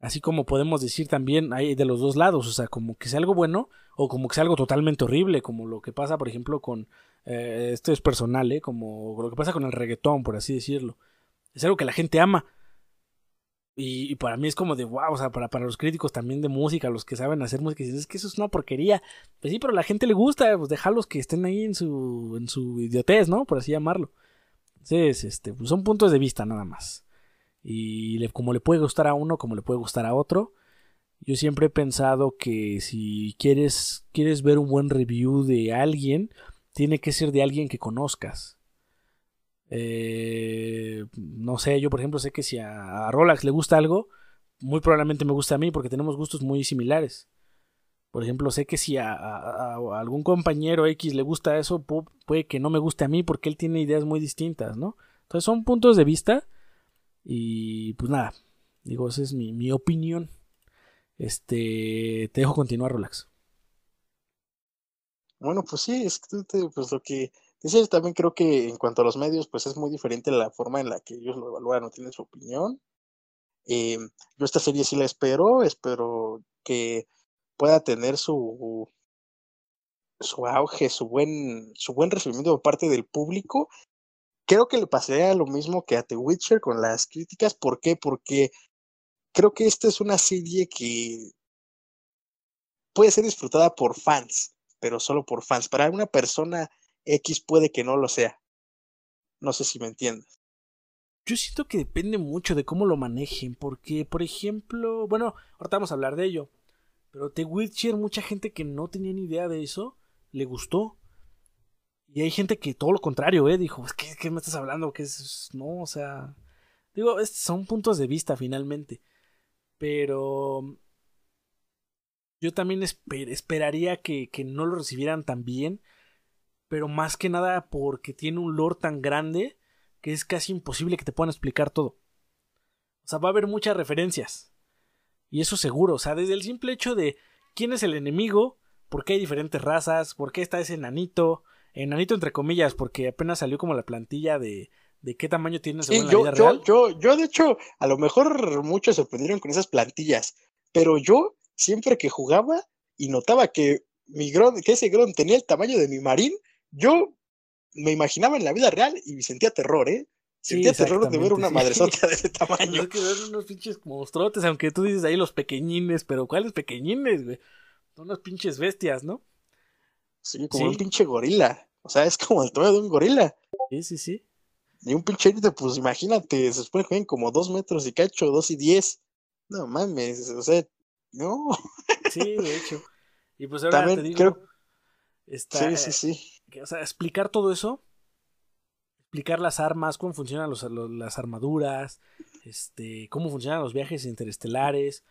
Así como podemos decir también hay de los dos lados, o sea, como que sea algo bueno o como que sea algo totalmente horrible, como lo que pasa, por ejemplo, con eh, esto es personal, ¿eh? Como lo que pasa con el reggaetón, por así decirlo. Es algo que la gente ama. Y, para mí es como de wow, o sea, para, para los críticos también de música, los que saben hacer música, dicen, es que eso es una porquería. Pues sí, pero a la gente le gusta, pues déjalos que estén ahí en su, en su idiotez, ¿no? Por así llamarlo. Entonces, este, pues, son puntos de vista nada más. Y como le puede gustar a uno, como le puede gustar a otro. Yo siempre he pensado que si quieres, quieres ver un buen review de alguien, tiene que ser de alguien que conozcas. Eh, no sé, yo por ejemplo sé que si a, a Rolax le gusta algo, muy probablemente me gusta a mí porque tenemos gustos muy similares. Por ejemplo, sé que si a, algún compañero X le gusta eso, puede que no me guste a mí porque él tiene ideas muy distintas, ¿no? Entonces son puntos de vista y pues nada, digo, esa es mi, mi opinión. Este, te dejo continuar, Relax. Bueno, pues sí, es que pues lo que dices también creo que en cuanto a los medios, pues es muy diferente la forma en la que ellos lo evalúan o tienen su opinión. Eh, yo esta serie sí la espero, espero que pueda tener su su auge, su buen, su buen recibimiento por parte del público, creo que le pasaría lo mismo que a The Witcher con las críticas. ¿Por qué? Porque creo que esta es una serie que puede ser disfrutada por fans, pero solo por fans. Para una persona X puede que no lo sea. No sé si me entiendes. Yo siento que depende mucho de cómo lo manejen, porque, por ejemplo, bueno, ahorita vamos a hablar de ello, pero The Witcher, mucha gente que no tenía ni idea de eso, le gustó. Y hay gente que todo lo contrario, ¿eh? Dijo, ¿qué, me estás hablando? ¿Qué es? No, o sea... Digo, son puntos de vista finalmente. Pero... Yo también esperaría que, que no lo recibieran tan bien. Pero más que nada porque tiene un lore tan grande que es casi imposible que te puedan explicar todo. O sea, va a haber muchas referencias. Y eso seguro. O sea, desde el simple hecho de quién es el enemigo, por qué hay diferentes razas, por qué está ese enanito, enanito entre comillas, porque apenas salió como la plantilla de, de qué tamaño tiene según yo, la vida yo, real. Yo, yo, de hecho, a lo mejor muchos se sorprendieron con esas plantillas, pero yo siempre que jugaba y notaba que mi Gron, que ese Gron tenía el tamaño de mi Marín, yo me imaginaba en la vida real y sentía terror, ¿eh? Sentía Sí, terror de ver una sí. madresota de ese Pues tamaño. es que ver unos pinches monstruotes, aunque tú dices ahí los pequeñines, pero ¿cuáles pequeñines, güey? Son unas pinches bestias, ¿no? Sí, como Sí. un pinche gorila. O sea, es como el tamaño de un gorila. Sí, sí, sí. Y un pinche pues imagínate, se supone que ven como dos metros y cacho, dos y diez. No mames, o sea, no. Sí, de hecho. Y pues ahora También te digo, creo- está, Sí, sí, sí. que, o sea, explicar todo eso, explicar las armas, cómo funcionan los- los- las armaduras, este, cómo funcionan los viajes interestelares.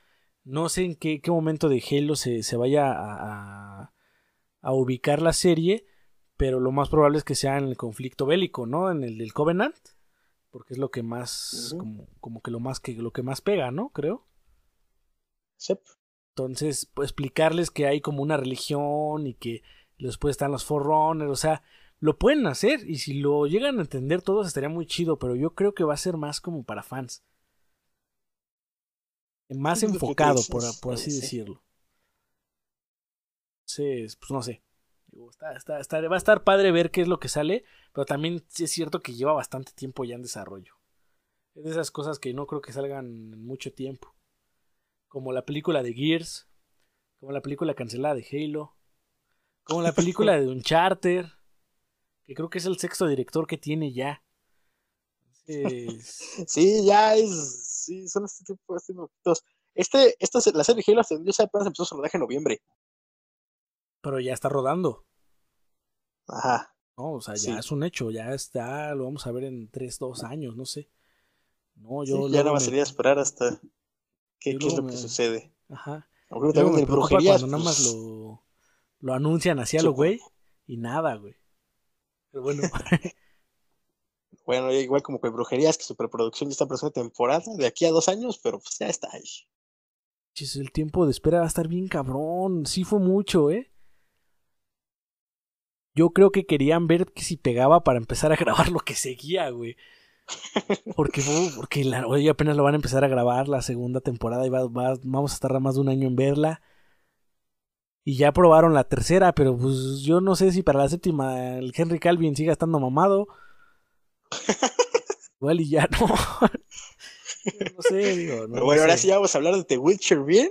No sé en qué, qué momento de Halo se, se vaya a, a- a ubicar la serie, pero lo más probable es que sea en el conflicto bélico, ¿no? En el del Covenant, porque es lo que más, como, como que lo más que lo que más pega, ¿no? Creo. Entonces, pues, explicarles que hay como una religión y que después están los Forerunners, o sea, lo pueden hacer y si lo llegan a entender todos estaría muy chido, pero yo creo que va a ser más como para fans. Más enfocado, por, sí, por así sí. decirlo. Entonces, pues no sé. Digo, está- está- está- va a estar padre ver qué es lo que sale, pero también es cierto que lleva bastante tiempo ya en desarrollo. Es de esas cosas que no creo que salgan en mucho tiempo. Como la película de Gears, como la película cancelada de Halo, como la película de Uncharted, que creo que es el sexto director que tiene ya. Sí, ya es. Sí, son este tipo este de poquitos. Este, esta, la serie Halo, yo sé, apenas empezó su rodaje en noviembre. pero ya está rodando. Ajá. No, o sea, ya Sí. es un hecho, ya está, lo vamos a ver en 3, 2 años, no sé. No, Sí, yo ya más me- sería esperar hasta qué, yo qué es lo que sucede. Ajá. También me de preocupa brujerías. cuando nada más pues, lo, lo anuncian así a lo supo- güey y nada, güey. Pero bueno, Bueno, igual como que brujerías, que su preproducción ya está en segunda temporada, de aquí a dos años, pero pues ya está ahí. el tiempo de espera va a estar bien cabrón. Sí fue mucho, ¿eh? Yo creo que querían ver que si pegaba para empezar a grabar lo que seguía, güey. Porque, porque la, apenas lo van a empezar a grabar la segunda temporada y va- va- vamos a tardar más de un año en verla. Y ya probaron la tercera, pero pues yo no sé si para la séptima el Henry Calvin siga estando mamado. Igual y ya no. no sé, digo. No, Pero bueno, ahora sí vamos a hablar de The Witcher bien.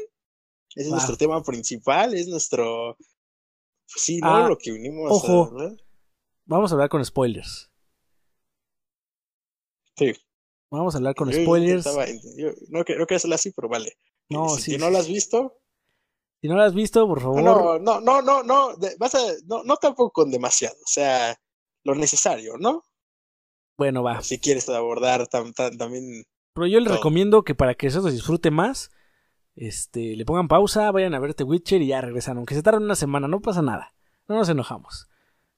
Ese es nuestro tema principal, es nuestro. Pues sí, ¿no? Ah, lo que vinimos ojo. a. Vamos a hablar con spoilers. Sí. Vamos a hablar con Yo spoilers. yo no creo que hacerlo así, pero vale. No, si, sí, no sí, lo has visto, Si no lo has visto, por favor. no, no, no, no, no, vas a, no, no tampoco con demasiado, o sea, lo necesario, ¿no? Bueno, va. Si quieres abordar tam- tam- también, Pero yo les recomiendo que para que eso se disfrute más, este, le pongan pausa, vayan a ver The Witcher y ya regresan. Aunque se tarden una semana, no pasa nada. No nos enojamos.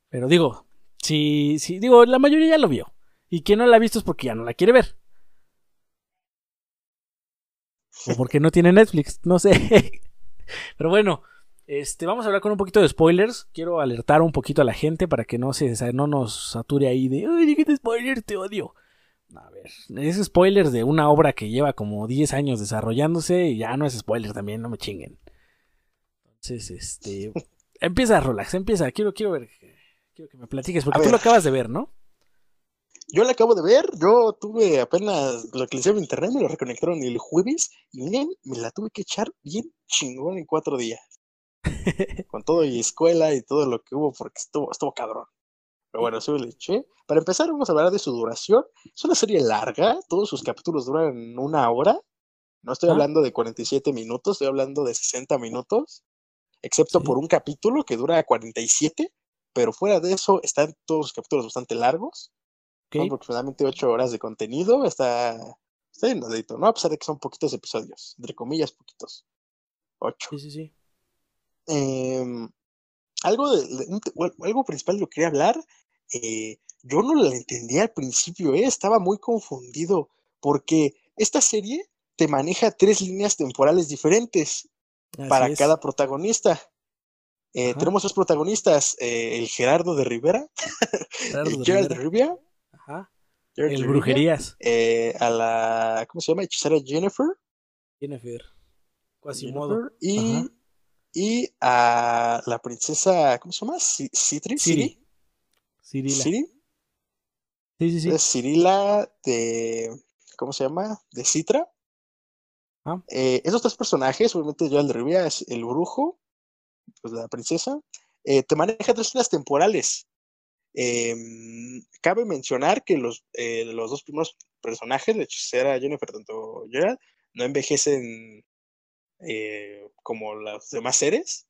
Pero digo, si, si, digo, la mayoría ya lo vio. Y quien no la ha visto es porque ya no la quiere ver. O porque no tiene Netflix, no sé. Pero bueno, este, vamos a hablar con un poquito de spoilers. Quiero alertar un poquito a la gente para que no se no nos sature ahí de, ay, dijiste spoilers, te odio. A ver, es spoilers de una obra que lleva como 10 años desarrollándose y ya no es spoiler también, no me chinguen. Entonces, este, Empieza, Rolax, empieza. Quiero, quiero ver. Quiero que me platiques, porque tú lo acabas de ver, ¿no? Yo la acabo de ver, yo tuve apenas lo que le hicieron en internet, me lo reconectaron el jueves y miren, me la tuve que echar bien chingón en cuatro días. Con todo y escuela y todo lo que hubo, porque estuvo, estuvo cabrón. Pero bueno, eso le eché. Para empezar, vamos a hablar de su duración. Es una serie larga, todos sus capítulos duran una hora. No estoy hablando de 47 minutos, estoy hablando de 60 minutos, excepto por un capítulo que dura 47, pero fuera de eso están todos los capítulos bastante largos. Son aproximadamente 8 horas de contenido, está, está bien ¿no? A pesar de que son poquitos episodios, entre comillas, poquitos. 8. Sí, sí, sí. Em, algo, de, algo principal de lo que quería hablar, eh, yo no la entendía al principio, eh, estaba muy confundido, porque esta serie te maneja tres líneas temporales diferentes para cada protagonista. Eh, tenemos dos protagonistas, el Gerardo de Rivera, el Gerald de Rivera, el Brujerías, eh, a la, ¿cómo se llama? Hechicera Jennifer. Jennifer, Quasimodo. y, y a la princesa, ¿cómo se llama? Citri, Siri. Cirila. ¿Siri? Sí, sí, sí. Es Cirila de, ¿cómo se llama? De Citra. Ah. Eh, esos tres personajes, obviamente ya el de Rivia es el brujo, pues la princesa, eh, te maneja tres líneas temporales. Em, cabe mencionar que los, eh, los dos primeros personajes, de hechicera Jennifer, tanto Gerald, no envejecen como los demás seres.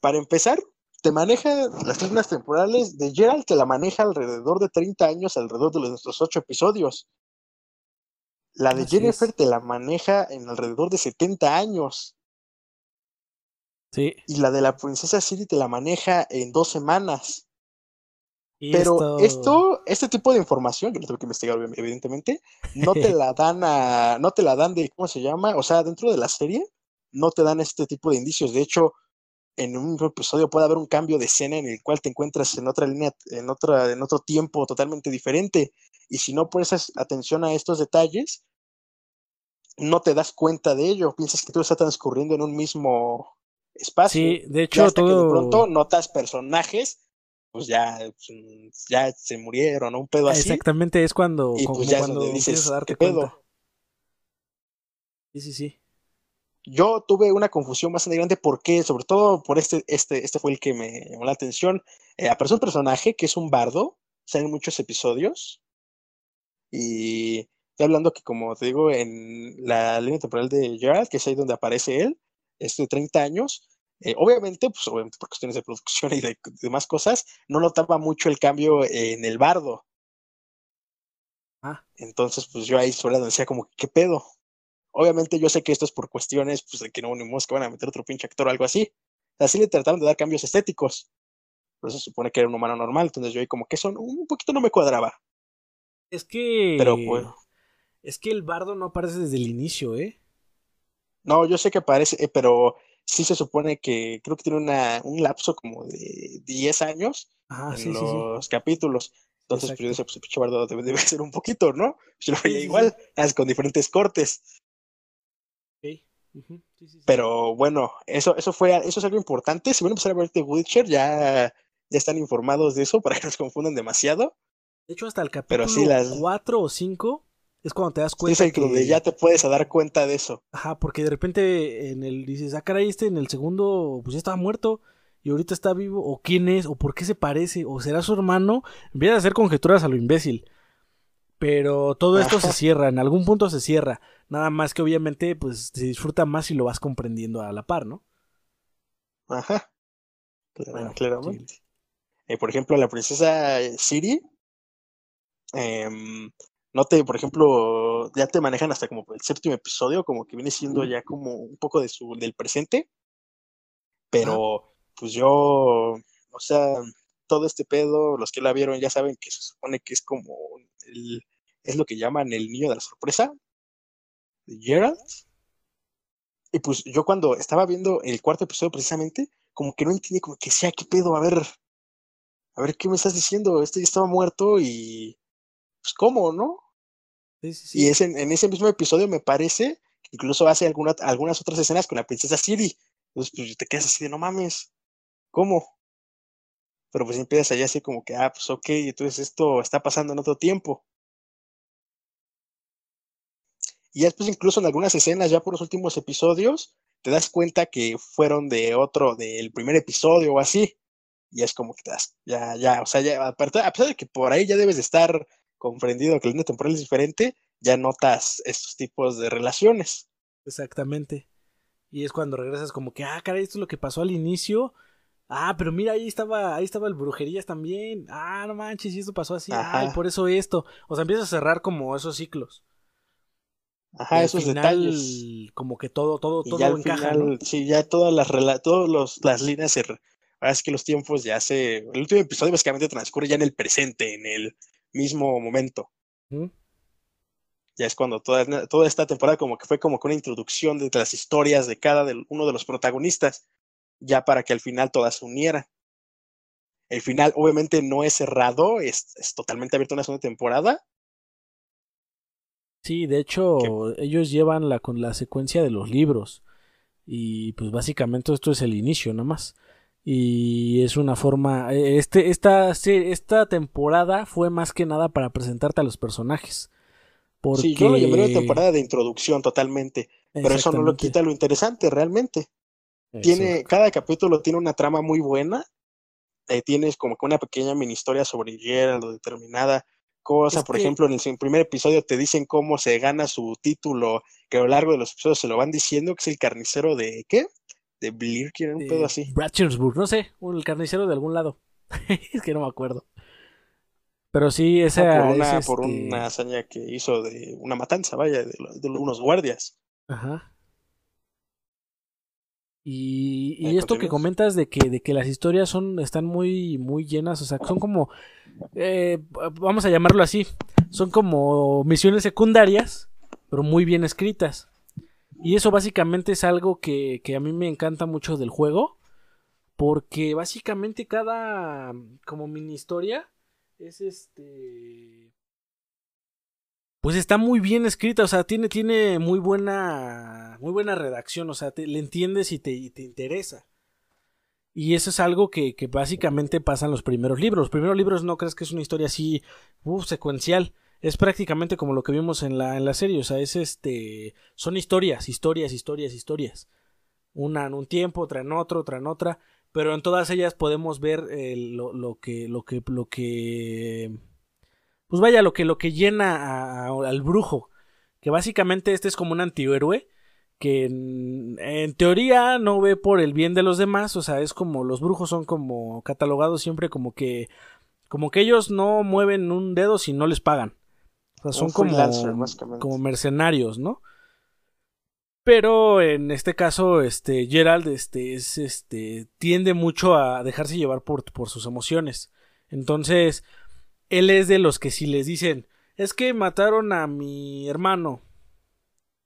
para empezar, te maneja las líneas temporales de Gerald, te la maneja alrededor de 30 años, alrededor de nuestros ocho episodios. La de Jennifer te la maneja en alrededor de 70 años. Sí. Y la de la princesa Siri te la maneja en dos semanas. Pero esto... este tipo de información, yo no tengo que investigar, evidentemente, no te la dan a, no te la dan de, ¿cómo se llama? O sea, dentro de la serie, no te dan este tipo de indicios. De hecho, en un episodio puede haber un cambio de escena en el cual te encuentras en otra línea, en otra, en otro tiempo totalmente diferente. Y si no prestas atención a estos detalles, no te das cuenta de ello. Piensas que todo está transcurriendo en un mismo espacio. Sí, de hecho, todo... de pronto notas personajes, pues ya, ya se murieron, un pedo así. Exactamente, es cuando, y pues ya cuando dices, a darte pedo? Sí, sí, sí. Yo tuve una confusión bastante grande porque, sobre todo por este, este, este fue el que me llamó la atención. Eh, aparece un personaje que es un bardo, salen muchos episodios, y estoy hablando que, como te digo, en la línea temporal de Gerald, que es ahí donde aparece él, es de 30 años. Eh, obviamente, pues obviamente por cuestiones de producción y de, demás cosas, no notaba mucho el cambio en el bardo. Ah. Entonces, pues yo ahí solo decía como, ¿qué pedo? Obviamente yo sé que esto es por cuestiones, pues de que no unimos que van a meter otro pinche actor o algo así. Así le trataron de dar cambios estéticos. Pero se supone que era un humano normal, entonces yo ahí como que eso un poquito no me cuadraba. Es que. Pero pues. Es que el bardo no aparece desde el inicio, ¿eh? No, yo sé que aparece, eh, pero sí se supone que creo que tiene una, un lapso como de 10 años en los capítulos. Entonces, pues yo decía, pues el pinche bardo debe, ser un poquito, ¿no? Yo lo veía igual, con diferentes cortes. Pero bueno, eso, eso fue, eso es algo importante. Si van a empezar a ver The Witcher, ya, ya están informados de eso para que no se confundan demasiado. De hecho, hasta el capítulo 4 o 5 es cuando te das cuenta. Es que... ya te puedes dar cuenta de eso. Ajá, porque de repente en el dices, ah, caray, este en el segundo, pues ya estaba muerto y ahorita está vivo, o quién es, o por qué se parece, o será su hermano. Empieza a hacer conjeturas a lo imbécil. Pero todo esto se cierra, en algún punto se cierra. Nada más que obviamente, pues se disfruta más si lo vas comprendiendo a la par, ¿no? Ajá. Claro, claramente. Eh, por ejemplo, la princesa Siri Em, no te, por ejemplo, ya te manejan hasta como el séptimo episodio, como que viene siendo ya como un poco de su, del presente. Pero, pues yo, o sea, todo este pedo, los que la vieron ya saben que se supone que es como el, es lo que llaman el niño de la sorpresa de Gerald. Y pues yo cuando estaba viendo el cuarto episodio precisamente, como que no entendía como que sea, ¿qué pedo? A ver, a ver, ¿qué me estás diciendo? Este ya estaba muerto y pues cómo, ¿no? Sí, sí, sí. Y es en, ese mismo episodio me parece que incluso hace algunas otras escenas con la princesa Siri. Entonces, pues te quedas así de no mames, ¿cómo? Pero pues empiezas allá así como que, ah, pues ok, entonces esto está pasando en otro tiempo. Y después incluso en algunas escenas, ya por los últimos episodios, te das cuenta que fueron de otro, del primer episodio o así. Y es como que te das, ya, ya, o sea, ya, a pesar de que por ahí ya debes de estar comprendido que la línea temporal es diferente, ya notas estos tipos de relaciones. Exactamente. Y es cuando regresas como que, ah, caray, esto es lo que pasó al inicio. Ah, pero mira, ahí estaba, ahí estaba el brujerías también. Ah, no manches, y esto pasó así. Ah, y por eso esto. O sea, empiezas a cerrar como esos ciclos. Ajá, esos detalles. Como que todo, todo, todo encaja. Sí, ya todas las todos los, las líneas se, ahora es que los tiempos ya se. El último episodio básicamente transcurre ya en el presente, en el mismo momento. Ya es cuando toda, toda esta temporada como que fue como que una introducción de las historias de cada uno de los protagonistas, ya para que al final todas se unieran. El final obviamente no es cerrado, es, es totalmente abierto una segunda temporada. Sí, de hecho, ellos llevan la, con la secuencia de los libros. Y pues básicamente esto es el inicio nada más y es una forma eh, este esta esta temporada fue más que nada para presentarte a los personajes porque... sí yo lo llamaría temporada de introducción totalmente pero eso no lo quita lo interesante realmente. Tiene cada capítulo tiene una trama muy buena eh, tienes como que una pequeña mini historia sobre Gerald o determinada cosa por ejemplo en el primer episodio te dicen cómo se gana su título que a lo largo de los episodios se lo van diciendo que es el carnicero de qué de era un pedo así. Bratchersburg, no sé, el carnicero de algún lado. es que no me acuerdo. Pero sí, esa. por, una, por este una hazaña que hizo de una matanza, vaya, de, unos guardias. Ajá. Y, y esto que comentas de que, de que las historias son, están muy, muy llenas, o sea, son como, eh, vamos a llamarlo así, son como misiones secundarias, pero muy bien escritas. Y eso básicamente es algo que, a mí me encanta mucho del juego. Porque básicamente cada como mini historia es este pues está muy bien escrita, o sea, tiene, tiene muy buena, muy buena redacción, o sea, te, le entiendes y te, te, interesa. Y eso es algo que, que, básicamente pasa en los primeros libros. Los primeros libros no crees que es una historia así, uff, secuencial es prácticamente como lo que vimos en la, en la serie, o sea, es este, son historias, historias, historias, historias. Una en un tiempo, otra en otro, otra en otra, pero en todas ellas podemos ver eh, lo, lo, que, lo que, lo que, pues vaya, lo que, lo que llena al brujo, que básicamente este es como un antihéroe, que en, en, teoría no ve por el bien de los demás, o sea, es como los brujos son como catalogados siempre como que como que ellos no mueven un dedo si no les pagan son como, como mercenarios, ¿no? Pero en este caso, este, Gerald, este, es, este, tiende mucho a dejarse llevar por, por sus emociones. Entonces, él es de los que si les dicen, es que mataron a mi hermano,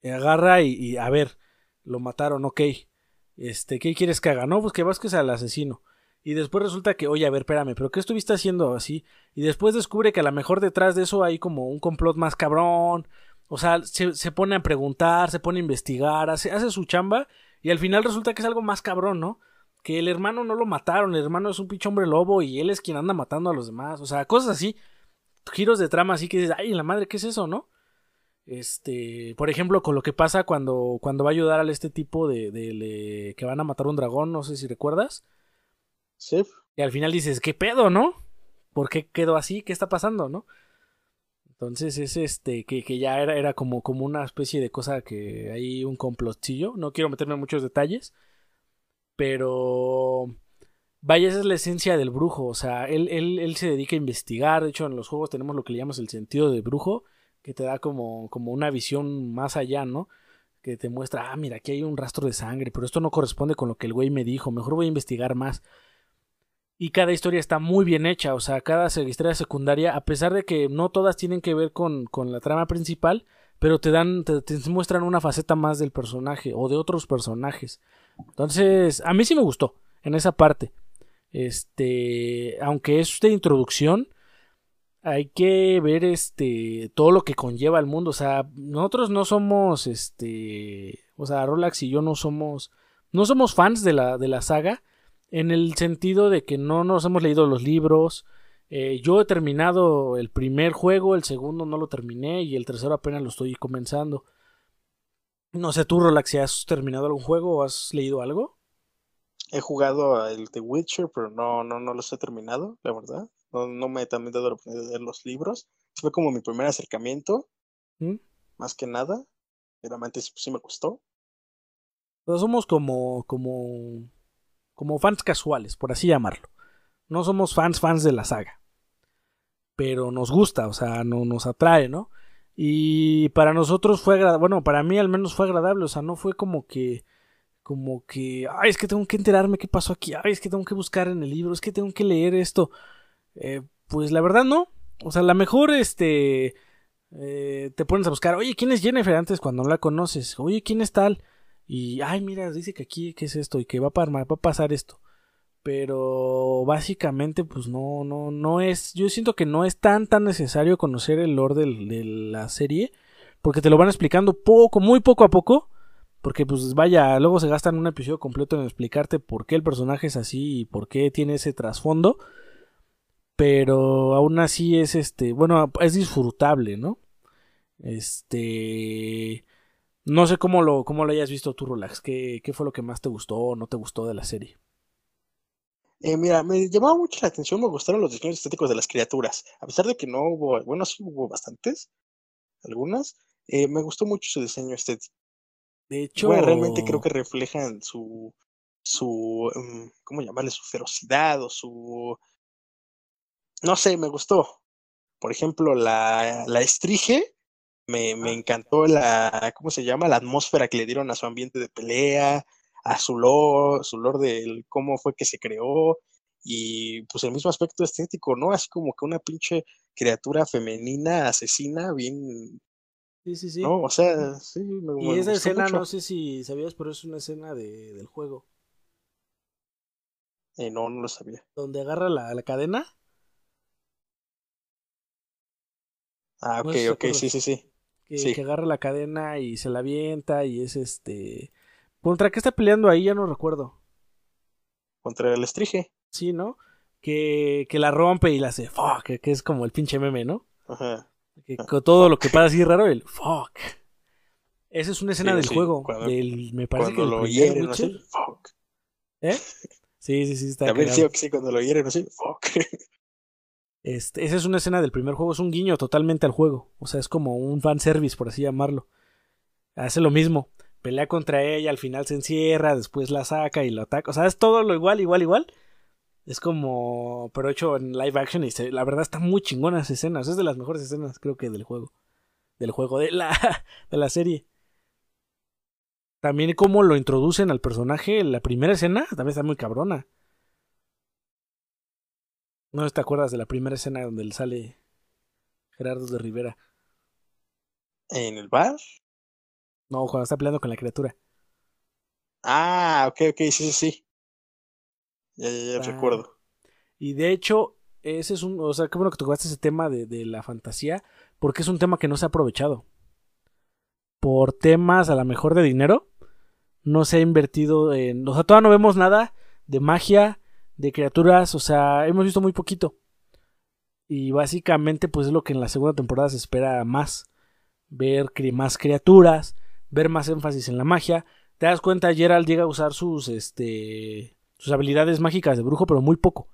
agarra y, a ver, lo mataron, ok. Este, ¿qué quieres que haga? No, pues que vas al asesino. Y después resulta que, oye, a ver, espérame, ¿pero qué estuviste haciendo así? Y después descubre que a lo mejor detrás de eso hay como un complot más cabrón. O sea, se, pone a preguntar, se pone a investigar, hace, hace su chamba. Y al final resulta que es algo más cabrón, ¿no? Que el hermano no lo mataron, el hermano es un pinche hombre lobo y él es quien anda matando a los demás. O sea, cosas así. Giros de trama así que dices, ay, la madre, ¿qué es eso, no? Este, por ejemplo, con lo que pasa cuando, cuando va a ayudar a este tipo de, de, que van a matar un dragón, no sé si recuerdas y al final dices, ¿qué pedo, no? ¿Por qué quedó así? ¿Qué está pasando, no? Entonces es este, que, que ya era, era como, como una especie de cosa que hay un complotillo. No quiero meterme en muchos detalles. Pero vaya, esa es la esencia del brujo. O sea, él, él, él, se dedica a investigar. De hecho, en los juegos tenemos lo que le llamamos el sentido de brujo, que te da como, como una visión más allá, ¿no? Que te muestra, ah, mira, aquí hay un rastro de sangre, pero esto no corresponde con lo que el güey me dijo. Mejor voy a investigar más y cada historia está muy bien hecha, o sea, cada historia secundaria, a pesar de que no todas tienen que ver con, con la trama principal, pero te dan, te, muestran una faceta más del personaje o de otros personajes. Entonces, a mí sí me gustó en esa parte. Este, aunque es de introducción, hay que ver este todo lo que conlleva el mundo, o sea, nosotros no somos este, o sea, Rolax y yo no somos no somos fans de la, de la saga en el sentido de que no nos hemos leído los libros. Eh, yo he terminado el primer juego, el segundo no lo terminé y el tercero apenas lo estoy comenzando. No sé, tú, Rolax, si has terminado algún juego o has leído algo. He jugado el The Witcher, pero no, no, no los he terminado, la verdad. No, no me he también dado la oportunidad de leer los libros. Fue como mi primer acercamiento, ¿Mm? más que nada. Realmente sí, sí me gustó. Pero somos como, como, como fans casuales, por así llamarlo. No somos fans, fans de la saga. Pero nos gusta, o sea, no, nos atrae, ¿no? Y para nosotros fue agradable, bueno, para mí al menos fue agradable, o sea, no fue como que, como que, ay, es que tengo que enterarme qué pasó aquí, ay, es que tengo que buscar en el libro, es que tengo que leer esto. Eh, pues la verdad no, o sea, la mejor, este, eh, te pones a buscar, oye, ¿quién es Jennifer antes cuando no la conoces? Oye, ¿quién es tal? Y, ay, mira, dice que aquí, ¿qué es esto? Y que va a, va a pasar esto. Pero básicamente, pues no, no, no es. Yo siento que no es tan, tan necesario conocer el lore de la serie. Porque te lo van explicando poco, muy poco a poco. Porque, pues vaya, luego se gastan un episodio completo en explicarte por qué el personaje es así y por qué tiene ese trasfondo. Pero aún así es este. Bueno, es disfrutable, ¿no? Este. No sé cómo lo, cómo lo hayas visto tú, Rolax. ¿Qué, ¿Qué fue lo que más te gustó o no te gustó de la serie? Eh, mira, me llamaba mucho la atención, me gustaron los diseños estéticos de las criaturas. A pesar de que no hubo, bueno, sí hubo bastantes, algunas, eh, me gustó mucho su diseño estético. De hecho, Bueno, realmente creo que reflejan su, su, mm, ¿cómo llamarle? Su ferocidad o su, no sé, me gustó. Por ejemplo, la, la estrige, me, me encantó la, ¿cómo se llama? La atmósfera que le dieron a su ambiente de pelea, a su lore, su lore del cómo fue que se creó y pues el mismo aspecto estético, ¿no? Así como que una pinche criatura femenina asesina bien, sí, sí, sí. ¿no? O sea, sí, me, y me esa escena, mucho. no sé si sabías, pero es una escena de, del juego. Eh, no, no lo sabía. Donde agarra la, la cadena. Ah, No ok, sé si te ok, sí, sí, sí. Que, Sí. que agarra la cadena y se la avienta y es este... ¿Contra qué está peleando ahí? Ya no recuerdo. Contra el estrige. Sí, ¿no? Que, que la rompe y la hace fuck, que, que es como el pinche meme, ¿no? Ajá. Que con todo lo que pasa así raro, el fuck. Esa es una escena Sí, del sí, juego. cuando- del, me parece que lo hieren, fuck. ¿Eh? Sí, sí, sí, está También cagado. sí, cuando lo hieren, así, fuck. Este, esa es una escena del primer juego, es un guiño totalmente al juego. O sea, es como un fanservice, por así llamarlo. Hace lo mismo. Pelea contra ella, al final se encierra, después la saca y lo ataca. O sea, es todo lo igual, igual, igual. Es como, pero hecho en live action y la verdad está muy chingona esa escena. Es de las mejores escenas, creo que, del juego. Del juego, de la, de la serie. También cómo lo introducen al personaje la primera escena, también está muy cabrona. No sé si te acuerdas de la primera escena donde le sale Gerardo de Rivera. ¿En el bar? No, cuando está peleando con la criatura. Ah, ok, ok, sí, sí, sí. Ya, ya, ya Ah. recuerdo. Y de hecho, ese es un. O sea, qué bueno que tocaste ese tema de, de la fantasía, porque es un tema que no se ha aprovechado. Por temas a lo mejor de dinero, no se ha invertido en. O sea, todavía no vemos nada de magia, de criaturas, o sea, hemos visto muy poquito. Y básicamente, pues es lo que en la segunda temporada se espera más. Ver más criaturas, ver más énfasis en la magia. Te das cuenta, Gerald llega a usar sus, este, sus habilidades mágicas de brujo, pero muy poco.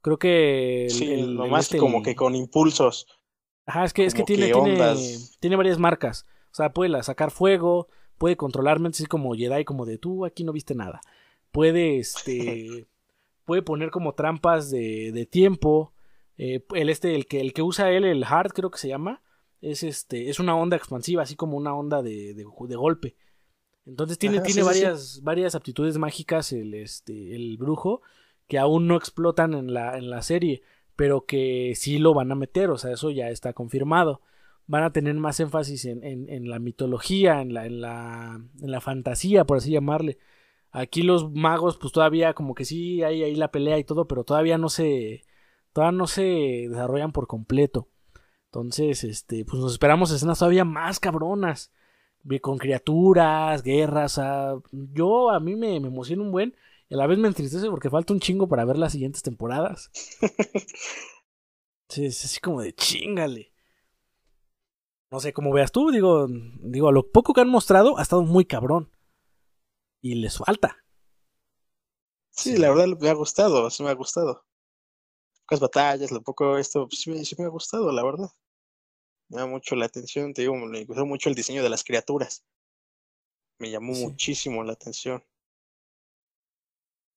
Creo que el- Sí, el- el nomás este, como que con impulsos. Ajá, es que, es que tiene, tiene, tiene varias marcas. O sea, puede sacar fuego, puede controlar mentes así como Jedi, como de tú aquí no viste nada. Puede, este, puede poner como trampas de, de tiempo. Eh, el este, el que, el que usa él, el hard creo que se llama, es este, es una onda expansiva, así como una onda de, de, de golpe. Entonces tiene, Ajá, tiene sí, sí, sí. varias, varias aptitudes mágicas el, este, el brujo que aún no explotan en la, en la serie, pero que sí lo van a meter, o sea, eso ya está confirmado. Van a tener más énfasis en, en, en la mitología, en la, en, la, en la fantasía, por así llamarle. Aquí los magos, pues todavía como que sí hay ahí la pelea y todo, pero todavía no se, todavía no se desarrollan por completo. Entonces, este, pues nos esperamos escenas todavía más cabronas. con criaturas, guerras, yo a mí me, me emociona un buen y a la vez me entristece porque falta un chingo para ver las siguientes temporadas. sí, es así como de chingale. No sé cómo veas tú, digo, digo, a lo poco que han mostrado ha estado muy cabrón. Y les falta. Sí, la verdad me ha gustado, sí me ha gustado. Pocas batallas, lo poco esto, pues, sí, me ha gustado, la verdad. Me da mucho la atención, te digo, me gustó mucho el diseño de las criaturas. Me llamó muchísimo la atención.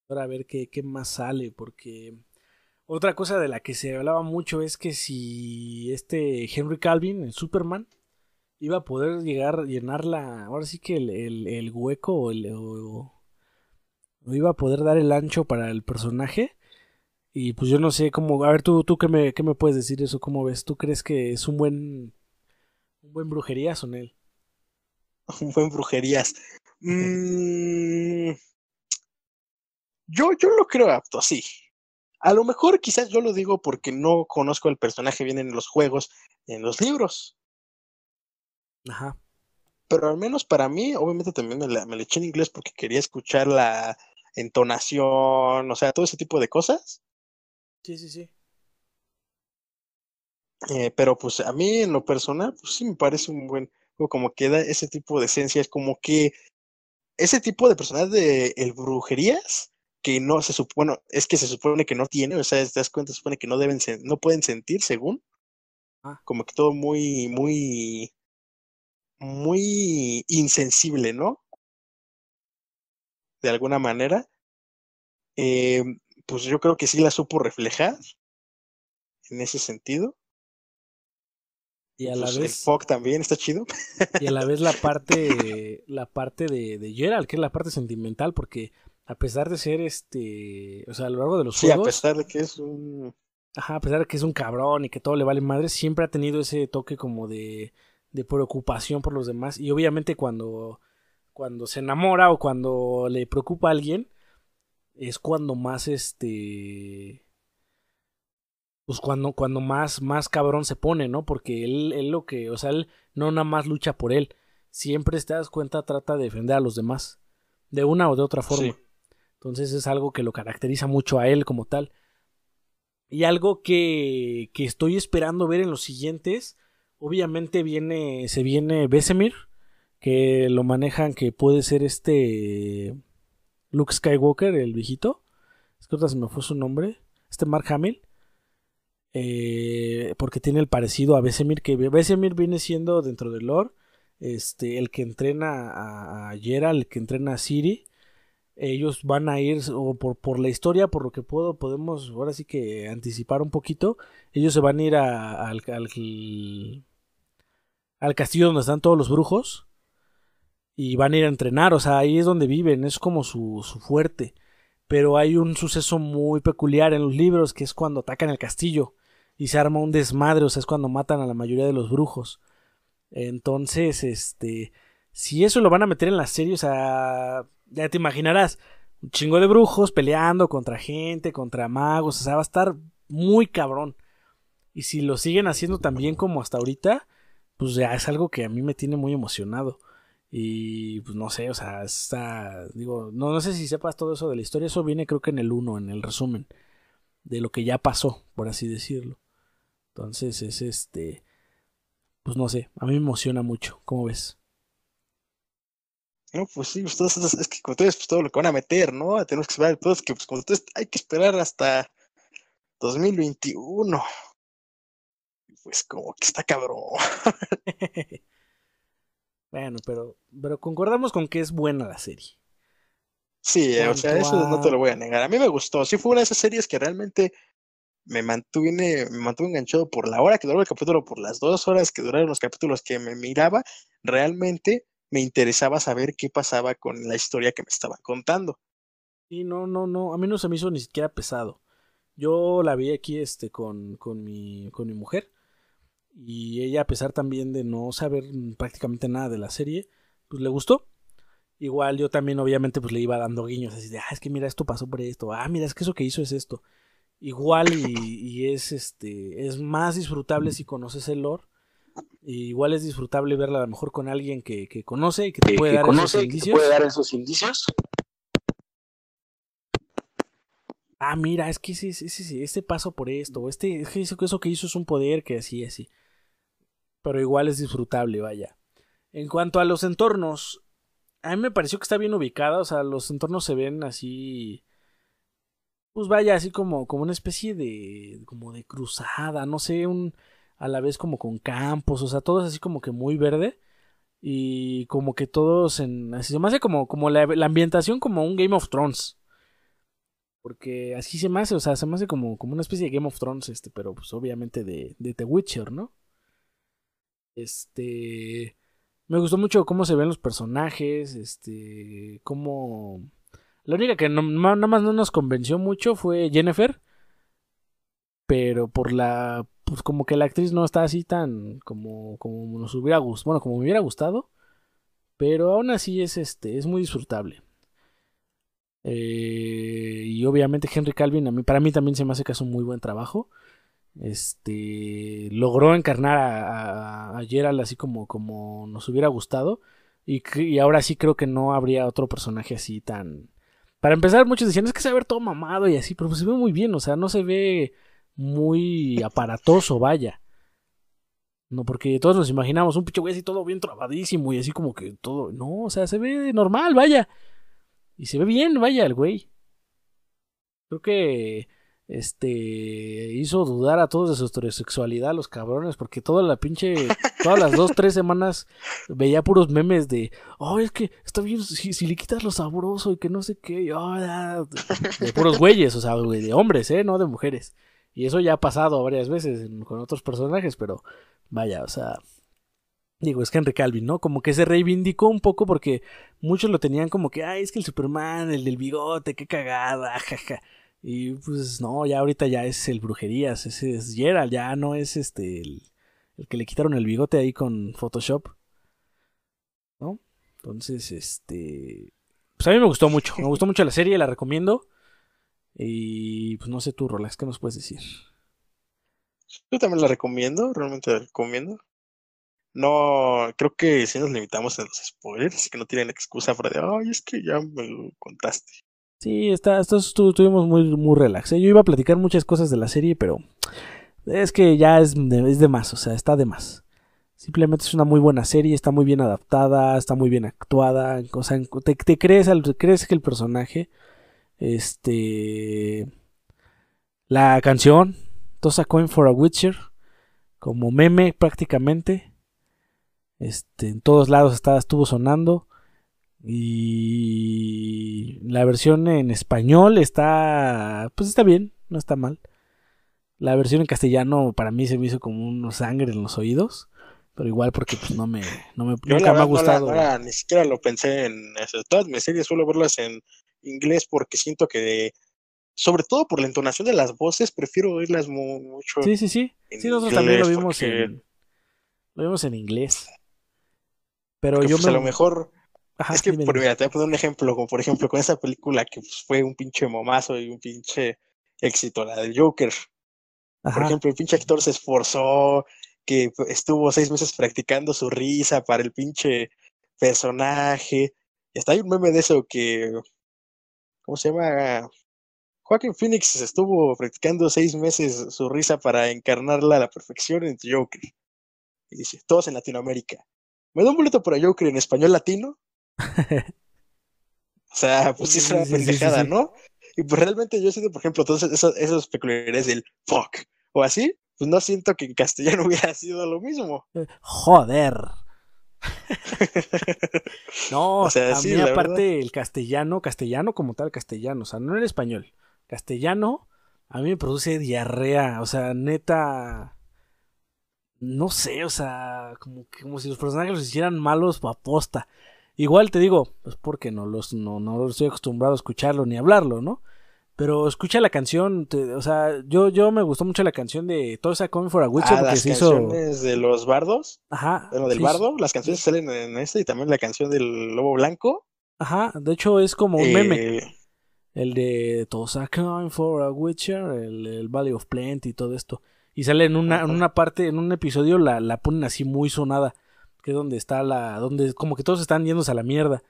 Ahora a ver qué, qué más sale, porque otra cosa de la que se hablaba mucho es que si este Henry Calvin, el Superman, iba a poder llegar llenar la. Ahora sí que el, el, hueco o, el, o, iba a poder dar el ancho para el personaje. Y pues yo no sé cómo. A ver, tú, tú qué, me, qué me puedes decir eso, ¿cómo ves? ¿Tú crees que es un buen. un buen brujerías o él? Un buen brujerías. Mm, yo, yo lo creo apto, sí. A lo mejor quizás yo lo digo porque no conozco el personaje bien en los juegos, en los libros. Ajá. Pero al menos para mí, obviamente también me, la, me eché en inglés porque quería escuchar la entonación, o sea, todo ese tipo de cosas. Sí, sí, sí. Eh, pero pues a mí en lo personal, pues sí me parece un buen como que da ese tipo de esencia, es como que ese tipo de personaje de el brujerías que no se supone, es que se supone que no tiene, o sea, te das cuenta, se supone que no deben, no pueden sentir según. Ah. Como que todo muy, muy, muy insensible, ¿no? De alguna manera. Eh, pues yo creo que sí la supo reflejar en ese sentido. Y a la pues, vez. El también está chido. Y a la vez la parte, la parte de, de Gerald, que es la parte sentimental, porque a pesar de ser este, o sea, a lo largo de los sí, juegos. a pesar de que es un. Ajá, a pesar de que es un cabrón y que todo le vale madre, siempre ha tenido ese toque como de, de preocupación por los demás. Y obviamente cuando, cuando se enamora o cuando le preocupa a alguien, es cuando más este. Pues cuando, cuando más, más cabrón se pone, ¿no? Porque él, él lo que, o sea, él no nada más lucha por él. Siempre, te das cuenta, trata de defender a los demás. De una o de otra forma. Entonces es algo que lo caracteriza mucho a él como tal. Y algo que, que estoy esperando ver en los siguientes. Obviamente viene. Se viene Besemir. Que lo manejan. Que puede ser este. Luke Skywalker, el viejito. Es que me fue su nombre. Este Mark Hamill. Eh, porque tiene el parecido a Besemir. Que Besemir viene siendo dentro del lore. Este, el que entrena a, a Gerald, el que entrena a Siri ellos van a ir, o por, por la historia, por lo que puedo, podemos ahora sí que anticipar un poquito, ellos se van a ir a, al, al, castillo donde están todos los brujos y van a ir a entrenar, o sea, ahí es donde viven, es como su, su fuerte. Pero hay un suceso muy peculiar en los libros que es cuando atacan el castillo y se arma un desmadre, o sea, es cuando matan a la mayoría de los brujos. Entonces, este, si eso lo van a meter en la serie, o sea, ya te imaginarás, un chingo de brujos peleando contra gente, contra magos, o sea, va a estar muy cabrón. Y si lo siguen haciendo tan bien como hasta ahorita, pues ya es algo que a mí me tiene muy emocionado. Y pues no sé, o sea, está, digo, no, no sé si sepas todo eso de la historia, eso viene creo que en el 1, en el resumen, de lo que ya pasó, por así decirlo. Entonces es este, pues no sé, a mí me emociona mucho, ¿cómo ves? No, pues sí, pues es que como tú pues todo lo que van a meter, ¿no? Tenemos que esperar, todos que pues hay que esperar hasta 2021. Pues como que está cabrón. bueno, pero, pero concordamos con que es buena la serie. Sí, o sea, eso no te lo voy a negar. A mí me gustó. Sí fue una de esas series que realmente me mantuve, me mantuve enganchado por la hora que duró el capítulo, por las dos horas que duraron los capítulos que me miraba. Realmente me interesaba saber qué pasaba con la historia que me estaban contando. Y no, no, no, a mí no se me hizo ni siquiera pesado. Yo la vi aquí este con, con, mi, con mi mujer y ella a pesar también de no saber prácticamente nada de la serie, pues le gustó. Igual yo también obviamente pues le iba dando guiños así de, ah, es que mira, esto pasó por esto, ah, mira, es que eso que hizo es esto. Igual y, y es este, es más disfrutable si conoces el lore igual es disfrutable verla a lo mejor con alguien que, que conoce y que te puede, dar, esos indicios. puede dar esos indicios. Ah, mira, es que ese, ese, este paso por esto, este, es que eso, eso que hizo es un poder que así, así. Pero igual es disfrutable, vaya. En cuanto a los entornos, a mí me pareció que está bien ubicada, o sea, los entornos se ven así pues vaya, así como, como una especie de, como de cruzada, no sé, un, a la vez como con campos, o sea, todo es así como que muy verde y como que todos en, así se me hace como, como la, ambientación como un Game of Thrones. Porque así se me hace, o sea, se me hace como, como una especie de Game of Thrones, este, pero pues obviamente de, de The Witcher, ¿no? Este, me gustó mucho cómo se ven los personajes, este, cómo la única que nada más no nos convenció mucho fue Jennifer. Pero por la. Pues como que la actriz no está así tan. como, como nos hubiera gustado. Bueno, como me hubiera gustado. Pero aún así es este. es muy disfrutable. Eh, y obviamente Henry Calvin, a mí, para mí también se me hace que un muy buen trabajo. Este logró encarnar a, a, Gerald así como, como nos hubiera gustado. Y, y, ahora sí creo que no habría otro personaje así tan, para empezar, muchos decían, es que se ve todo mamado y así, pero pues se ve muy bien, o sea, no se ve muy aparatoso, vaya. No, porque todos nos imaginamos un pinche güey así todo bien trabadísimo y así como que todo. No, o sea, se ve normal, vaya. Y se ve bien, vaya, el güey. Creo que este hizo dudar a todos de su heterosexualidad, los cabrones, porque toda la pinche, todas las dos, tres semanas veía puros memes de, oh, es que está bien, si, le quitas lo sabroso y que no sé qué, de, puros güeyes, o sea, de hombres, eh, no de mujeres. Y eso ya ha pasado varias veces con otros personajes, pero vaya, o sea, digo, es Henry Calvin, ¿no? Como que se reivindicó un poco porque muchos lo tenían como que, ay, es que el Superman, el del bigote, qué cagada, jaja. Y pues no, ya ahorita ya es el brujerías, ese es Gerald, ya no es este el, que le quitaron el bigote ahí con Photoshop. ¿No? Entonces, este pues a mí me gustó mucho, me gustó mucho la serie, la recomiendo. Y pues no sé tú, Rolas, ¿qué nos puedes decir? Yo también la recomiendo, realmente la recomiendo. No, creo que si nos limitamos a los spoilers, que no tienen excusa para de, ay, es que ya me lo contaste. Sí, está, esto estuvimos muy, muy relax. ¿eh? Yo iba a platicar muchas cosas de la serie, pero es que ya es de, es de más, o sea, está de más. Simplemente es una muy buena serie, está muy bien adaptada, está muy bien actuada, o sea, te, te crees, crees que el personaje, este, la canción, Tosa Coin for a Witcher, como meme prácticamente, este, en todos lados estaba, estuvo sonando. Y la versión en español está, pues está bien, no está mal. La versión en castellano para mí se me hizo como una sangre en los oídos, pero igual porque pues no me, no me nunca me ha gustado. ni siquiera lo pensé en eso. Todas mis series suelo verlas en inglés porque siento que sobre todo por la entonación de las voces, prefiero oírlas mucho. Sí, sí, sí. Sí, nosotros también lo vimos en lo vimos en inglés. Pero yo pues, me... a lo mejor es que, por, mira, te voy a poner un ejemplo, como por ejemplo con esa película que pues, fue un pinche momazo y un pinche éxito, la del Joker. Por ejemplo, el pinche actor se esforzó, que estuvo seis meses practicando su risa para el pinche personaje. Y hasta hay un meme de eso que, ¿cómo se llama? Joaquin Phoenix estuvo practicando seis meses su risa para encarnarla a la perfección en Joker. Y dice, todos en Latinoamérica. ¿Me da un boleto para Joker en español latino? o sea, pues sí es una pendejada, ¿no? Y pues realmente yo siento, por ejemplo, todos esos, esos peculiares del fuck o así, pues no siento que en castellano hubiera sido lo mismo. Eh, joder. no, o sea, a mí aparte el castellano, castellano como tal, castellano, o sea, no el español, castellano, a mí me produce diarrea, o sea, neta, no sé, o sea, como, como si los personajes los hicieran malos o aposta. Igual te digo, pues porque no los no, no estoy acostumbrado a escucharlo ni hablarlo, ¿no? Pero escucha la canción, o sea, yo, yo me gustó mucho la canción de Tosa Coming for a Witcher ah, porque las se canciones de los bardos. Ajá. Bueno, del bardo, las canciones salen en este y también la canción del lobo blanco. Ajá, de hecho es como un meme. Eh, el de Tosa Coming for a Witcher, el, el Valley of Plenty y todo esto. Y sale en una, en una parte, en un episodio la, la ponen así muy sonada. Que es donde está la. donde como que todos están yéndose a la mierda.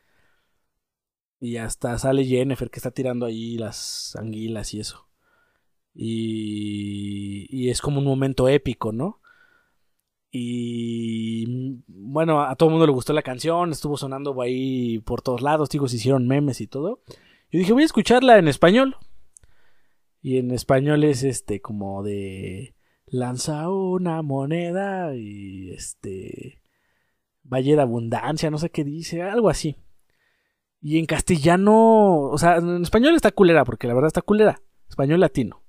Y hasta sale Jennifer que está tirando ahí las anguilas y eso. Y, y es como un momento épico, ¿no? Y bueno, a todo el mundo le gustó la canción, estuvo sonando ahí por todos lados, digo, se hicieron memes y todo. Yo dije, voy a escucharla en español. Y en español es este como de lanza una moneda y este valle de abundancia, no sé qué dice, algo así. Y en castellano, o sea, en español está culera, porque la verdad está culera. Español latino.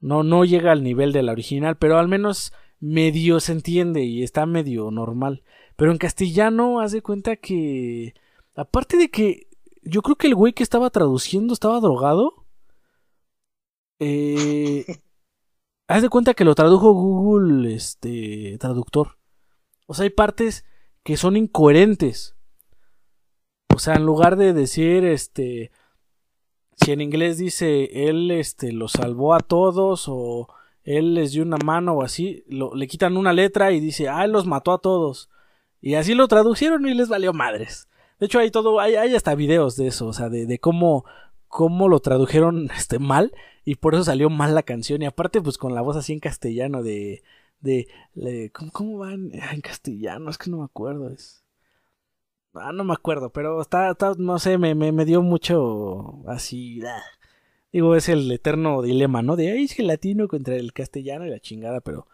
No, no llega al nivel de la original, pero al menos medio se entiende y está medio normal. Pero en castellano, haz de cuenta que. Aparte de que. Yo creo que el güey que estaba traduciendo estaba drogado. Eh, haz de cuenta que lo tradujo Google este, Traductor. O sea, hay partes que son incoherentes. O sea, en lugar de decir, este, si en inglés dice, él, este, lo salvó a todos o él les dio una mano o así, le quitan una letra y dice, ah, él los mató a todos. Y así lo traducieron y les valió madres. De hecho, hay todo, hay, hay hasta videos de eso, o sea, de, cómo, cómo lo tradujeron este, mal y por eso salió mal la canción. Y aparte, pues con la voz así en castellano de, de, ¿cómo, ¿cómo, van en castellano? Es que no me acuerdo, es... Ah, no me acuerdo, pero está, está no sé, me, me, me dio mucho así. Ah. Digo, es el eterno dilema, ¿no? De, ay, es el latino contra el castellano y la chingada, pero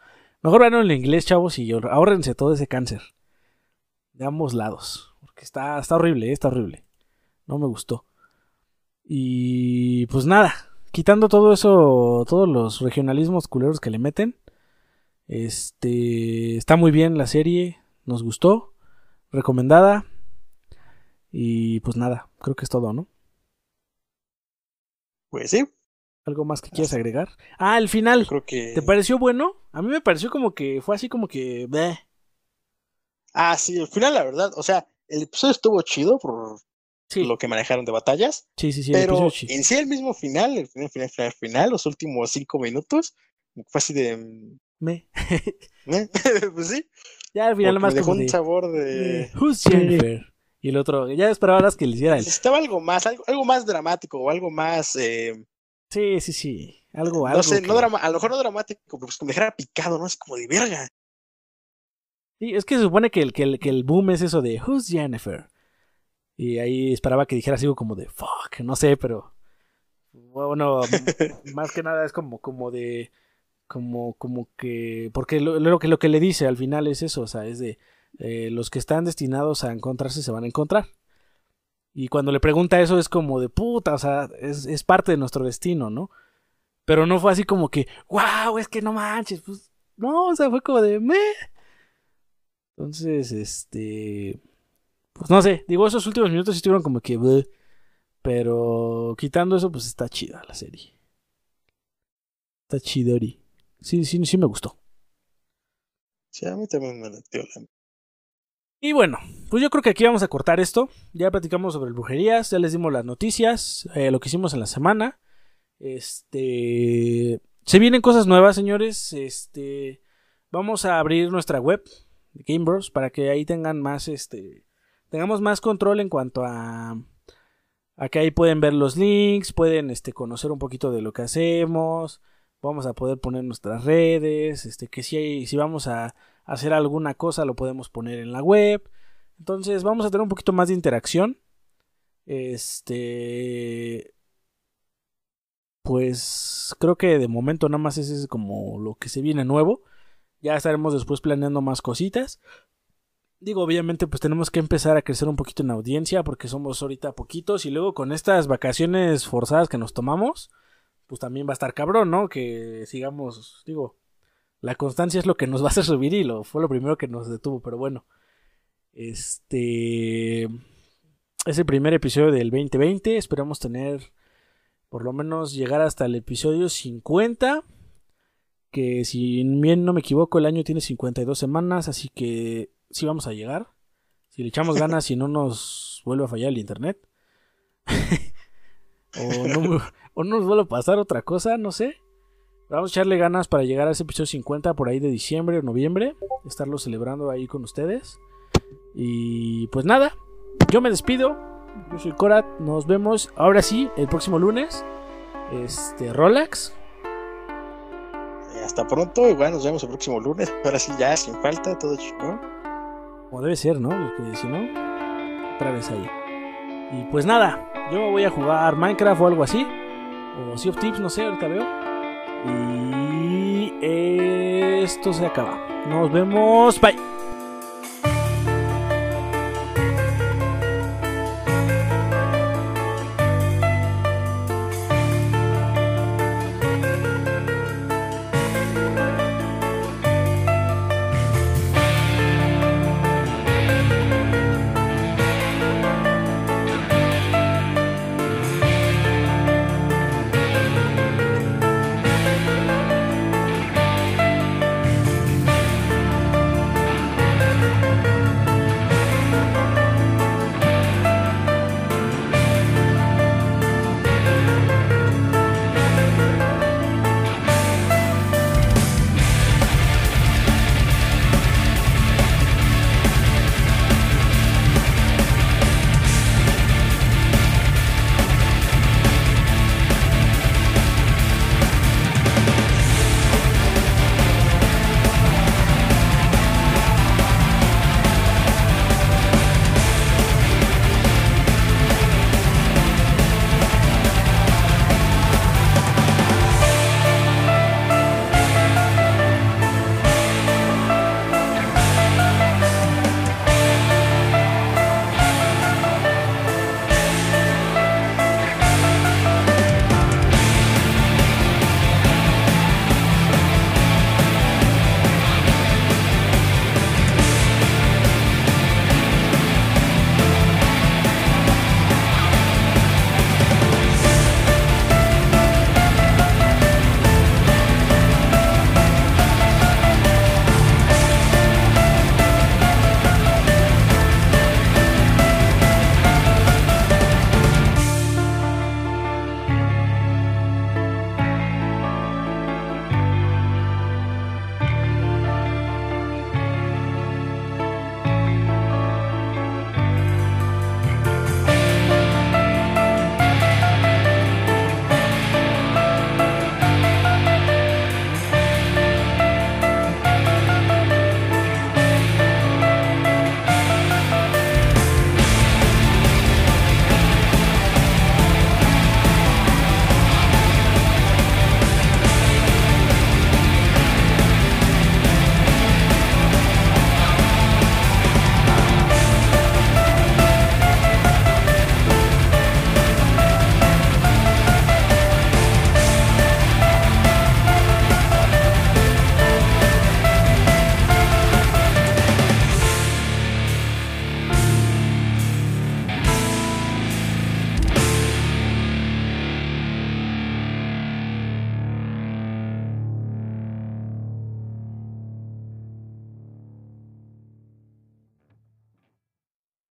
mejor vean el inglés, chavos, y ahorrense todo ese cáncer. De ambos lados. Porque está, está horrible, eh, está horrible. No me gustó. Y pues nada, quitando todo eso, todos los regionalismos culeros que le meten. Este, está muy bien la serie, nos gustó, recomendada. Y pues nada, creo que es todo, ¿no? Pues sí. ¿Algo más que quieras agregar? Ah, el final. Creo que... ¿Te pareció bueno? A mí me pareció como que fue así como que... Ah, sí, el final, la verdad. O sea, el episodio estuvo chido por lo que manejaron de batallas. Sí, sí, sí. Pero en sí el mismo final, el final, final, final, final, los últimos cinco minutos, fue así de... Me. ¿Me? pues sí. Ya al final más me dejó un sabor de... Who's Jennifer? Y el otro, ya esperabas que le hiciera Necesitaba algo más, algo, algo más dramático o algo más. Eh... Sí, sí, sí. Algo, algo. No sé, no drama, a lo mejor no dramático, pero pues que me dejara picado, ¿no? Es como de verga. Sí, es que se supone que el, que el, que el boom es eso de Who's Jennifer? Y ahí esperaba que dijera algo como de fuck, no sé, pero. Bueno, más que nada es como, como de. Como, como que. Porque lo, lo, que, lo que le dice al final es eso, o sea, es de eh, los que están destinados a encontrarse se van a encontrar. Y cuando le pregunta eso es como de puta, o sea, es, parte de nuestro destino, ¿no? Pero no fue así como que, wow, es que no manches, pues no, o sea, fue como de me. Entonces, este, pues no sé, digo, esos últimos minutos estuvieron como que, pero quitando eso, pues está chida la serie. Está chidori. Sí, sí, sí me gustó. Sí, a mí también me la y bueno, pues yo creo que aquí vamos a cortar esto. Ya platicamos sobre brujerías, ya les dimos las noticias, eh, lo que hicimos en la semana. Este. Se vienen cosas nuevas, señores. Este. Vamos a abrir nuestra web de Game Bros. para que ahí tengan más. Este. Tengamos más control en cuanto a. A que ahí pueden ver los links, pueden este, conocer un poquito de lo que hacemos. Vamos a poder poner nuestras redes. Este, que si, si vamos a hacer alguna cosa lo podemos poner en la web. Entonces vamos a tener un poquito más de interacción. Este... Pues creo que de momento nada más ese es como lo que se viene nuevo. Ya estaremos después planeando más cositas. Digo, obviamente pues tenemos que empezar a crecer un poquito en audiencia porque somos ahorita poquitos y luego con estas vacaciones forzadas que nos tomamos, pues también va a estar cabrón, ¿no? Que sigamos, digo, la constancia es lo que nos va a hacer subir y lo, fue lo primero que nos detuvo, pero bueno. Este es el primer episodio del 2020. Esperamos tener por lo menos llegar hasta el episodio 50. Que si bien no me equivoco, el año tiene 52 semanas, así que sí vamos a llegar. Si le echamos ganas y no nos vuelve a fallar el internet. o, no, o no nos vuelve a pasar otra cosa, no sé. Vamos a echarle ganas para llegar a ese episodio 50 por ahí de diciembre o noviembre. Estarlo celebrando ahí con ustedes. Y pues nada, yo me despido. Yo soy Korat. Nos vemos ahora sí el próximo lunes. Este, Rolax. Eh, hasta pronto. Igual nos vemos el próximo lunes. Ahora sí, ya sin falta, todo chingón. Como debe ser, ¿no? Porque si no, otra vez ahí. Y pues nada, yo voy a jugar Minecraft o algo así. O Sea of Tips, no sé, ahorita veo. Y esto se acaba. Nos vemos. Bye.